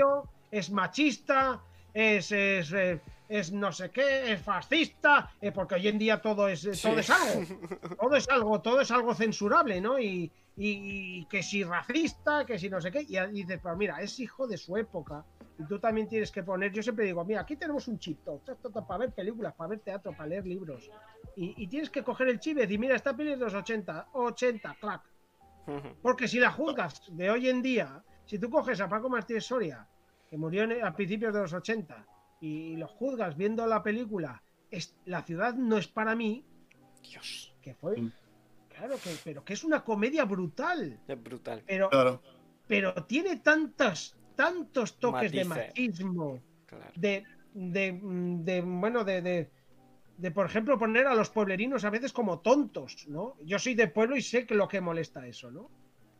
Es machista, es, es, eh, es no sé qué, es fascista, eh, porque hoy en día todo es, todo Sí. es algo. Todo es algo, todo es algo censurable, ¿no? Y, y- y que si racista, que si no sé qué. Y, y dices, pues mira, es hijo de su época. Y tú también tienes que poner, yo siempre digo, mira, aquí tenemos un chip top, top, top, top, para ver películas, para ver teatro, para leer libros. Y, y tienes que coger el chip y decir, mira, esta peli es de los 80, 80, clac. Porque si la juzgas de hoy en día, si tú coges a Paco Martínez Soria, que murió en- a principios de los 80, y lo juzgas viendo la película, es, La ciudad no es para mí, Dios, que fue. Mm. Claro, que, pero que es una comedia brutal. es brutal. Pero, Claro. pero tiene tantos, tantos toques de machismo, Claro. de, de, de, bueno, de, de, de, por ejemplo, poner a los pueblerinos a veces como tontos, ¿no? Yo soy de pueblo y sé que lo que molesta eso, ¿no?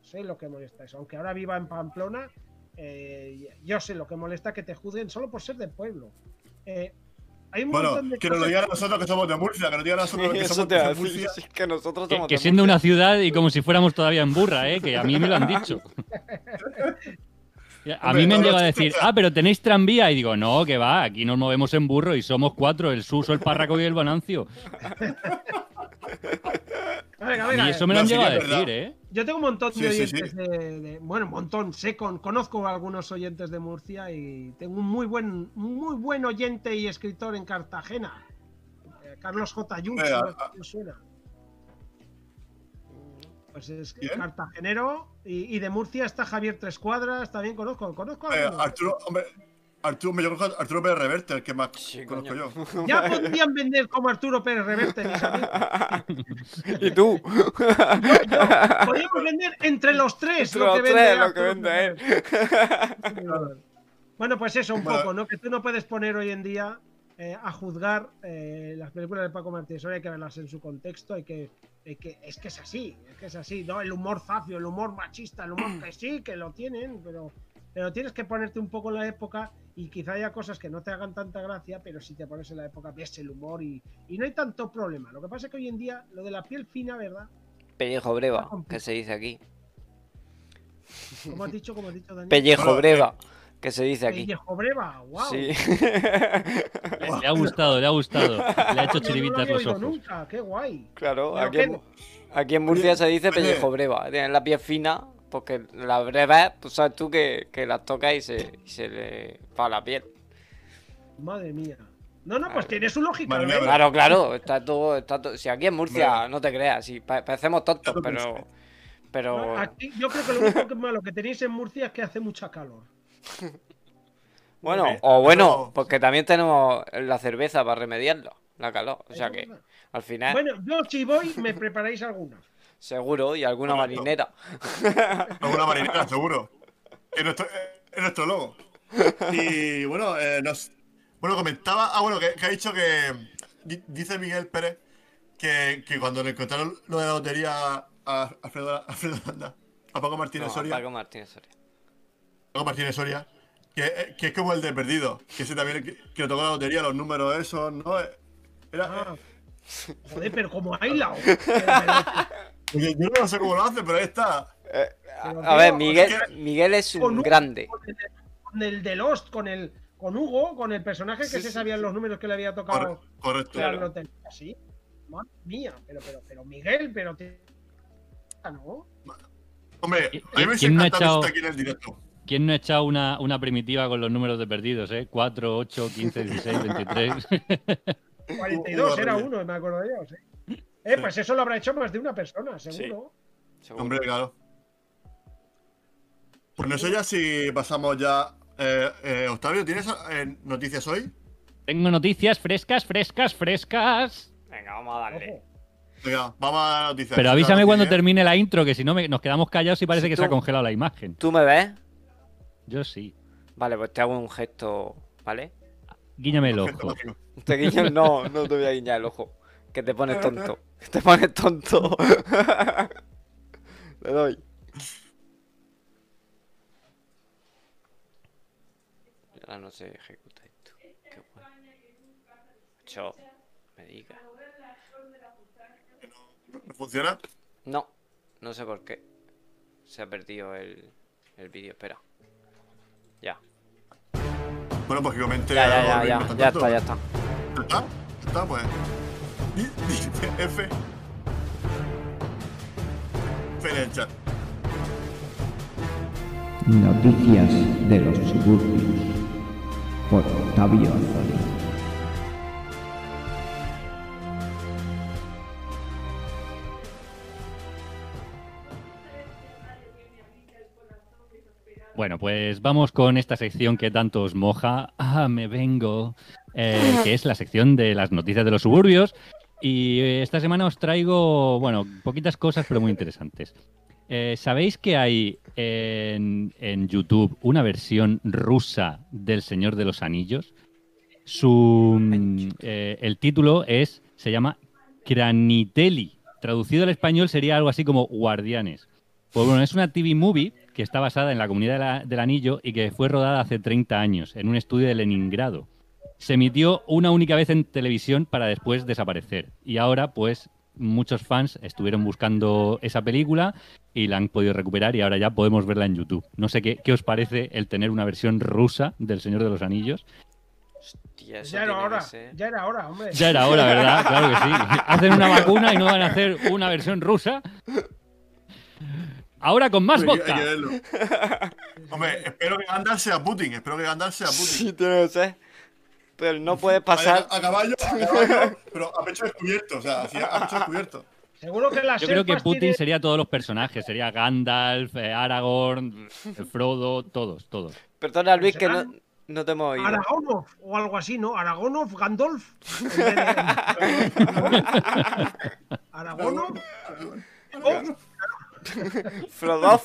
Sé lo que molesta eso. Aunque ahora viva en Pamplona, eh, yo sé lo que molesta que te juzguen solo por ser de pueblo. Eh, hay un Bueno, montón de que nos lo digan a nosotros que somos de Murcia, que nos digan a nosotros que somos te de decir, Murcia. que nosotros Que, somos que de siendo Murcia. una ciudad y como si fuéramos todavía en burra, ¿eh? Que a mí me lo han dicho. A Hombre, mí me han no, llegado a decir, ah, pero tenéis tranvía. Y digo, no, que va, aquí nos movemos en burro y somos cuatro, el Suso, el Párraco y el A mí eso me lo han llegado a decir, verdad. ¿eh? Yo tengo un montón de Sí, sí, sí. oyentes De, de- Bueno, un montón. Sé, con, conozco a algunos oyentes de Murcia y tengo un muy buen, muy buen oyente y escritor en Cartagena. Eh, Carlos J. Ayuso, Venga, no sé a- si os suena. Pues es ¿Quién? cartagenero y, y de Murcia está Javier Tres Cuadras, también conozco, conozco a Eh, algunos. Arturo, hombre, Arturo, me yo conozco a Arturo Pérez Reverte, el que más Sí, conozco coño. yo. Ya podrían vender como Arturo Pérez Reverte. ¿Y tú? Podríamos vender entre los tres Entre lo que los vende tres, lo que vende él. Bueno, pues eso, un Bueno. poco, ¿no? Que tú no puedes poner hoy en día eh, a juzgar eh, las películas de Paco Martínez hay que verlas en su contexto, hay que, hay que- es que es así, es que es así, ¿no? El humor zafio, el humor machista, el humor que sí, que lo tienen, pero, pero tienes que ponerte un poco en la época y quizá haya cosas que no te hagan tanta gracia, pero si te pones en la época ves el humor y, y no hay tanto problema. Lo que pasa es que hoy en día lo de la piel fina, ¿verdad? Pellejo breva, que se dice aquí. Como has dicho, como has dicho Daniel. Pellejo breva, que se dice aquí. Pellejo breva, wow. Sí. Le ha gustado, le ha gustado. Le ha hecho No lo chiribitas los ojos. nunca, qué guay. claro, aquí qué- en, aquí en Murcia se dice pellejo breva. Tienen la piel fina, porque la breva, pues sabes tú que, que las tocas y se, y se le va la piel. Madre mía. No, no, pues tiene su lógica. Madre ¿no? mía, Claro, claro, está todo, está todo. Si aquí en Murcia, no te creas, si pa- parecemos tontos, pero. Pero. Aquí, yo creo que lo único que malo que tenéis en Murcia es que hace mucha calor. Bueno, Eh, o bueno, porque también tenemos la cerveza para remediarlo, la calor. O sea que, al final, Bueno, yo si voy, me preparáis alguna. Seguro, y alguna Correcto. marinera. Alguna marinera, seguro. Es nuestro, es nuestro logo. Y bueno, eh, nos, bueno, comentaba. Ah, bueno, que, que ha dicho que. di- Dice Miguel Pérez que, que cuando le encontraron lo de la lotería a Alfredo, a Alfredo Landa, a Paco Martínez No, Soria. Paco Martínez Soria. Paco Martínez Soria. Que, eh, que es como el de perdido. Que ese también que, que le tocó la lotería, los números esos, ¿no? Era, Ah. Joder, pero como hay la. eh, yo no sé cómo lo hace, pero ahí está. Eh, a, Pero a ver, Miguel, es que- Miguel es Con un grande. Con el, con el de Lost, con el. Con Hugo, con el personaje que Sí, se sí, sabían sí. los números que le había tocado. Corre- correcto. la claro. lotería. ¿Sí? Madre mía, pero, pero, pero Miguel, pero. te- Ah, ¿No? Hombre, a mí me ¿Quién no ha echado- aquí en el directo. ¿Quién no ha echado una, una primitiva con los números de perdidos, eh? 4, 8, 15, 16, 23. 42 Hugo era uno, me acuerdo yo. sí. Eh, pues eso lo habrá hecho más de una persona, seguro. seguro. Hombre, claro. Pues no sé ya si pasamos ya. Eh, eh, Octavio, ¿tienes eh, noticias hoy? Tengo noticias frescas, frescas, frescas. Venga, vamos a darle. Ojo. Venga, vamos a la noticia. Pero avísame cuando termine la intro, que si no me- nos quedamos callados y parece que se ha congelado la imagen. ¿Tú me ves? Yo sí. Vale, pues te hago un gesto, ¿vale? Guíñame el ojo. Te guiño, no, no te voy a guiñar el ojo. Que te pones tonto. Que te pones tonto. Le doy. Ahora no se ejecuta esto. Qué bueno. Cho, me diga. ¿No funciona? No, no sé por qué. Se ha perdido el, el vídeo, espera. Ya. Bueno, pues que comente. Ya, ya, ya, ya, ya está, ya está. ¿Ya está? ¿Ya está? Pues. F. El chat. Noticias de los suburbios por Octavio Azori. Bueno, pues vamos con esta sección que tanto os moja. Ah, me vengo. eh, que es la sección de las noticias de los suburbios. Y eh, esta semana os traigo, bueno, poquitas cosas, pero muy interesantes. Eh, ¿Sabéis que hay en, YouTube una versión rusa del Señor de los Anillos? Su, mm, eh, el título es, se llama Cranitelli. Traducido al español sería algo así como Guardianes. Pues bueno, es una TV movie que está basada en la comunidad del anillo y que fue rodada hace 30 años en un estudio de Leningrado. Se emitió una única vez en televisión para después desaparecer. Y ahora, pues, muchos fans estuvieron buscando esa película y la han podido recuperar y ahora ya podemos verla en YouTube. No sé qué, qué os parece el tener una versión rusa del Señor de los Anillos. Hostia, eso Ya era hora, ya era hora, hombre. Ya era hora, ¿verdad? Claro que sí. Hacen una vacuna y no van a hacer una versión rusa. Ahora con más vodka. Hombre, espero que Gandalf sea Putin. Espero que Gandalf sea Putin. Sí, tiene que ser. Pero no puedes Vaya, pasar. a caballo, a caballo, pero a pecho descubierto. O sea, así a pecho descubierto. Seguro que las Yo creo que Putin sería todos los personajes. Sería Gandalf, eh, Aragorn, eh, Frodo, todos, todos. Perdona, Luis, que no, no te hemos oído. Aragonov o algo así, ¿no? Aragonov, de- Aragonov. Frodo.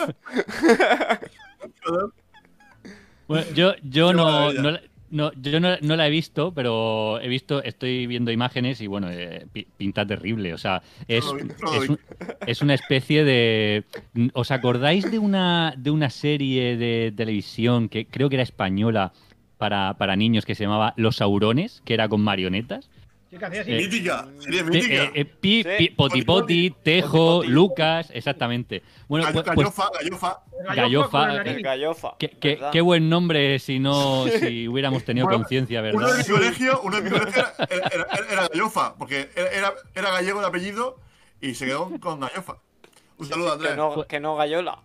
Bueno, yo, yo no, la- no- yo no, no la he visto, pero he visto, estoy viendo imágenes y bueno, eh, pi- pinta terrible. O sea, es, es, un- es una especie de. ¿Os acordáis de una, de una serie de televisión que creo que era española para, para niños que se llamaba Los Aurones, que era con marionetas? Eh, Mítica, serie Eh, mítica. eh, eh, pi, Sí. pi- poti, poti, Tejo. Lucas, exactamente. Bueno, pues, pues gallofa, gallofa. Gallofa, gallofa. qué, qué- ¿verdad? qué buen nombre si no si hubiéramos tenido Bueno, conciencia, Uno ¿verdad? de mi colegio, uno de mi colegio era, era, era- era gallofa, porque era, gallego de apellido y se quedó con gallofa. Un saludo, Andrés. Que no, que no gallola.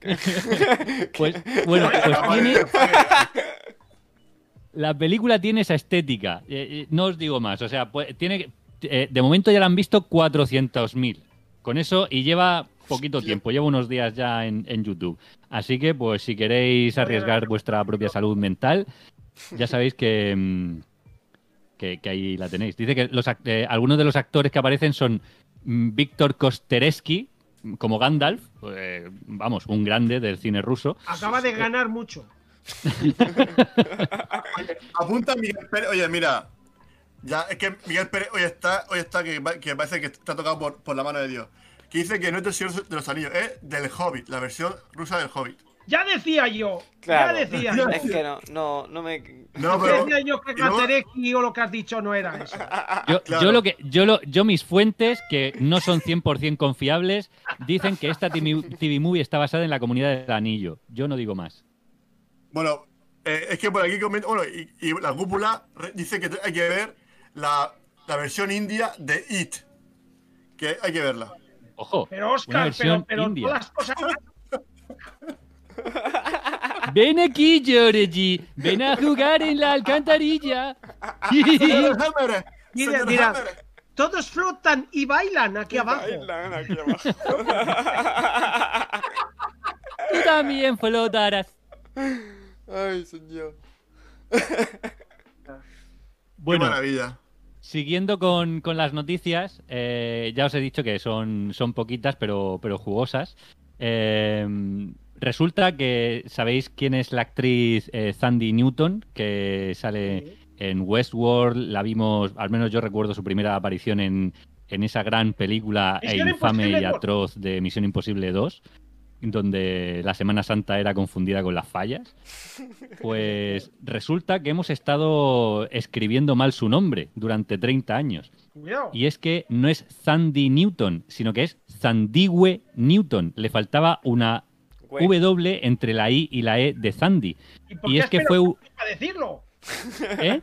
Pues, bueno, pues tiene, la película tiene esa estética. Eh, eh, no os digo más. O sea, pues, tiene eh, de momento ya la han visto 400.000. Con eso, y lleva poquito tiempo, lleva unos días ya en, en YouTube. Así que, pues, si queréis arriesgar vuestra propia salud mental, ya sabéis que, mm, que, que ahí la tenéis. Dice que los, algunos de los actores que aparecen son mm, Víctor Kosteresky, como Gandalf, vamos, un grande del cine ruso. Acaba de ganar mucho. Apunta Miguel Pérez. Oye, mira. Ya, es que Miguel Pérez hoy está, hoy está que, va- que parece que está tocado por, por la mano de Dios. Que dice que no es del Señor de los Anillos, es del Hobbit, la versión rusa del Hobbit. Ya decía yo. Claro. Ya decía yo. Es que no, no, no me. No, pero. decía yo que Catereki o lo que has dicho no era eso. Yo, Claro. yo lo que yo lo yo mis fuentes que no son 100% confiables dicen que esta TV, TV movie está basada en la comunidad del anillo. Yo no digo más. Bueno, eh, es que por aquí comenta. Bueno, y, y la cúpula dice que hay que ver la, la versión india de It. Que hay que verla. Ojo, Pero una Oscar, versión pero, pero india. todas las cosas. Ven aquí, Georgie. Ven a jugar en la alcantarilla. Mira, señor mira. Todos flotan y bailan aquí abajo. Bailan aquí abajo. Tú también flotarás. Ay, señor. Bueno, Qué maravilla. Siguiendo con, con las noticias, eh, ya os he dicho que son, son poquitas, pero, pero jugosas. Eh, resulta que sabéis quién es la actriz eh, Sandy Newton, que sale en Westworld. La vimos, al menos yo recuerdo su primera aparición en, en esa gran película e infame y atroz de Misión Imposible 2, donde la Semana Santa era confundida con las fallas. Pues resulta que hemos estado escribiendo mal su nombre durante 30 años. Cuidado. Y es que no es Sandy Newton, sino que es Sandiwe Newton. Le faltaba una. W entre la I y la E de Sandy. por Y qué es que fue... para decirlo? ¿Eh?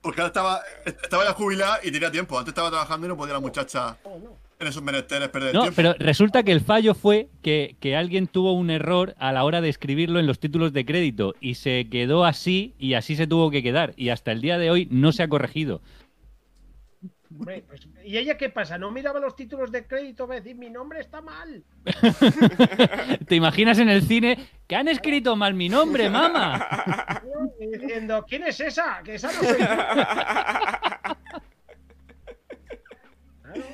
Porque ahora estaba, estaba ya jubilada y tenía tiempo. Antes estaba trabajando y no podía la muchacha Oh, no. Perder el No, tiempo. pero resulta que el fallo fue que, que alguien tuvo un error a la hora de escribirlo en los títulos de crédito y se quedó así y así se tuvo que quedar. Y hasta el día de hoy no se ha corregido. Hombre, pues, ¿Y ella qué pasa? ¿No miraba los títulos de crédito? Va a decir, mi nombre está mal. ¿Te imaginas en el cine que han escrito mal mi nombre, mamá? Diciendo, ¿quién es esa? Que esa no soy yo. Claro.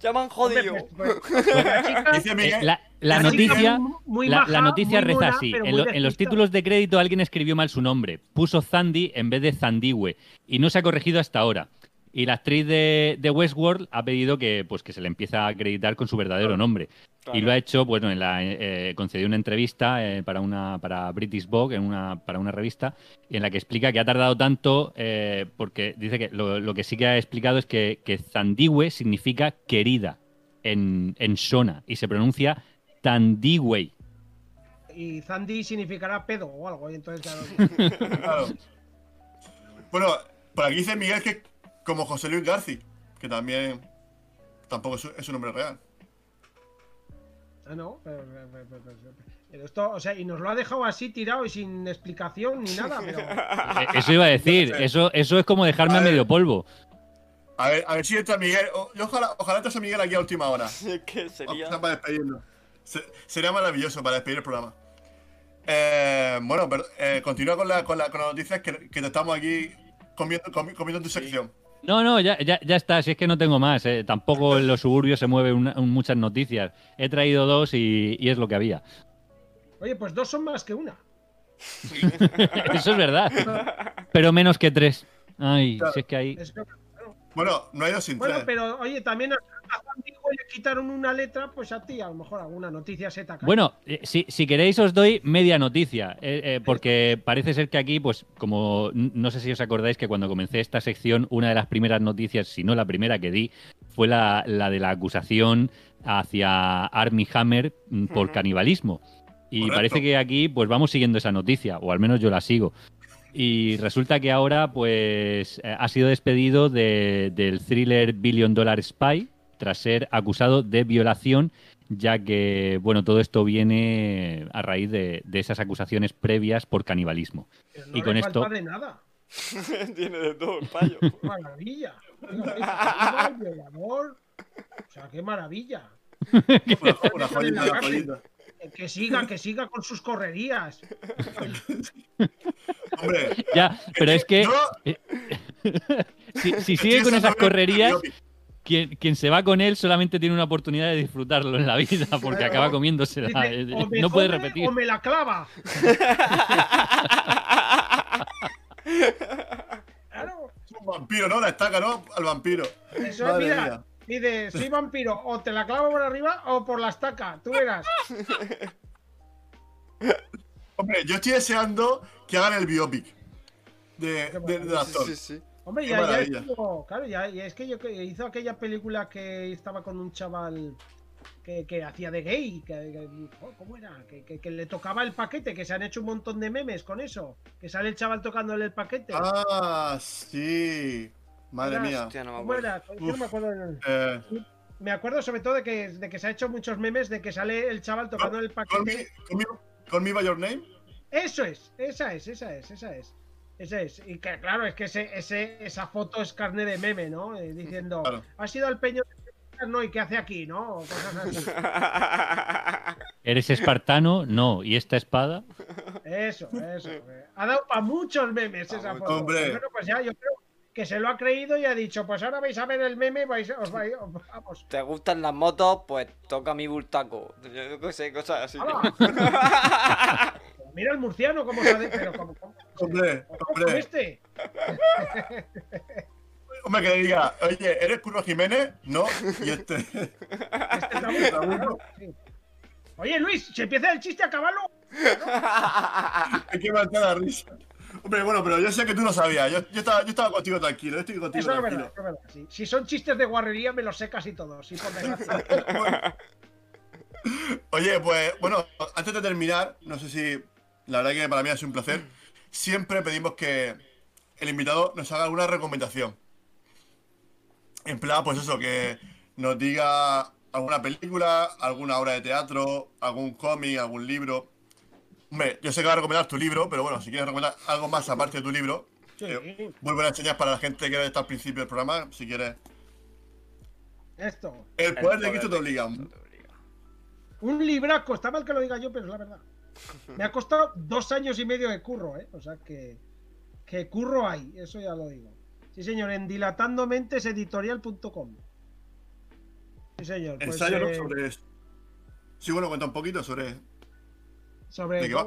Ya me han Hombre, jodido. pues, pues, la chica- Dice Miguel, la, la la chica noticia, muy- la, maja, la noticia muy reza así. En, muy lo- en los títulos de crédito alguien escribió mal su nombre. Puso Zandy en vez de Zandiwe. Y no se ha corregido hasta ahora. Y la actriz de, de Westworld ha pedido que, pues, que se le empiece a acreditar con su verdadero nombre. Y lo ha hecho, bueno, en la, eh, concedió una entrevista eh, para una para British Vogue, en una, para una revista, en la que explica que ha tardado tanto, eh, porque dice que lo, lo que sí que ha explicado es que, que Zandiwe significa querida en, en Shona y se pronuncia Tandiwe. Y Zandy significará pedo o algo. Y entonces, claro, claro. Bueno, por aquí dice Miguel que como José Luis García, que también tampoco es es su nombre real. Ah, no, pero, pero- pero- pero- pero esto, o sea, y nos lo ha dejado así tirado y sin explicación ni nada, pero. Eh, Eso iba a decir, eso, eso es como dejarme a medio polvo. A ver, a ver si entra Miguel. O- ojalá, ojalá entrase Miguel aquí a última hora. Que sería. Para. Se- sería maravilloso para despedir el programa. Eh, bueno, pero, eh, continúa con, la, con, la- con las noticias que, que te estamos aquí comiendo, comi- comiendo en tu sección. No, no, ya, ya, ya está, si es que no tengo más. eh. Tampoco en los suburbios se mueven una- muchas noticias. He traído dos y, y es lo que había. Oye, pues dos son más que una. Eso es verdad. Pero menos que tres. Ay, Claro. si es que que- Bueno, no hay dos sin Bueno, tres. pero oye, también a, Juan le quitaron una letra, pues a ti a lo mejor alguna noticia se te caído. Bueno, eh, si, si queréis os doy media noticia, eh, eh, porque parece ser que aquí, pues como no sé si os acordáis que cuando comencé esta sección, una de las primeras noticias, si no la primera que di, fue la, la de la acusación hacia Armie Hammer mm, por canibalismo. Y Correcto. parece que aquí, pues vamos siguiendo esa noticia, o al menos yo la sigo. Y resulta que ahora, pues, eh, ha sido despedido de- del thriller Billion Dollar Spy tras ser acusado de violación, ya que, bueno, todo esto viene a raíz de, de esas acusaciones previas por canibalismo. Pero no y le con falta esto- de nada. Tiene de todo el payo. Qué maravilla. El violador. O sea, qué maravilla. Una, una joyita, una joyita. Que siga, que siga con sus correrías. Hombre, Ya, pero es que si, sigue con esas correrías. Quien, quien se va con él solamente tiene una oportunidad de disfrutarlo en la vida, porque acaba comiéndosela. Dice, eh, o me No puede repetir. O me la clava. Claro. Es un vampiro, ¿no? La estaca, ¿no? Al vampiro. Eso Madre mira. mía. Dice, soy vampiro, o te la clavo por arriba o por la estaca. Tú verás. Hombre, yo estoy deseando que hagan el biopic de, de- del actor. Sí, sí. Hombre, ya, ya estuvo- claro, ya, y es que yo que hizo aquella película que estaba con un chaval que, que hacía de gay, que, que- oh, ¿cómo era? Que, que- que le tocaba el paquete, que se han hecho un montón de memes con eso, que sale el chaval tocándole el paquete. Ah, sí. Madre Era- mía. Hostia, no me ¿Cómo acuerdo. era? Yo no me acuerdo. Eh, Me acuerdo sobre todo de que, de que se ha hecho muchos memes de que sale el chaval tocando el call, paquete. me, call, me, call me by your name. Eso es, esa es, esa es, esa es. Esa es. Y que claro, es que ese, ese, esa foto es carne de meme, ¿no? Eh, diciendo, Claro. ha sido al peño de no, ¿y qué hace aquí, no? O Cosas así. ¿Eres espartano? No. ¿Y esta espada? Eso, eso. eh. Ha dado para muchos memes esa foto. Hombre. Bueno, pues ya, yo creo que se lo ha creído y ha dicho, pues ahora vais a ver el meme, vais, os vais, os- vamos. ¿Te gustan las motos? Pues toca mi bultaco. Yo qué sé, cosas así. Mira el murciano cómo se ha pero como, como- Hombre, hombre. este. Hombre, que le diga, oye, ¿eres Curro Jiménez? No. Y este. Este está muy claro, sí. Oye, Luis, si empieza el chiste, acábalo. Hay que matar la risa. Hombre, bueno, pero yo sé que tú lo sabías. Yo, yo, estaba, yo estaba contigo tranquilo. Yo estoy contigo Eso es tranquilo. verdad, eso es verdad. sí. Si son chistes de guarrería, me los sé casi todos. Sí, por desgracia. Oye, pues bueno, antes de terminar, no sé si la verdad que para mí ha sido un placer. Siempre pedimos que el invitado nos haga alguna recomendación. En plan, pues eso, que nos diga alguna película, alguna obra de teatro, algún cómic, algún libro. Hombre, yo sé que va a recomendar tu libro, pero bueno, si quieres recomendar algo más aparte de tu libro, Sí. eh, muy buenas señas para la gente que está al principio del programa, si quieres. Esto. El poder de Cristo te obliga. Un libraco, está mal que lo diga yo, pero es la verdad. Me ha costado dos años y medio de curro, ¿eh? O sea que. Que curro hay, eso ya lo digo. Sí, señor, en dilatandomentes.editorial.com. Sí, señor. Pues, Ensayo ¿no? eh, sobre eso. Sí, bueno, cuenta un poquito sobre. sobre- ¿de qué va?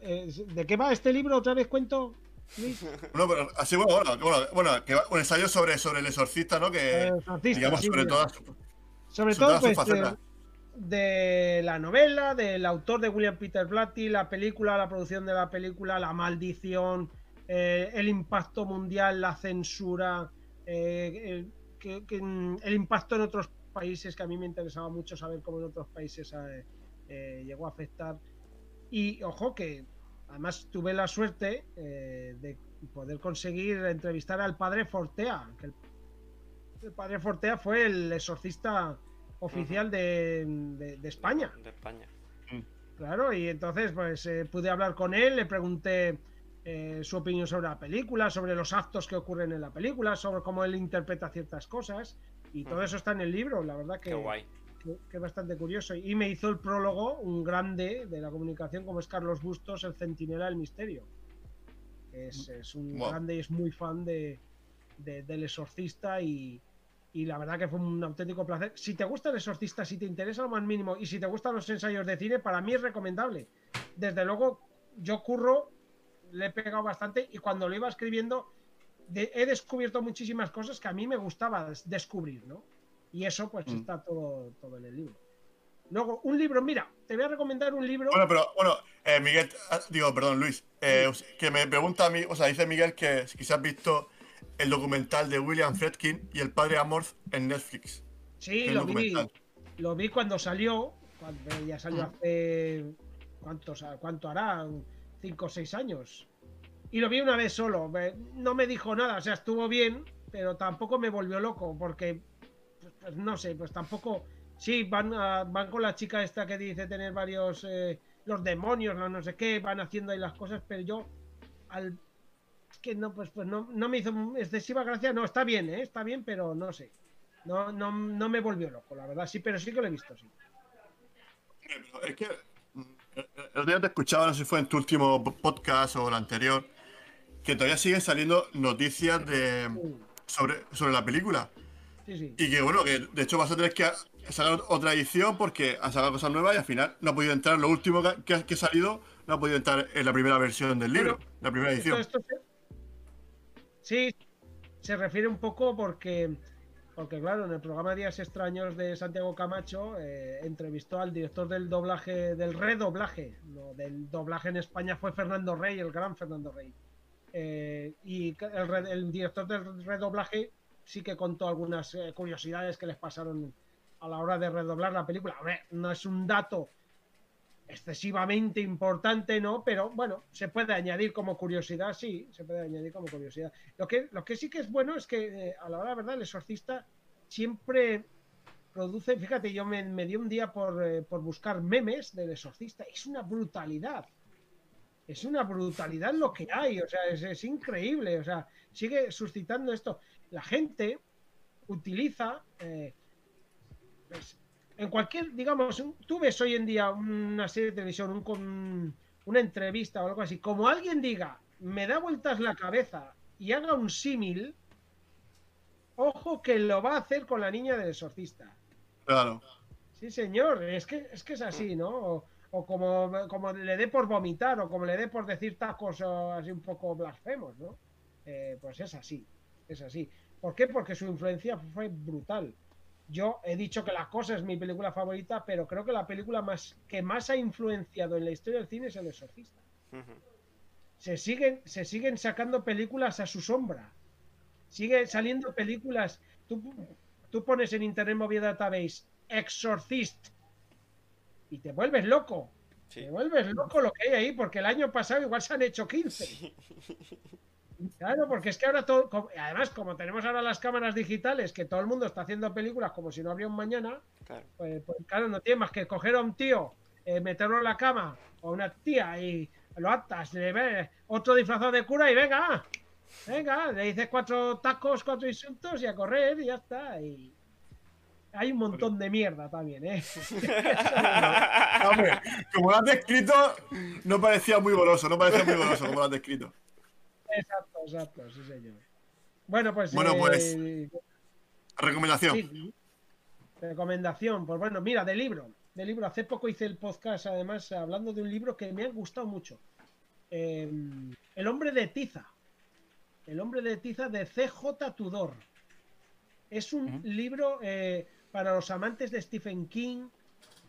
eh, ¿De qué va este libro? ¿Otra vez cuento? Luis? No, pero así, bueno, bueno, bueno, bueno, que va- un ensayo sobre, sobre el exorcista, ¿no? Que, Eh, artista, digamos, sí, sobre todas. Sobre sobre todo, todas sus pues, de, facetas. De la novela, del autor de William Peter Blatty, la película, la producción de la película, la maldición, eh, el impacto mundial, la censura, eh, mm, el impacto en otros países, que a mí me interesaba mucho saber cómo en otros países eh, eh, llegó a afectar. Y ojo que además tuve la suerte eh, de poder conseguir entrevistar al padre Fortea, que el padre Fortea fue el exorcista oficial de, de- de España. De España. Claro, y entonces pues eh, pude hablar con él, le pregunté eh, su opinión sobre la película, sobre los actos que ocurren en la película, sobre cómo él interpreta ciertas cosas. Y todo eso está en el libro, la verdad que, Qué guay. que- que es bastante curioso. Y me hizo el prólogo un grande de la comunicación como es Carlos Bustos, el centinela del misterio. Es, es un Wow. grande y es muy fan de, de- del exorcista y, y la verdad que fue un auténtico placer. Si te gusta el exorcista, si te interesa lo más mínimo y si te gustan los ensayos de cine, para mí es recomendable. Desde luego, yo curro, le he pegado bastante y cuando lo iba escribiendo de- he descubierto muchísimas cosas que a mí me gustaba des- descubrir, ¿no? Y eso pues Mm. está todo, todo en el libro. Luego, un libro, mira, te voy a recomendar un libro. Bueno, pero, bueno, eh, Miguel, ah, digo, perdón, Luis, eh, que me pregunta a mí, o sea, dice Miguel que si has visto el documental de William Fredkin y el padre Amorth en Netflix. sí, lo vi, lo vi cuando salió, cuando ya salió Mm. hace, ¿cuántos, ¿cuánto hará? Cinco o seis años. Y lo vi una vez solo, no me dijo nada, o sea, estuvo bien, pero tampoco me volvió loco, porque, pues, no sé, pues tampoco, sí, van, a- van con la chica esta que dice tener varios, eh, los demonios, no, no sé qué, van haciendo ahí las cosas, pero yo, al, que no, pues, pues no, no me hizo excesiva gracia, no, está bien, ¿eh? está bien, pero no sé, no, no, no me volvió loco, la verdad, sí, pero sí que lo he visto, sí. Es que mm, el día te escuchaba, no sé si fue en tu último po- podcast o el anterior, que todavía siguen saliendo noticias de, sobre, sobre la película. Sí, sí. Y que bueno, que de hecho vas a tener que sacar otra edición porque han sacado cosas nuevas y al final no ha podido entrar. Lo último que, ha- que salido no ha podido entrar en la primera versión del libro, Bueno, la primera edición. esto Sí, se refiere un poco porque, porque claro, en el programa Días Extraños de Santiago Camacho eh, entrevistó al director del doblaje, del redoblaje, no, del doblaje en España fue Fernando Rey, el gran Fernando Rey. Eh, y el, el director del redoblaje sí que contó algunas eh, curiosidades que les pasaron a la hora de redoblar la película. A no es un dato excesivamente importante, ¿no? Pero bueno, se puede añadir como curiosidad, sí, se puede añadir como curiosidad. Lo que, lo que sí que es bueno es que eh, a la hora, de verdad, el exorcista siempre produce, fíjate, yo me, me di un día por, eh, por buscar memes del exorcista, es una brutalidad. Es una brutalidad lo que hay, o sea, es, es increíble, o sea, sigue suscitando esto. La gente utiliza eh, pues, en cualquier, digamos, un- tú ves hoy en día una serie de televisión, un, una entrevista o algo así, como alguien diga, me da vueltas la cabeza y haga un símil, ojo que lo va a hacer con la niña del exorcista. Claro. Sí, señor, es que es, que es así, ¿no? O, o como, como le dé por vomitar, o como le dé por decir tacos así un poco blasfemos, ¿no? Eh, pues es así, es así. ¿Por qué? Porque su influencia fue brutal. Yo he dicho que La Cosa es mi película favorita, pero creo que la película más que más ha influenciado en la historia del cine es El Exorcista. Se siguen, se siguen sacando películas a su sombra. Sigue saliendo películas. Tú, tú pones en Internet Movie Database Exorcist y te vuelves loco. Sí. Te vuelves loco lo que hay ahí, porque el año pasado igual se han hecho 15. Claro, porque es que ahora todo. como- Además, como tenemos ahora las cámaras digitales, que todo el mundo está haciendo películas como si no habría un mañana, Claro. pues, pues, claro, no tiene más que coger a un tío, eh, meterlo en la cama, o a una tía, y lo atas, le ves otro disfrazado de cura y venga, venga, le dices cuatro tacos, cuatro insultos y a correr y ya está. Y hay un montón de mierda también, ¿eh? Hombre, como lo has descrito, no parecía muy goloso, no parecía muy goloso como lo has descrito. Exacto, exacto, sí, señor. Bueno, pues. Bueno, pues, eh, Recomendación. Sí. Recomendación, pues bueno, mira, de libro. De libro. Hace poco hice el podcast, además, hablando de un libro que me ha gustado mucho. Eh, el hombre de Tiza. El hombre de Tiza de CJ Tudor. Es un libro eh, para los amantes de Stephen King,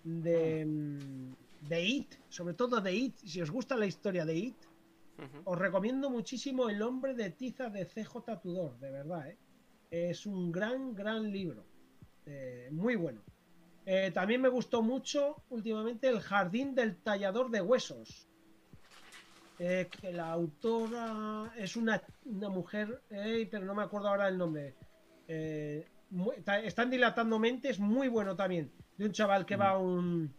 de, mm, de It, sobre todo de It. Si os gusta la historia de It, Os recomiendo muchísimo El hombre de tiza de CJ Tudor, de verdad, ¿eh? Es un gran, gran libro. Eh, muy bueno. Eh, también me gustó mucho últimamente El jardín del tallador de huesos. Eh, que la autora es una, una mujer, pero no me acuerdo ahora el nombre. Eh, muy- están dilatando mentes, muy bueno también. De un chaval que va a un,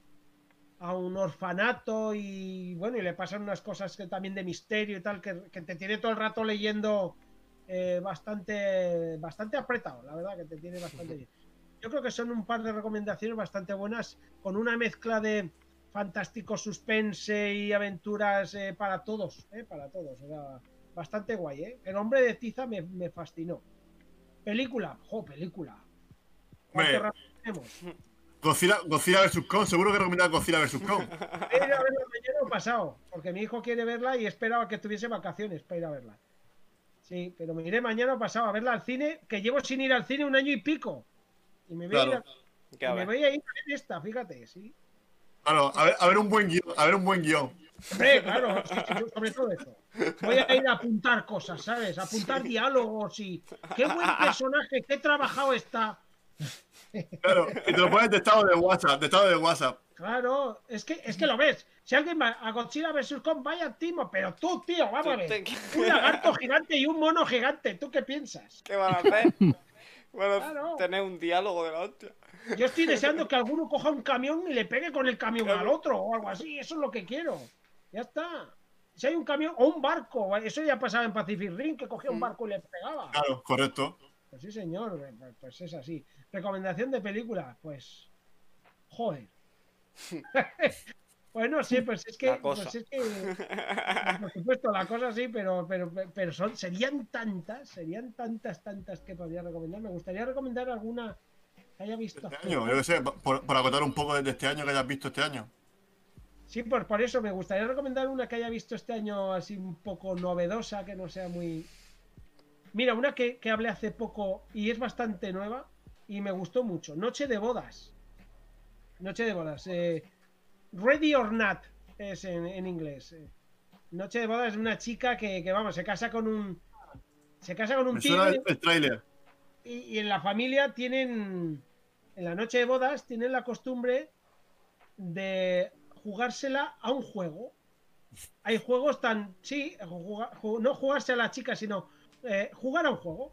a un orfanato y bueno, y le pasan unas cosas que también de misterio y tal, que, que te tiene todo el rato leyendo eh, bastante, bastante apretado, la verdad, que te tiene bastante bien. Yo creo que son un par de recomendaciones bastante buenas, con una mezcla de fantástico suspense y aventuras eh, para todos, eh, para todos, o sea, bastante guay, ¿eh? El hombre de tiza me, me fascinó. Película, jo, película. Godzilla, Godzilla vs. Kong, seguro que recomendaba Godzilla vs. Kong. He ido a verla el año pasado, porque mi hijo quiere verla y esperaba que tuviese vacaciones para ir a verla. Sí, pero me iré mañana o pasado a verla al cine, que llevo sin ir al cine un año y pico. Y me voy, a, ir Claro. a, y a me ver. voy a ir a ver esta, fíjate, sí. Claro, a ver, a ver un buen guion, a ver un buen guion. Hombre, claro, sí, sí, sobre todo eso. Voy a ir a apuntar cosas, ¿sabes? A apuntar diálogos y. ¡Qué buen personaje! ¡Qué trabajado está! Claro, y te lo pones de estado de WhatsApp, de estado de WhatsApp. Claro, es que, es que lo ves. Si alguien va a Godzilla vs. Kong, vaya timo, pero tú, tío, vamos a ver. Un lagarto gigante y un mono gigante. ¿Tú qué piensas? ¿Qué van a hacer? Bueno, Claro. tener un diálogo de la hostia. Yo estoy deseando que alguno coja un camión y le pegue con el camión Claro. al otro o algo así. Eso es lo que quiero. Ya está. Si hay un camión o un barco, eso ya pasaba en Pacific Rim, que cogía un Mm. barco y le pegaba. Claro, correcto. Pues sí, señor. pues- Pues es así. Recomendación de película, pues. Joder. pues no sé, pues es que. La cosa. Pues es que pues por supuesto, la cosa sí, pero, pero, pero son, serían tantas, serían tantas, tantas que podría recomendar. Me gustaría recomendar alguna que haya visto. Este año, yo qué sé, por, por acotar un poco desde este año que hayas visto este año. Sí, pues por eso me gustaría recomendar una que haya visto este año así un poco novedosa, que no sea muy. Mira, una que, que hablé hace poco y es bastante nueva y me gustó mucho. Noche de bodas. Noche de bodas. eh, Ready or Not es en, en inglés. eh. Noche de bodas es una chica que, que, vamos, se casa con un. Se casa con un tío y, en la familia tienen. En la noche de bodas tienen la costumbre de jugársela a un juego. Hay juegos tan. Sí, no jugarse a la chica, sino eh, jugar a un juego.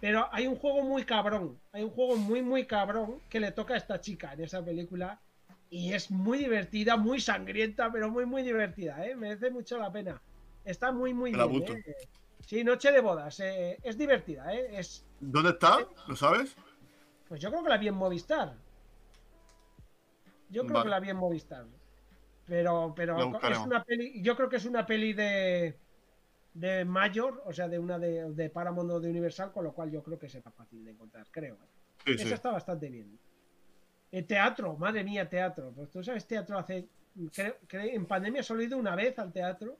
Pero hay un juego muy cabrón. Hay un juego muy, muy cabrón que le toca a esta chica en esa película. Y es muy divertida, muy sangrienta, pero muy, muy divertida. ¿eh? Merece mucho la pena. Está muy, muy la bien. ¿eh? Sí, Noche de Bodas. eh, es divertida. ¿eh? Es, ¿Dónde está? ¿Lo sabes? pues yo creo que la vi en Movistar. Yo creo Vale. que la vi en Movistar. Pero, pero es una peli, yo creo que es una peli de, de Mayor, o sea, de una de, de Paramount o de Universal, con lo cual yo creo que será fácil de encontrar, creo. ¿eh? Sí, sí. está bastante bien. El teatro, madre mía, teatro. Pues tú sabes, teatro hace. creo- creo- en pandemia solo he ido una vez al teatro.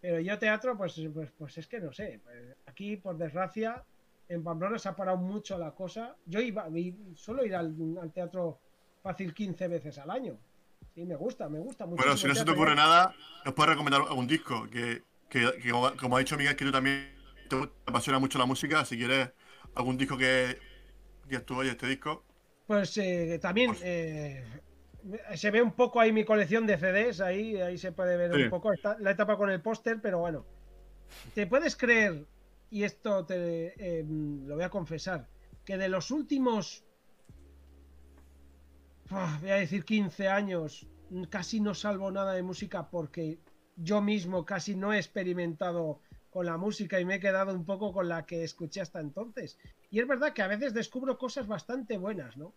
Pero yo teatro, pues, pues, pues es que no sé. pues, aquí, por desgracia, en Pamplona se ha parado mucho la cosa. Yo iba, suelo ir al, al teatro fácil 15 veces al año. Sí, me gusta, me gusta mucho. Bueno, si no se te ocurre nada, os puedo recomendar algún disco. Que, que- que como, como ha dicho Miguel, que tú también te, te apasiona mucho la música. Si quieres algún disco que digas tú, oye, este disco. Pues eh, también eh, se ve un poco ahí mi colección de CDs, ahí, ahí se puede ver Sí. un poco esta- la etapa con el póster, pero bueno. ¿Te puedes creer, y esto te eh, lo voy a confesar, que de los últimos, voy a decir 15 años, casi no salvo nada de música porque yo mismo casi no he experimentado con la música y me he quedado un poco con la que escuché hasta entonces. Y es verdad que a veces descubro cosas bastante buenas, ¿no?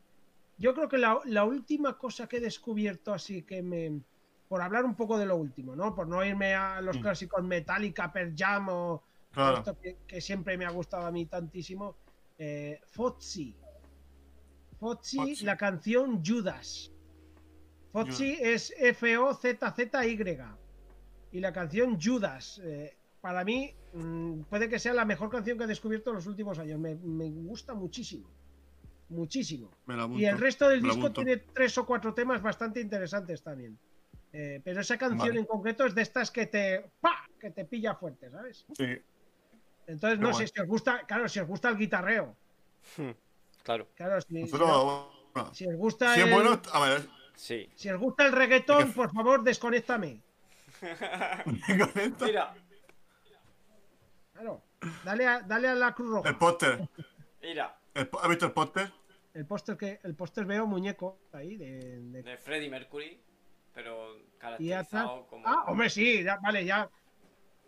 Yo creo que la, la última cosa que he descubierto así que me... Por hablar un poco de lo último, ¿no? Por no irme a los Mm. clásicos Metallica, Pearl Jam o Claro. esto que, que siempre me ha gustado a mí tantísimo. Eh. Fozzy, Fozzy. la canción Judas. Fozzy es F-O-Z-Z-Y. Y la canción Judas. eh, para mí, mm, puede que sea la mejor canción que he descubierto en los últimos años. Me, me gusta muchísimo. Muchísimo. Me la apunto. Y el resto del disco tiene tres o cuatro temas bastante interesantes también. Eh, pero esa canción Vale. en concreto es de estas que te, ¡pa! que te pilla fuerte, ¿sabes? Sí. Entonces, Qué no guay. sé si os gusta, claro, si os gusta el guitarreo, Claro, claro, si, si, Nosotros, bueno, si os gusta si es el, bueno, a ver, sí. si os gusta el reggaetón, Es por favor, desconéctame. con esto, Mira, Claro, dale a, dale a la cruz roja. el póster. mira. El ¿Has visto el póster? El póster que el póster veo muñeco ahí de, de- De Freddie Mercury, pero caracterizado como. Ah, hombre, sí, ya- vale, ya,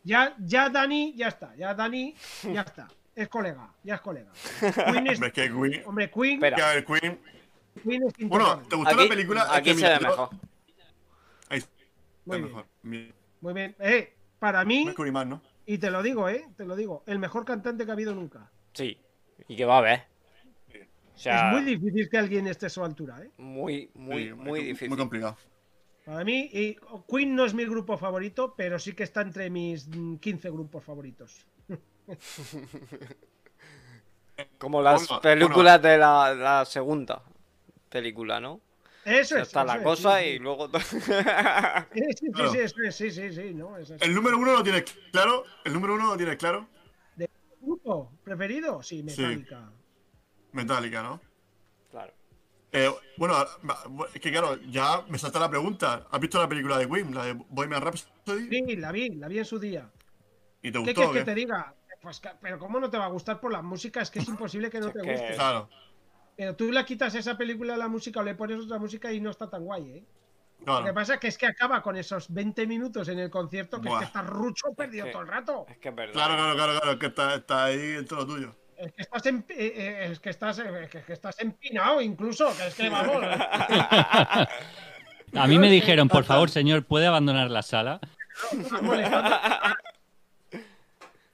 ya, ya Dani, ya está, ya Dani, ya está, es colega, ya es colega. Queen es, Hombre, Queen. hombre, Queen, Espera. Queen. Queen es Bueno. ¿te gustó Aquí, la película? Es aquí que se mira, ve yo- mejor. Muy bien. mejor. Muy bien. Eh, para mí, Mercury más, ¿no? y te lo digo, eh, te lo digo, el mejor cantante que ha habido nunca. Sí. Y que va a. O sea, es muy difícil que alguien esté a su altura, eh. muy, muy, Sí, muy difícil. Muy complicado. Para mí, y Queen no es mi grupo favorito, pero sí que está entre mis mm, 15 grupos favoritos. Como las películas de la, la segunda película, ¿no? Eso es. está eso la es, cosa sí, y sí. luego. Sí, sí, sí, Claro. sí, eso es, sí, sí, sí, no, es así. El número uno lo tienes claro. El número uno lo tienes claro. ¿Grupo preferido? Sí, Metallica. Metallica, ¿no? claro. Eh, bueno, es que claro, ya me salta la pregunta. ¿Has visto la película de Queen, la de Bohemian Rhapsody? Sí, la vi, la vi en su día. ¿Y te ¿Qué gustó? quieres o que qué? te diga? Pues, pero ¿cómo no te va a gustar por la música? Es que es imposible que no Es te que- guste. Claro, Pero tú le quitas esa película a la música o le pones otra música y no está tan guay, ¿eh? Lo que pasa que es que acaba con esos 20 minutos en el concierto que es que estás rucho perdido que- todo el rato. Es que es verdad. Claro, claro, claro, claro, que está, está ahí en todo lo tuyo. Es que estás, en- eh, eh, es que estás, eh, que- que estás empinado incluso, que es que vamos. A mí me dijeron, por favor, señor, ¿puede abandonar la sala?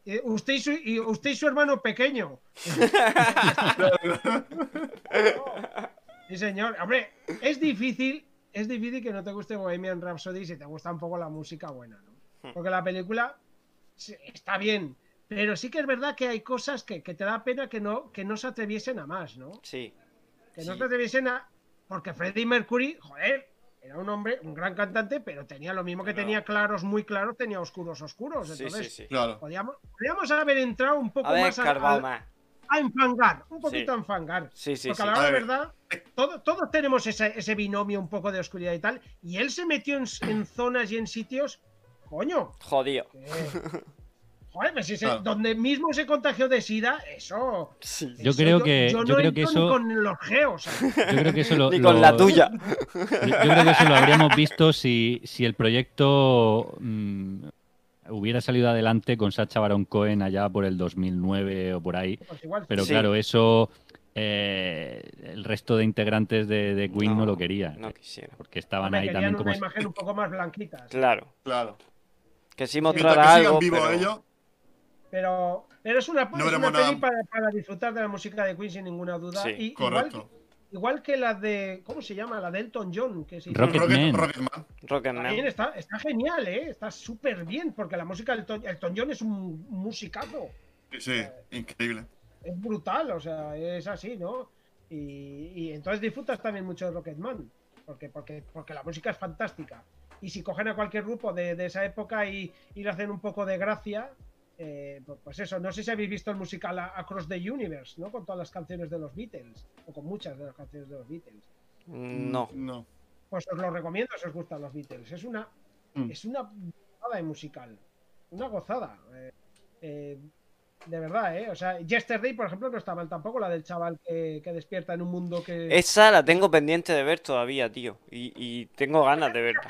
Eh, usted, y su, y usted y su hermano pequeño. Sí, señor. Hombre, es difícil, es difícil que no te guste Bohemian Rhapsody si te gusta un poco la música buena, ¿no? Porque la película está bien, pero sí que es verdad que hay cosas que, que te da pena que no, que no se atreviesen a más, ¿no? Sí. Que no Sí. se atreviesen a... Porque Freddie Mercury, joder, era un hombre, un gran cantante, pero tenía lo mismo que tenía claros muy claros, tenía oscuros oscuros. Sí, Entonces, sí, sí. Claro. Podríamos, podríamos haber entrado un poco A ver, más a, enfangar, un poquito Sí. a enfangar. Sí, sí, Porque sí. a la hora de verdad, todo- todos tenemos ese, ese binomio un poco de oscuridad y tal. Y él se metió en, en zonas y en sitios, coño, Jodido. que- joder, pues si se- Claro. donde mismo se contagió de sida, eso. Sí. Yo eso creo que- yo, yo no creo que ni con los geos. ¿sabes? Yo creo que eso lo, Ni con lo- la tuya. Yo, creo que eso lo habríamos visto si, si el proyecto mm, hubiera salido adelante con Sacha Baron Cohen allá por el 2009 o por ahí. Pues igual. Pero Sí. claro, eso eh, el resto de integrantes de, de Queen no, No, lo quería. No quisiera. Porque estaban Hombre, ahí querían también una como... imagen un poco más blanquita. Claro. Claro. Que sí sigan algo. vivos pero- ellos, Pero, pero es una, No es una peli para, para disfrutar de la música de Queen sin ninguna duda. Sí, y igual, correcto. igual que la de. ¿Cómo se llama? La de Elton John. Que se Rocket- Rocket. Rocketman. Rocketman. También está, está genial, ¿eh? Está súper bien, porque la música del Elton, Elton John es un musicazo. Sí, sí, increíble. Es brutal, o sea, es así, ¿no? Y, y entonces disfrutas también mucho de Rocketman, porque, porque, porque la música es fantástica. Y si cogen a cualquier grupo de, de esa época y, y le hacen un poco de gracia, eh, pues- pues eso, no sé si habéis visto el musical Across the Universe, ¿no? Con todas las canciones de los Beatles, o con muchas de las canciones de los Beatles. No. No. Pues os lo recomiendo si os gustan los Beatles. Es una, Mm. es una gozada de musical. Una gozada. Eh, eh, de verdad, ¿eh? O sea, Yesterday, por ejemplo, no está mal tampoco, la del chaval que, que despierta en un mundo que... Esa la tengo pendiente de ver todavía, tío. Y, y tengo ganas de verla.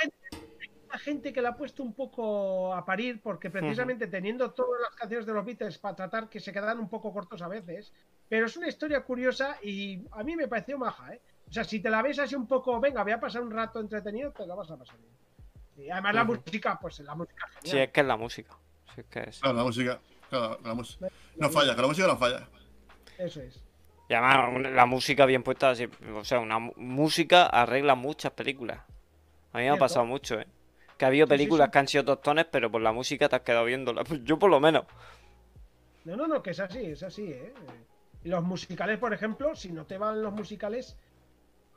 Gente que la ha puesto un poco a parir porque precisamente teniendo todas las canciones de los Beatles para tratar que se quedan un poco cortos a veces, pero es una historia curiosa y a mí me pareció maja, ¿eh? O sea, si te la ves así un poco, venga, voy a pasar un rato entretenido, te la vas a pasar bien. Y además la música, pues la música es Sí, genial. es que es la música. Sí, es que es. Claro, la música. Claro, la música. No falla, que la música no falla. Eso es. Y además, la música bien puesta, o sea, una música arregla muchas películas. A mí me ha pasado mucho, ¿eh? Que ha habido Sí, sí, películas sí. que han sido tostones, pero por la música te has quedado viéndola. Yo por lo menos. No, no, no, que es así, es así, ¿eh? Los musicales, por ejemplo, si no te van los musicales,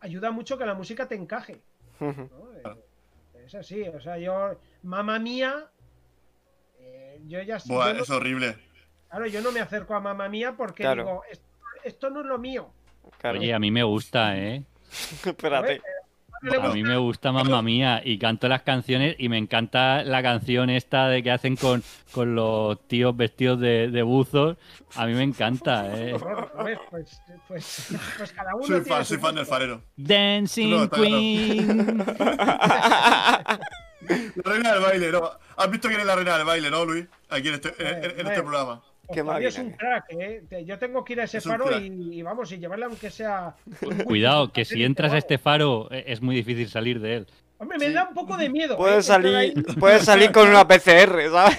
ayuda mucho que la música te encaje. ¿no? Eh, Es así, o sea, yo, mamá mía, eh, yo ya Buah, yo no- es horrible. claro, yo no me acerco a mamá mía porque Claro. digo, esto, esto no es lo mío. Claro. Oye, a mí me gusta, ¿eh? Espérate. A mí me gusta Mamma Mía y canto las canciones y me encanta la canción esta de que hacen con, con los tíos vestidos de, de buzos. A mí me encanta, ¿eh? horror, ¿ves? Pues, pues, pues cada uno Soy fan, su soy fan del farero. Dancing No, está claro. Queen. La reina del baile, ¿no? ¿Has visto quién es la reina del baile, no, Luis? Aquí en este, en- este programa. Qué es un que- crack, ¿eh? Yo tengo que ir a ese Es faro y, y vamos, y llevarle aunque sea... Cuidado, que si entras a este faro eh, es muy difícil salir de él. Hombre, me da un poco de miedo. ¿eh? Puedes entrar salir, puedes salir con una PCR, ¿sabes?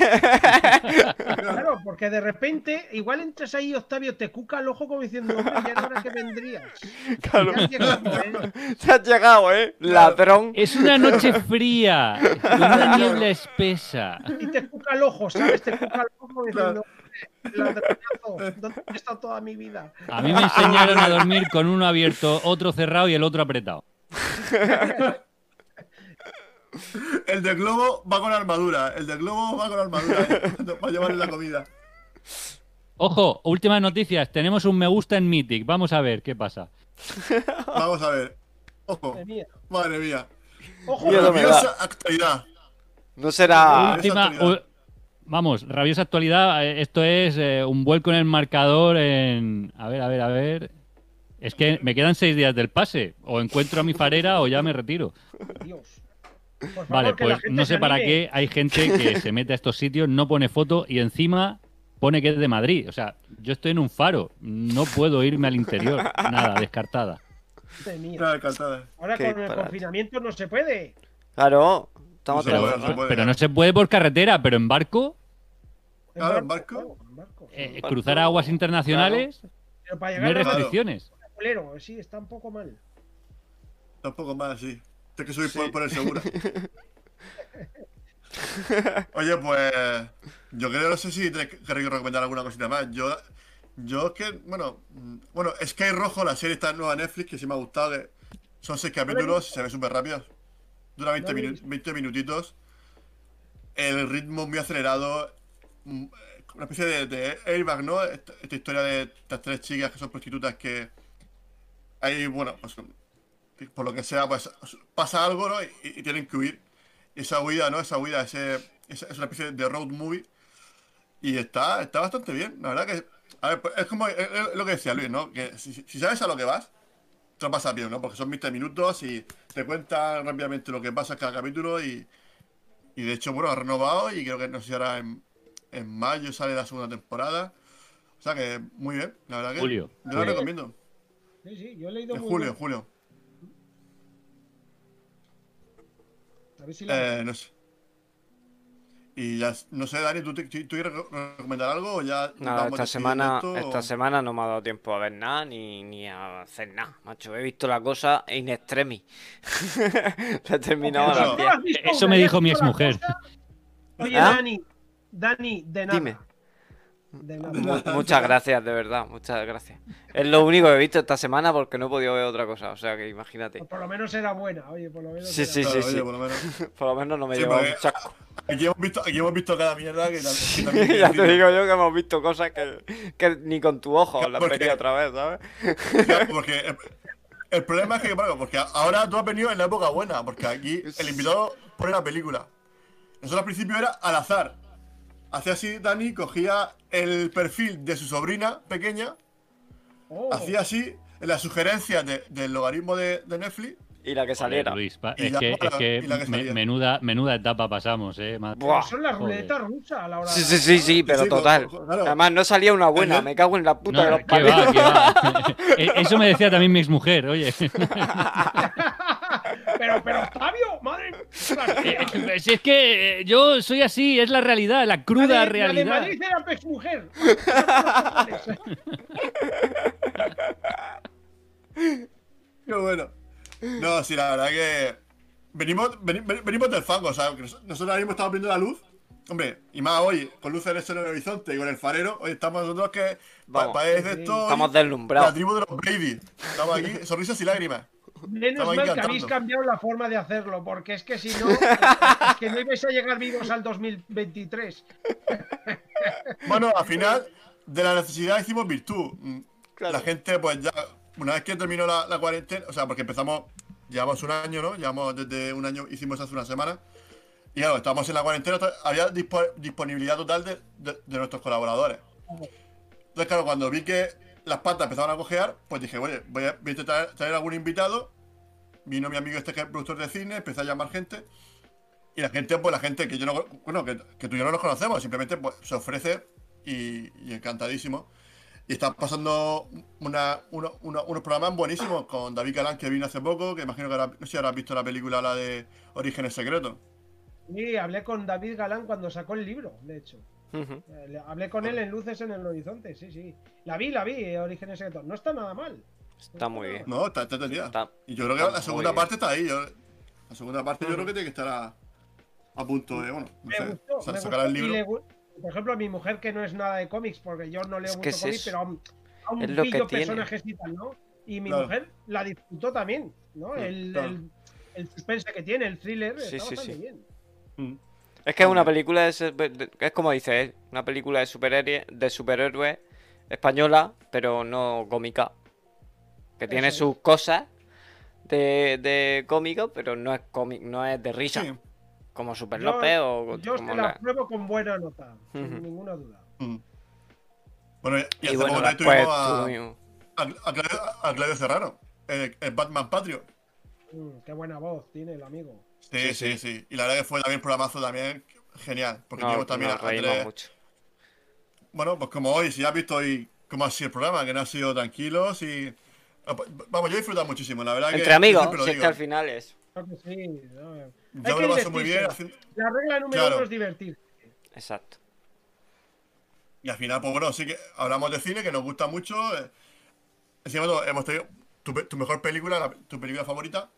Claro, porque de repente, igual entras ahí, Octavio, te cuca el ojo como diciendo, hombre, ya era hora que vendrías. Claro. Ya has llegado, ¿eh? Te has llegado, ¿eh? Ladrón. Es una noche fría, con una niebla espesa. Y te cuca el ojo, ¿sabes? Te cuca el ojo como ¿dónde he estado toda mi vida? A mí me enseñaron a dormir con uno abierto, otro cerrado y el otro apretado. El de globo va con armadura. El de globo va con armadura. ¿eh? Para llevarle la comida. Ojo, últimas noticias. Tenemos un me gusta en Mythic. Vamos a ver qué pasa. Vamos a ver. Ojo. Madre mía. Madre mía. Ojo, actualidad. No será. Última, vamos, rabiosa actualidad. eh, Esto es eh, un vuelco en el marcador en. A ver, a ver, a ver. Es que me quedan seis días del pase. O encuentro a mi farera o ya me retiro. Dios. Favor, Vale, pues no sé para qué hay gente que se mete a estos sitios, no pone foto y encima pone que es de Madrid. O sea, yo estoy en un faro. No puedo irme al interior. Nada, descartada. Madre mía. Nada, encantada. Ahora Qué con el confinamiento no se puede. Claro. Estamos No se Pero, puede, no se puede. pero no se puede por carretera, pero en barco, Claro, en barco. claro, barco. eh, barco, cruzar aguas internacionales, Pero para no hay llegar a restricciones. Culero, sí, está un poco mal. Sí. Tienes que subir por, por el seguro. Oye, pues. Yo creo, no sé si te queréis recomendar alguna cosita más. Yo. Yo es que, bueno. mm, Bueno, Sky Rojo, la serie está nueva en Netflix, que sí me ha gustado. que son seis capítulos y se ve súper rápido. Dura 20, No lo he minu- visto. 20 minutitos. El ritmo muy acelerado. mm, Una especie de, de airbag, ¿no? Esta, esta historia de estas tres chicas que son prostitutas que. Hay, bueno, pues por lo que sea, pues pasa algo, ¿no? Y, y tienen que huir. Esa huida, ¿no? Esa huida, ese, esa- es una especie de road movie. Y está, está bastante bien, la verdad que. A ver, pues, es como es- es lo que decía Luis, ¿no? Que si, si sabes a lo que vas, te lo pasas bien, ¿no? Porque son 20 minutos y te cuentan rápidamente lo que pasa en cada capítulo y. Y de hecho, bueno, ha renovado y creo que no sé si ahora en, en mayo sale la segunda temporada. O sea que muy bien, la verdad que. Julio. Yo Julio. recomiendo. Sí, sí, yo he leído En muy julio, julio. A ver si la- Eh, no sé. Y ya, no sé, Dani, ¿tú, te- tú quieres reco- recomendar algo o ya Nada, vamos esta semana, esto, esta o- semana no me ha dado tiempo a ver nada ni, ni a hacer nada, macho. He visto la cosa in extremis. La he terminado a Eso. las ¿Tú 10. has visto Eso una me dijo mi la exmujer. Oye, ¿Ah? Dani, Dani, de nada. Dime. De nada. Mu- muchas gracias, de verdad, muchas gracias. Es lo único que he visto esta semana porque no he podido ver otra cosa, o sea que imagínate. Por lo menos era buena, oye, por lo menos. Sí, era sí, Claro, sí, oye, sí. por lo menos. Por lo menos no me Sí, lleva un chasco. Aquí hemos visto, aquí hemos visto cada mierda que, tam- que también ya te digo yo que hemos visto cosas que, que ni con tu ojo las Porque- vería otra vez, ¿sabes? Claro, Porque el, el problema es que, bueno, porque ahora tú has venido en la época buena, porque aquí el invitado pone la película. Nosotros al principio era al azar. Hacía así, Dani cogía el perfil de su sobrina pequeña, Oh, hacía así en las sugerencias de- del logaritmo de, de Netflix. Y la que Joder, saliera. Luis, Y es la- que, es que y la que me- menuda, menuda etapa pasamos, eh. madre- Buah. son las ruletas rusas a la hora Sí, de- sí, sí, sí, pero Sí, total. claro. Además, no salía una buena, me cago en la puta de No, los que paridos. va, que va. Eh, Eso me decía también mi exmujer, oye. Pero, pero, Octavio, madre. Eh, Si es que eh, yo soy así, es la realidad, la cruda La de- La realidad. de Madrid era ex mujer. Qué bueno. No, sí, la verdad que. Venimos, veni- veni- venimos del fango, o sea, nosotros ahora mismo estamos viendo la luz. Hombre, y más hoy, con luz celeste en el horizonte y con el farero, hoy estamos nosotros que. Vamos. pa- parece Sí. esto. Estamos La deslumbrados. tribu de los Brady. Estamos aquí, sonrisas y lágrimas. Menos mal que habéis cambiado la forma de hacerlo, porque es que si no, es que no ibais a llegar vivos al 2023. Bueno, al final, de la necesidad hicimos virtud. Mm, Claro. La gente, pues ya, una vez que terminó la, la cuarentena, o sea, porque empezamos, llevamos un año, ¿no? Llevamos desde un año, hicimos hace una semana. Y claro, estábamos en la cuarentena, había dispo- disponibilidad total de, de- de nuestros colaboradores. Entonces, claro, cuando vi que las patas empezaban a cojear, pues dije, oye, voy a, voy a traer algún invitado. Vino mi amigo este que es productor de cine, empecé a llamar gente. Y la gente, pues la gente que yo no, bueno, que, tú y yo no nos conocemos, simplemente pues, se ofrece y, encantadísimo. Y están pasando una, uno- uno- unos programas buenísimos con David Galán, que vino hace poco, que imagino que ahora, no sé si habrás visto la película, la de Orígenes Secretos. Y hablé con David Galán cuando sacó el libro, de hecho. Eh, Hablé con él en Luces en el Horizonte, sí, sí. La vi, la vi, eh, Orígenes Secretos. No está nada mal. Está muy bien. No, está. Está- Y yo creo que la segunda bien. parte está ahí. yo- la segunda parte yo creo que tiene que estar a, a punto de, bueno, no Me sé, gustó, sa- me sacar gustó. el libro. le por ejemplo, a mi mujer que no es nada de cómics, porque yo no leo Es mucho que es cómics, eso. pero aún, aún Es lo que pillo tiene. personajes y tal, ¿no? Y mi Claro. mujer la disfrutó también, ¿no? El, claro. el, el suspense que tiene, el thriller, Sí, está sí, bastante sí. bien. Mm. Es que es una película de, es como una película de superhéroe, de superhéroes española, pero no cómica. Que tiene Eso sus cosas de, de cómico, pero no es cómic, no es de risa. Sí. Como Super Yo- López o Yo como se la la- pruebo con buena nota, Ujú. sin ninguna duda. Mm. Bueno, y, y hace bueno, poco también después tuvimos a, a, a Claudio, a Claudio Serrano, el, el Batman Patriot. Mm, qué buena voz tiene el amigo. Sí, sí, sí, Y la verdad que fue también un programazo también genial. Porque no, también nos a tres- mucho. Bueno, pues como hoy, si ya has visto hoy cómo ha sido el programa, que no ha sido tranquilos y. Vamos, yo he disfrutado muchísimo, la verdad que. Entre yo amigos, si es que al final es. Creo que sí. ¿no? Hay Yo me que lo paso muy bien La regla número Claro. uno es divertir. Exacto. Y al final, pues bueno, sí que hablamos de cine, que nos gusta mucho. eh, Encima hemos tenido tu, mejor película, la- tu película favorita.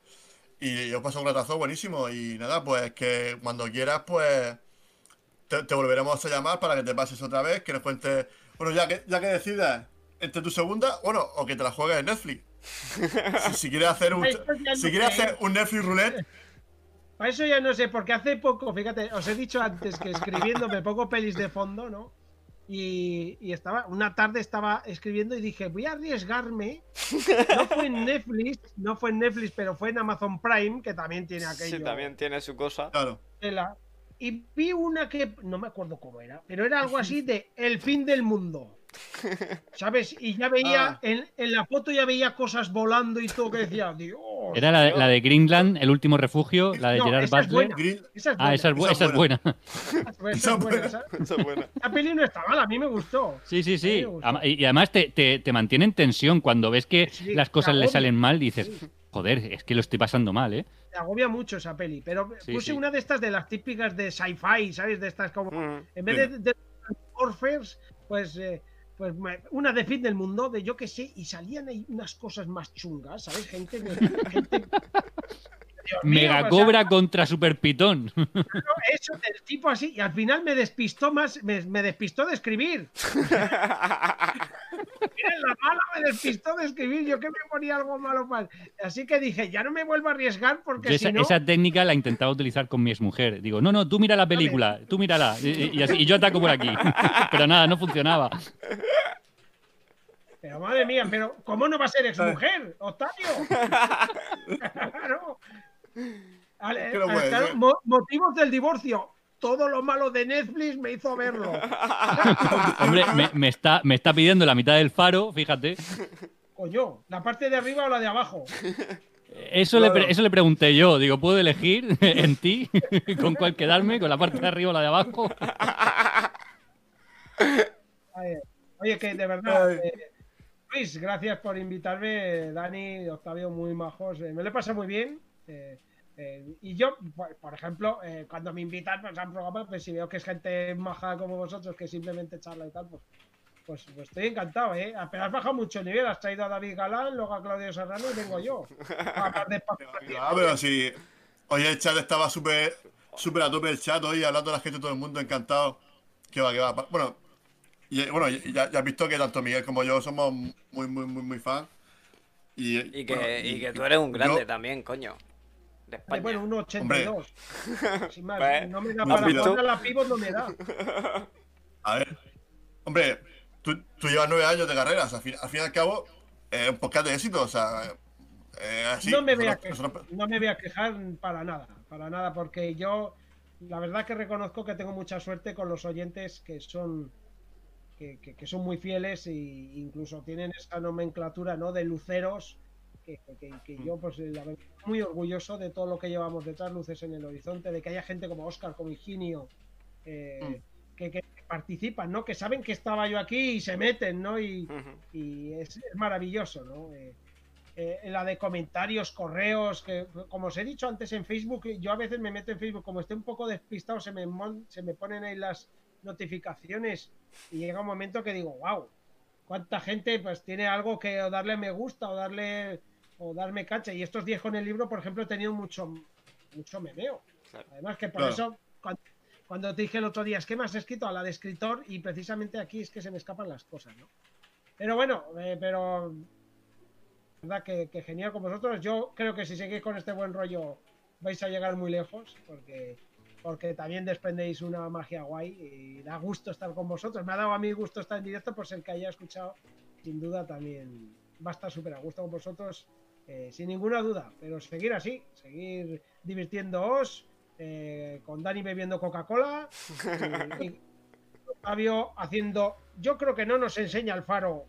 Y yo paso un ratazo buenísimo. Y nada, pues que cuando quieras, pues. Te, te volveremos a llamar para que te pases otra vez, que nos cuentes. Bueno, ya que, ya que decidas entre tu segunda, bueno, o que te la juegues en Netflix. Si, si quieres hacer un. Si quieres hacer un Netflix roulette, Para eso ya no sé, porque hace poco, fíjate, os he dicho antes que escribiendo me pongo pelis de fondo, ¿no? Y, y estaba, una tarde estaba escribiendo y dije, voy a arriesgarme. No fue en Netflix, no fue en Netflix, pero fue en Amazon Prime, que también tiene aquello. Sí, también tiene su cosa. claro. Y vi una que no me acuerdo cómo era, pero era algo así de El fin del mundo. ¿Sabes? Y ya veía, Ah. en, en la foto ya veía cosas volando y todo que decía, Dios, Era la, la de Greenland, el último refugio, la de No, Gerard esa es Butler. buena. Green- Esa es buena. Ah, esa es, bu- Esa esa es es buena. Esa es buena, Esa es buena. esa- Esa es buena. Esa peli no está mal, a mí me gustó. Sí, sí, sí. Y además te, te, te mantiene en tensión cuando ves que Sí, las cosas le salen mal. Dices, joder, es que lo estoy pasando mal, ¿eh? Me agobia mucho esa peli. Pero Sí, puse sí. una de estas de las típicas de sci-fi, ¿sabes? De estas como. Mm. En vez de, de Orphers, pues. eh, pues una de fin del mundo, de yo que sé, y salían ahí unas cosas más chungas, ¿sabes? Gente. de- gente Dios mío, Mega o sea, Cobra contra Super Pitón. eso del tipo así, y al final me despistó más, me, me despistó de escribir. Mira, la mala me despistó de escribir, yo que me ponía algo malo mal. Así que dije, ya no me vuelvo a arriesgar porque Yo esa, si no. esa técnica la intentaba utilizar con mi exmujer. Digo, no, no, tú mira la película, tú mírala. Y, y así- y yo ataco por aquí. Pero nada, no funcionaba. Pero madre mía, pero ¿cómo no va a ser exmujer, Octavio? claro. Mo- motivos del divorcio. Todo lo malo de Netflix me hizo verlo. Hombre, me, me está, me está pidiendo la mitad del faro, fíjate. Coño, la parte de arriba o la de abajo. Eso, le, Claro. eso le pregunté yo. Digo, ¿puedo elegir en ti con cuál quedarme? ¿Con la parte de arriba o la de abajo? Oye, que de verdad, eh, Luis, gracias por invitarme, Dani, Octavio, muy majos. eh, me lo he pasado muy bien. eh, eh, y yo, por, por ejemplo, eh, cuando me invitan pues, a un programa, pues si veo que es gente maja como vosotros, que simplemente charla y tal, pues, pues, pues estoy encantado, ¿eh? Pero has bajado mucho el nivel, has traído a David Galán, luego a Claudio Serrano y vengo yo. A Ah, pero sí. Hoy el chat estaba súper súper a tope el chat hoy, hablando de la gente, todo el mundo encantado. Que va, que va. Bueno, y, bueno, y ya, ya has visto que tanto Miguel como yo somos muy, muy, muy, muy fans. Y, Y que, bueno, y que tú eres un grande yo- también, coño. De Eh, España. Bueno, un 82. Sin más, Pues, no me da ¿has para a la pivot, no me da. A ver, hombre, tú, tú llevas nueve años de carrera, o sea, al fin, al fin y al cabo, es un podcast de éxito, o sea, eh, así. no, me voy a nosotros- que- nosotros- no me voy a quejar para nada, para nada, porque yo la verdad que reconozco que tengo mucha suerte con los oyentes que son que, que- que son muy fieles e incluso tienen esa nomenclatura ¿no? de luceros que, que- que yo pues la verdad, muy orgulloso de todo lo que llevamos detrás, luces en el horizonte, de que haya gente como Oscar, como Higinio, eh, que, que participan, ¿no? que saben que estaba yo aquí y se meten, ¿no? Y, y es, es maravilloso, ¿no? Eh, eh, la de comentarios, correos, que como os he dicho antes en Facebook, yo a veces me meto en Facebook, como estoy un poco despistado, se me, mon- se me ponen ahí las notificaciones y llega un momento que digo, wow, cuánta gente pues tiene algo que darle me gusta o darle o darme cacha. Y estos 10 con el libro, por ejemplo, he tenido mucho, mucho memeo. Claro. Además que por Claro. eso, cuando, cuando te dije el otro día, es que me has escrito a la de escritor y precisamente aquí es que se me escapan las cosas, ¿no? Pero bueno, eh, pero verdad que, que genial con vosotros. Yo creo que si seguís con este buen rollo vais a llegar muy lejos porque porque también desprendéis una magia guay y da gusto estar con vosotros. Me ha dado a mí gusto estar en directo, pues el que haya escuchado, sin duda también va a estar súper a gusto con vosotros, eh, sin ninguna duda. Pero seguir así, seguir divirtiéndoos, eh, con Dani bebiendo Coca-Cola y, y Octavio haciendo. Yo creo que no nos enseña el faro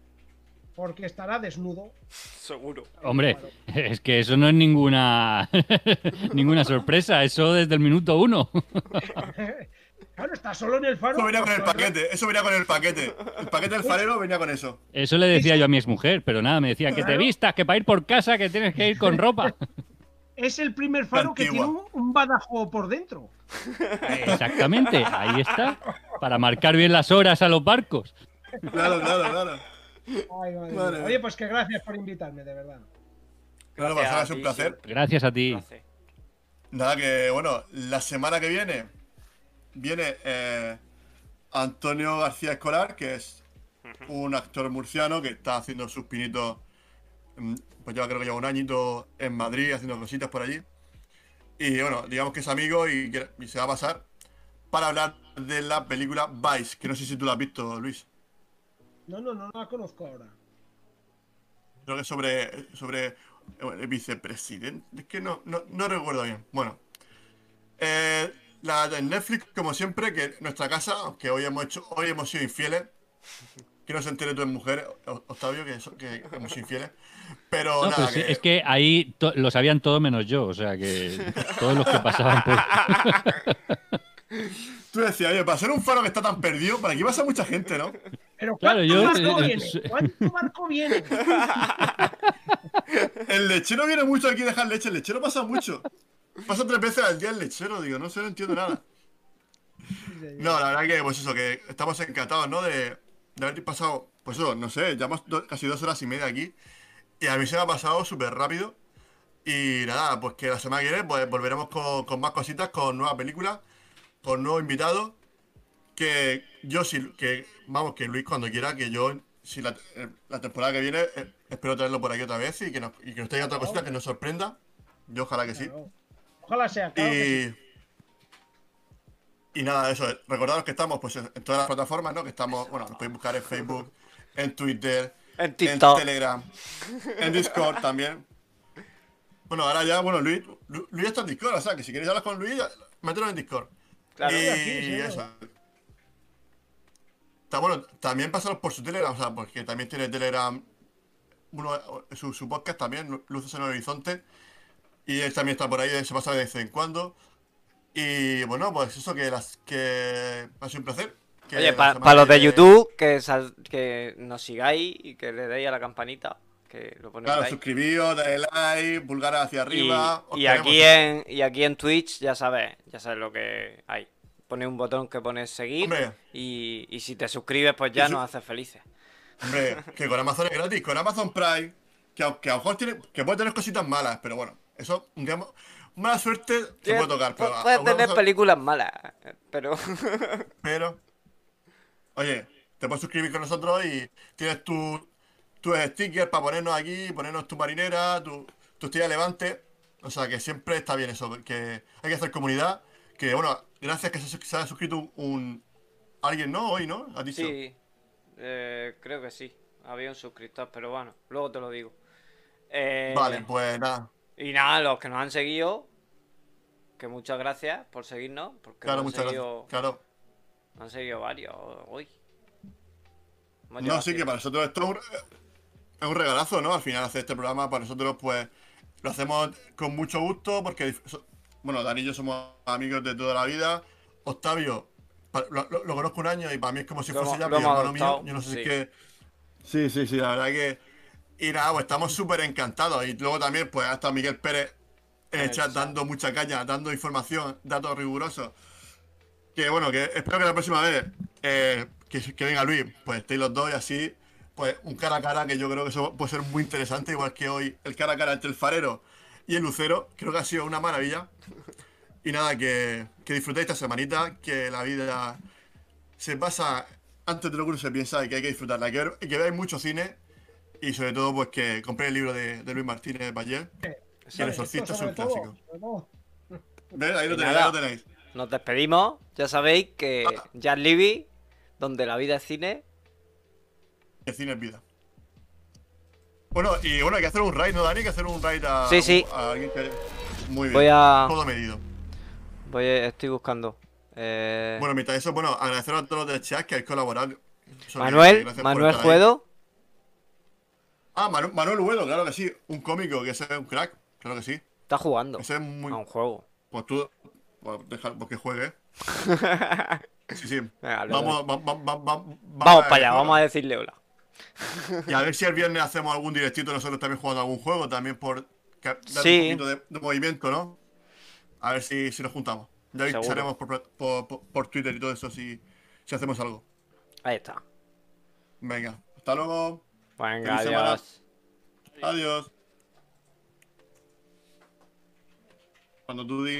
porque estará desnudo. Seguro. Hombre, es que eso no es ninguna ninguna sorpresa, eso desde el minuto uno. Claro, está solo en el faro. Eso venía con el paquete, eso venía con el paquete. El paquete del farero venía con eso. Eso le decía yo a mi exmujer, pero nada, me decía que te vistas, que para ir por casa que tienes que ir con ropa. Es el primer faro que tiene un, un badajo por dentro. Exactamente, ahí está, para marcar bien las horas a los barcos. Claro, claro, claro. Ay, madre. Oye, pues que gracias por invitarme, de verdad. Claro, Gracias Gonzalo, a es un placer. Gracias a ti. Nada, que bueno, la semana que viene viene eh, Antonio García Escolar, que es un actor murciano que está haciendo sus pinitos, mm, pues ya creo que lleva un añito en Madrid haciendo cositas por allí. Y bueno, digamos que es amigo y, se va a pasar para hablar de la película Vice, que no sé si tú la has visto, Luis. No, no, no la conozco ahora. Creo que sobre, sobre eh, el vicepresidente. Es que no, no, no recuerdo bien. Bueno. Eh, la de Netflix, como siempre, que nuestra casa, aunque hoy hemos hecho, hoy hemos sido infieles. que no se entere tu mujer, O- Octavio, que, so- que somos infieles. Pero No, nada, sí, que- es que ahí lo sabían todo menos yo, o sea que todos los que pasaban por... tú decías, oye, para ser un faro que está tan perdido, para aquí pasa mucha gente, ¿no? Pero Claro, ¿cuánto yo- barco viene? ¿Cuánto barco viene? El lechero viene mucho aquí a dejar leche, el lechero pasa mucho. Pasa tres veces al día el lechero, digo, no sé, no entiendo nada. No, la verdad que, pues eso, que estamos encantados, ¿no? De, de haber pasado, pues eso, no sé, llevamos do- casi dos horas y media aquí. Y a mí se me ha pasado súper rápido. Y nada, pues que la semana que viene pues, volveremos con, con más cositas, con nuevas películas, con nuevos invitados. Que yo sí, que vamos, que Luis cuando quiera, que yo, si la, eh, la temporada que viene, eh, espero traerlo por aquí otra vez y que nos, y que nos traiga otra cosita que nos sorprenda. Yo ojalá que sí. Claro. Ojalá sea, claro que sí. Y, y nada, eso, recordaros que estamos pues, en todas las plataformas, ¿no? Que estamos, bueno, nos podéis buscar en Facebook, en Twitter, En en. Telegram, en Discord también. Bueno, ahora ya, bueno, Luis, Lu- Luis está en Discord, o sea, que si queréis hablar con Luis, mételo en Discord. Claro. Y Sí, aquí, sí, eso. Está bueno, también pasaros por su Telegram, o sea, porque también tiene Telegram uno, su, su podcast también, Lu- Luces en el Horizonte. Y él también está por ahí, se pasa de vez en cuando. Y bueno, pues eso que las que ha sido un placer. que Oye, para los de YouTube, que, sal- que nos sigáis y que le deis a la campanita, que lo Claro, ahí. suscribíos, dale like, pulgar hacia arriba. y aquí en, y aquí en Twitch ya sabes, ya sabes lo que hay. Pone un botón que pone seguir y, y si te suscribes pues ya nos haces felices. Hombre, que con Amazon es gratis, con Amazon Prime, que, a- que a lo mejor tiene, que puede tener cositas malas, pero bueno, eso, digamos, mala suerte se puede tocar, pero, puedes tener cosa- películas malas, pero pero, oye, te puedes suscribir con nosotros y tienes tu, tus stickers para ponernos aquí, ponernos tu marinera, tu, tu estrella levante, o sea que siempre está bien eso, que hay que hacer comunidad, que bueno, gracias que se, se ha suscrito un, un- alguien, ¿no? Hoy, ¿no? ¿Has dicho? sí, eh, creo que sí. Había un suscriptor, pero bueno, luego te lo digo. Eh, Vale, pues nada. Y nada, los que nos han seguido, que muchas gracias por seguirnos, porque Claro, muchas seguido, gracias. Claro. nos han seguido varios hoy. No, sí, que para nosotros esto es un, es un regalazo, ¿no? Al final hacer este programa para nosotros, pues, lo hacemos con mucho gusto porque, bueno, Dani y yo somos amigos de toda la vida. Octavio, lo, lo- lo conozco un año y para mí es como si fuese ya mi hermano mío. Yo no sé si sí. es que... Sí, sí, sí, la verdad que... Y nada, pues estamos súper encantados. Y luego también, pues, ha estado Miguel Pérez en el En el chat dando mucha caña, dando información, datos rigurosos. Que bueno, que espero que la próxima vez eh, que, que venga Luis, pues estéis los dos y así, pues un cara a cara que yo creo que eso puede ser muy interesante, igual que hoy el cara a cara entre el farero y el lucero, creo que ha sido una maravilla. Y nada, que, que disfrutéis esta semanita, que la vida se pasa antes de lo que uno se piensa y que hay que disfrutarla, que, que veáis mucho cine y sobre todo pues que compréis el libro de, de Luis Martínez Bayer. Sí. El exorcista es un clásico. ¿Ves? Ahí lo tenéis, nada. ahí lo tenéis. Nos despedimos, ya sabéis que Ah. Jazz Libby, donde la vida es cine. El cine es vida. Bueno, y bueno, hay que hacer un raid, ¿no, Dani? Hay que hacer un raid a, Sí, sí. a alguien que. Muy bien. Voy a. Todo medido. Voy a- estoy buscando. Eh, Bueno, mientras eso, bueno, agradecer a todos los del chat que habéis colaborado. Manuel, Manuel. Juedo. Ah, Manu- Manuel Huedo, claro que sí. Un cómico, que ese es un crack. Claro que sí. Está jugando Ese es muy. a un juego. Pues tú. Pues deja pues que juegue. Sí, sí. Venga, Vamos, va- va- va- va- Vamos para allá, vamos a decirle hola. Y a ver si el viernes hacemos algún directito nosotros también jugando algún juego, también por dar Sí. un poquito de, de movimiento, ¿no? A ver si, si nos juntamos. Ya avisaremos por, por, por- por Twitter y todo eso si, si hacemos algo. Ahí está. Venga, hasta luego. Venga, Feliz semana. adiós. Adiós. Cuando tú digas.